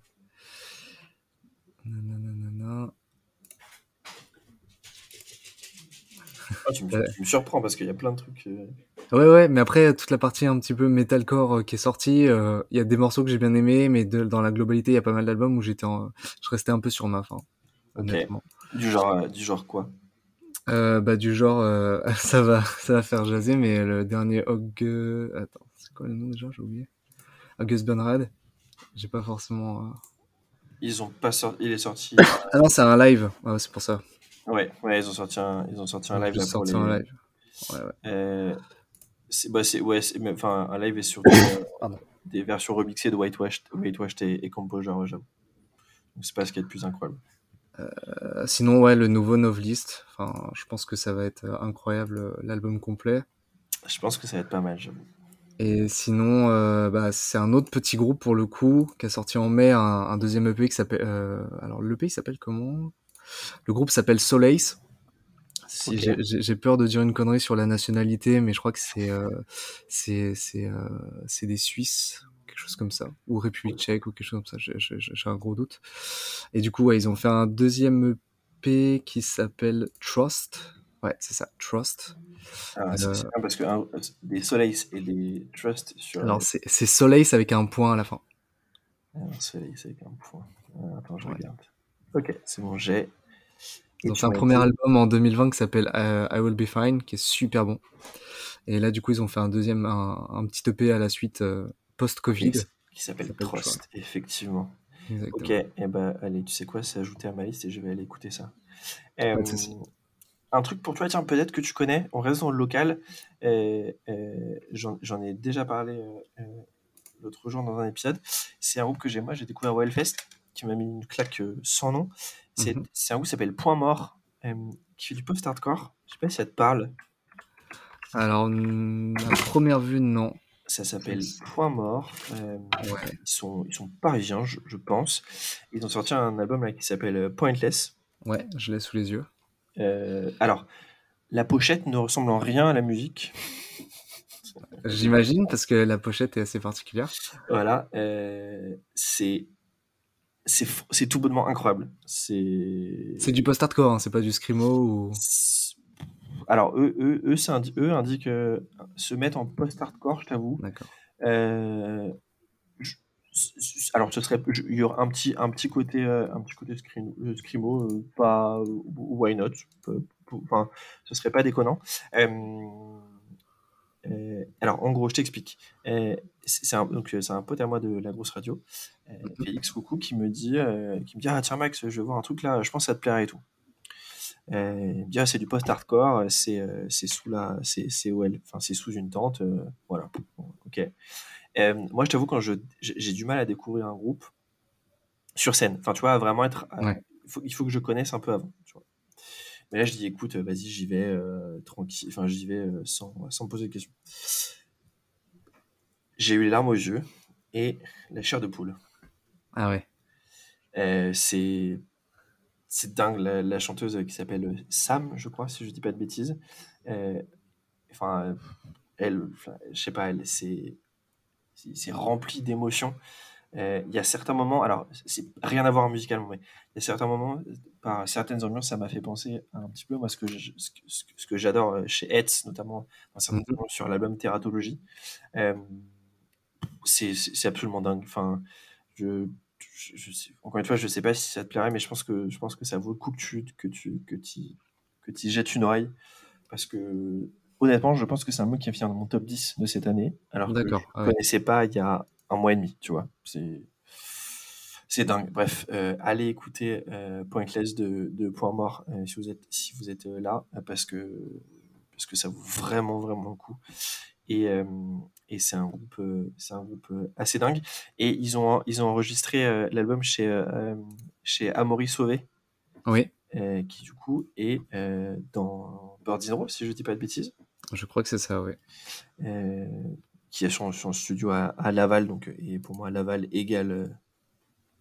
Nananana. Ah, tu, me, tu me surprends parce qu'il y a plein de trucs. Euh, Ouais, ouais, mais après, toute la partie un petit peu metalcore euh, qui est sortie, euh, il y a des morceaux que j'ai bien aimés, mais de- dans la globalité, il y a pas mal d'albums où j'étais en- je restais un peu sur ma fin, honnêtement. Du genre, euh, du genre quoi? Euh, bah, du genre, euh, ça va, ça va faire jaser, mais le dernier Hog, euh, attends, c'est quoi le nom déjà, j'ai oublié. August Bunrad. J'ai pas forcément. euh, Ils ont pas sorti. Il est sorti. Ah non, c'est un live. Ouais, c'est pour ça. ouais, ouais, ils ont sorti un, ils ont sorti un Ils ont live. là, pour sorti un live. Ouais, ouais. C'est bah c'est ouais enfin un live est sur euh, des versions remixées de Whitewashed, Whitewashed et, et Composure. Donc c'est pas ce qui est le plus incroyable. Euh, sinon, ouais, le nouveau Novelist. Enfin, je pense que ça va être euh, incroyable, l'album complet. Je pense que ça va être pas mal j'avoue. Et sinon, euh, bah, c'est un autre petit groupe pour le coup qui a sorti en mai un, un deuxième EP qui s'appelle. Alors l'EP il s'appelle comment? Le groupe s'appelle Solace. Si j'ai- peur de dire une connerie sur la nationalité, mais je crois que c'est euh, c'est euh, des Suisses, quelque chose comme ça, ou République Tchèque ou quelque chose comme ça. J'ai- un gros doute. Et du coup, ouais, ils ont fait un deuxième EP qui s'appelle Trust. Ouais, c'est ça, Trust. Ah, c'est Euh, c'est bien parce que hein, des Soleils et des Trust sur. Alors c'est c'est Solace avec un point à la fin. Ah, Soleil, c'est avec un point. Ah, attends, je Ouais. regarde. Ok, c'est bon, j'ai. Ils ont fait un premier album en 2020 qui s'appelle euh, I Will Be Fine, qui est super bon. Et là, du coup, ils ont fait un deuxième, un, un petit EP à la suite euh, post-Covid. qui s'appelle Trust, effectivement. Exactement. Ok, et ben allez, tu sais quoi, c'est ajouté à ma liste et je vais aller écouter ça. Euh, un truc pour toi, tiens, peut-être que tu connais, on reste dans le local. J'en ai déjà parlé l'autre jour dans un épisode. C'est un groupe que j'ai, moi, j'ai découvert au Hellfest, qui m'a mis une claque euh, sans nom. C'est Mhm. un groupe qui s'appelle Point Mort, euh, qui fait du post-hardcore. Je sais pas si ça te parle. Alors, à première vue, non. Ça s'appelle Point Mort. euh, Ouais. ils, sont, ils sont parisiens, je, je pense. Ils ont sorti un album là, qui s'appelle Pointless. Ouais, je l'ai sous les yeux. Euh, alors, la pochette ne ressemble en rien à la musique. J'imagine, parce que la pochette est assez particulière. Voilà, euh, c'est c'est tout bonnement incroyable. C'est C'est du post-hardcore, hein, c'est pas du screamo ou... alors eux eux eux, c'est indi- eux indiquent euh, se mettre en post-hardcore, je t'avoue. D'accord. Euh, alors ce serait il y aura un petit un petit côté euh, un petit côté scream- euh, screamo, euh, pas why not. Enfin, ce serait pas déconnant. Euh, alors, en gros, je t'explique. Euh, c'est un, donc, euh, c'est un pote à moi de la grosse radio, euh, Félix Coucou, qui me dit, qui me dit, ah tiens Max, je voir un truc là, je pense que ça te plairait et tout. Il me dit, ah, c'est du post-hardcore, c'est c'est sous la, c'est c'est OL, enfin c'est sous une tente, voilà. Bon, ok. Moi, je t'avoue, quand je j'ai du mal à découvrir un groupe sur scène, enfin tu vois, vraiment être, Ouais. il faut, il faut que je connaisse un peu avant, vois. Mais là, je dis, écoute, euh, vas-y, j'y vais euh, tranquille, enfin, j'y vais euh, sans, sans me poser de questions. J'ai eu les larmes aux yeux et la chair de poule. Ah ouais. Euh, c'est c'est dingue, la, la chanteuse qui s'appelle Sam, je crois, si je dis pas de bêtises. Enfin, elle, je sais pas, elle, c'est c'est c'est rempli d'émotions. Euh, Il y a certains moments, alors c'est rien à voir musicalement, mais il y a certains moments, par certaines ambiances, ça m'a fait penser un petit peu moi ce que je- ce que, j'adore euh, chez Hetz, notamment moments sur l'album Thératologie. Euh, c'est absolument dingue. Enfin, je, je, je sais- encore une fois, je sais pas si ça te plairait, mais je pense que je pense que ça vaut le coup que tu que tu que tu que tu jettes une oreille parce que honnêtement, je pense que c'est un mot qui vient dans mon top 10 de cette année, alors que je ah ne ouais. connaissais pas il y a un mois et demi, tu vois. C'est c'est dingue. Bref, euh, allez écouter euh, Pointless de, de Point Mort euh, si vous êtes si vous êtes là parce que parce que ça vaut vraiment vraiment le coup. Et, et c'est un groupe c'est un groupe assez dingue. Et ils ont ils ont enregistré l'album chez chez Amaury Sauvé Oui, qui du coup est dans Birds in Row, si je dis pas de bêtises, je crois que c'est ça, ouais. Qui a son, son studio à, Laval, donc et pour moi Laval égale euh,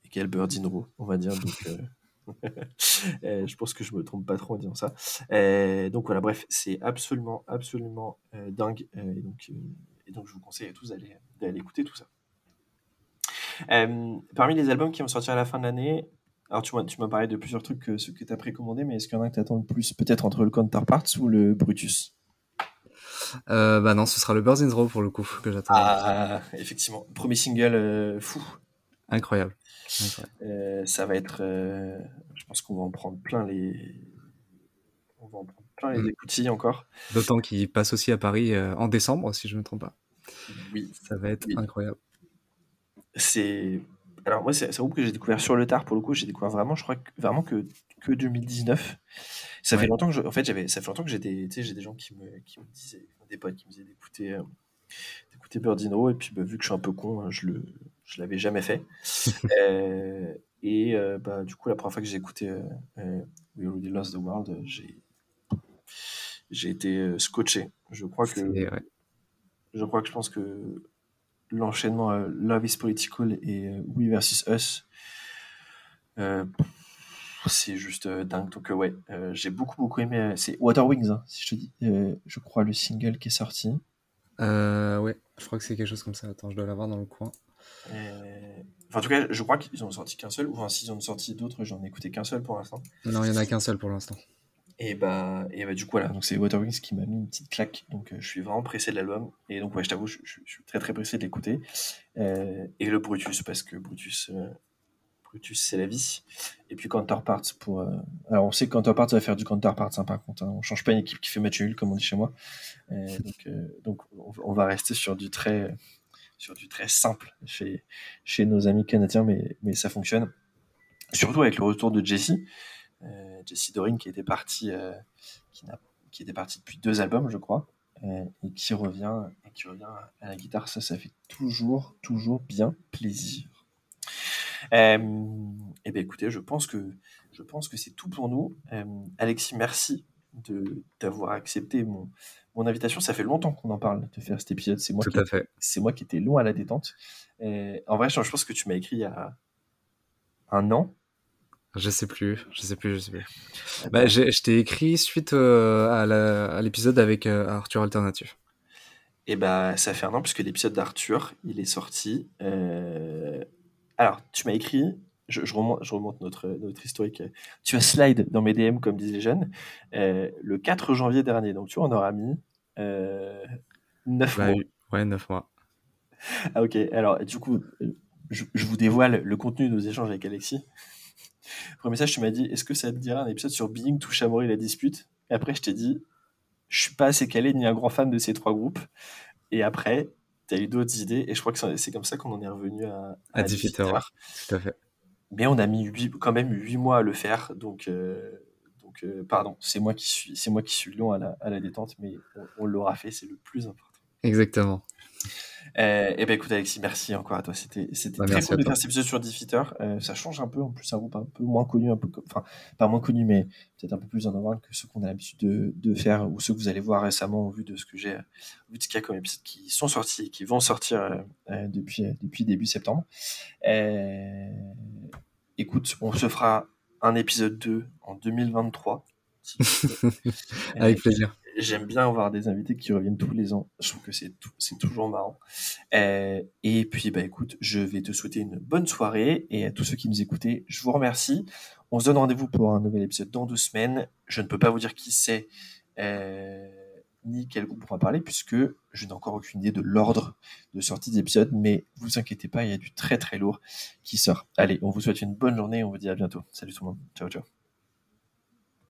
égale Birds in Row, on va dire. Euh, euh, je pense que je me trompe pas trop en disant ça. Donc voilà, bref, c'est absolument absolument dingue. et donc et donc je vous conseille à tous d'aller d'aller écouter tout ça. Parmi les albums qui vont sortir à la fin de l'année, alors tu m'as, tu m'as parlé de plusieurs trucs que, que tu as précommandé, mais est-ce qu'il y en a que tu attends le plus Peut-être entre le Counterparts ou le Brutus? Euh, bah non, ce sera le Birds in the Row pour le coup que j'attends. Ah, effectivement. Premier single euh, fou. Incroyable. Incroyable. Euh, ça va être. euh, je pense qu'on va en prendre plein les. On va en prendre plein les Mm. écoutilles encore. D'autant qu'il passe aussi à Paris en décembre, si je ne me trompe pas. Oui. Ça va être Oui. incroyable. C'est. Alors, moi, c'est un groupe que j'ai découvert sur le tard pour le coup. J'ai découvert vraiment, je crois, que, vraiment que, que 2019. Ça fait longtemps que je. En fait, j'avais, ça fait longtemps que j'ai des, tu sais, j'ai des gens qui me, qui me disaient, des potes qui me disaient d'écouter, euh, d'écouter Birdino. Et puis, bah, vu que je suis un peu con, hein, je le, je l'avais jamais fait. Euh, et euh, bah, du coup, la première fois que j'ai écouté euh, We Already Lost the World, j'ai, j'ai été scotché. Je crois que ouais. Je crois que je pense que l'enchaînement Love is Political et We versus Us, c'est juste euh, dingue. Donc, euh, ouais, euh, j'ai beaucoup, beaucoup aimé. c'est Water Wings, hein, si je te dis, je crois, le single qui est sorti. Euh, ouais, je crois que c'est quelque chose comme ça. Attends, je dois l'avoir dans le coin. Enfin, en tout cas, je crois qu'ils ont sorti qu'un seul, ou enfin, s'ils ont sorti d'autres, j'en ai écouté qu'un seul pour l'instant. Non, il y en a qu'un seul pour l'instant. Et bah, et bah, du coup, voilà, donc c'est Water Wings qui m'a mis une petite claque. Donc, euh, je suis vraiment pressé de l'album. Et donc, ouais, je t'avoue, je, je- je suis très, très pressé de l'écouter. Euh, et le Brutus, parce que Brutus, euh, Brutus, c'est la vie. Et puis Counterparts pour. euh, Alors, on sait que Counterparts va faire du Counterparts, hein, par contre. hein. On change pas une équipe qui fait match nul, comme on dit chez moi. Donc, euh, donc, on, va rester sur du très, sur du très simple chez, chez nos amis canadiens, mais, mais ça fonctionne. Surtout avec le retour de Jesse. Euh, Jesse Doring qui était parti, euh, qui, n'a- qui était parti depuis deux albums, je crois, et qui revient, et qui revient à la guitare. Ça, ça fait toujours, toujours bien plaisir. Euh, et ben écoutez, je pense que je pense que c'est tout pour nous. Euh, Alexis, merci de d'avoir accepté mon mon invitation. Ça fait longtemps qu'on en parle de faire cet épisode. C'est moi Tout qui à fait. c'est moi qui étais loin à la détente. Euh, en vrai, je je pense que tu m'as écrit il y a un an. Je sais plus, je sais plus, je sais plus. Bah, j'ai- je t'ai écrit suite euh, à la- à l'épisode avec euh, Arthur Alternatif. Et bah, ça fait un an puisque l'épisode d'Arthur, il est sorti. euh, Alors, tu m'as écrit, je, je remonte, je remonte notre, notre historique. Tu as slide dans mes DM, comme disent les jeunes, euh, le 4 janvier dernier. Donc, tu vois, on aura mis euh, 9 Bah, mois. ouais, 9 mois. Ah, ok. Alors, du coup, euh, je, je vous dévoile le contenu de nos échanges avec Alexis. Premier message, tu m'as dit Est-ce que ça te dirait un épisode sur Being, Touche à et la dispute? Et après, je t'ai dit Je suis pas assez calé ni un grand fan de ces trois groupes. Et après, tu as eu d'autres idées. Et je crois que c'est comme ça qu'on en est revenu à, À Defeater, ouais. Tout à fait. Mais on a mis quand même 8 mois à le faire. Donc, euh, donc euh, pardon, c'est moi, qui suis- c'est moi qui suis long à la, à la détente. Mais on, on l'aura fait, c'est le plus important. Exactement. Euh, eh ben écoute Alexis, merci encore à toi. C'était c'était Bah, très cool de faire cet épisode sur Defeater. Euh, ça change un peu, en plus un groupe un peu moins connu, un peu enfin pas moins connu, mais peut-être un peu plus underground que ceux qu'on a l'habitude de, de faire ou ceux que vous allez voir récemment au vu de ce que j'ai, vu de ce qu'il y a comme épisodes qui sont sortis et qui vont sortir euh, euh, depuis depuis début septembre. Écoute, on se fera un épisode 2 en 2023. s'il vous plaît. Avec plaisir. J'aime bien avoir des invités qui reviennent tous les ans. Je trouve que c'est tou- c'est toujours marrant. Euh, et puis, bah écoute, je vais te souhaiter une bonne soirée et à tous ceux qui nous écoutaient, je vous remercie. On se donne rendez-vous pour un nouvel épisode dans deux semaines. Je ne peux pas vous dire qui c'est euh, ni quel groupe on va parler puisque je n'ai encore aucune idée de l'ordre de sortie des épisodes, mais vous inquiétez pas, il y a du très très lourd qui sort. Allez, on vous souhaite une bonne journée on vous dit à bientôt. Salut tout le monde. Ciao ciao.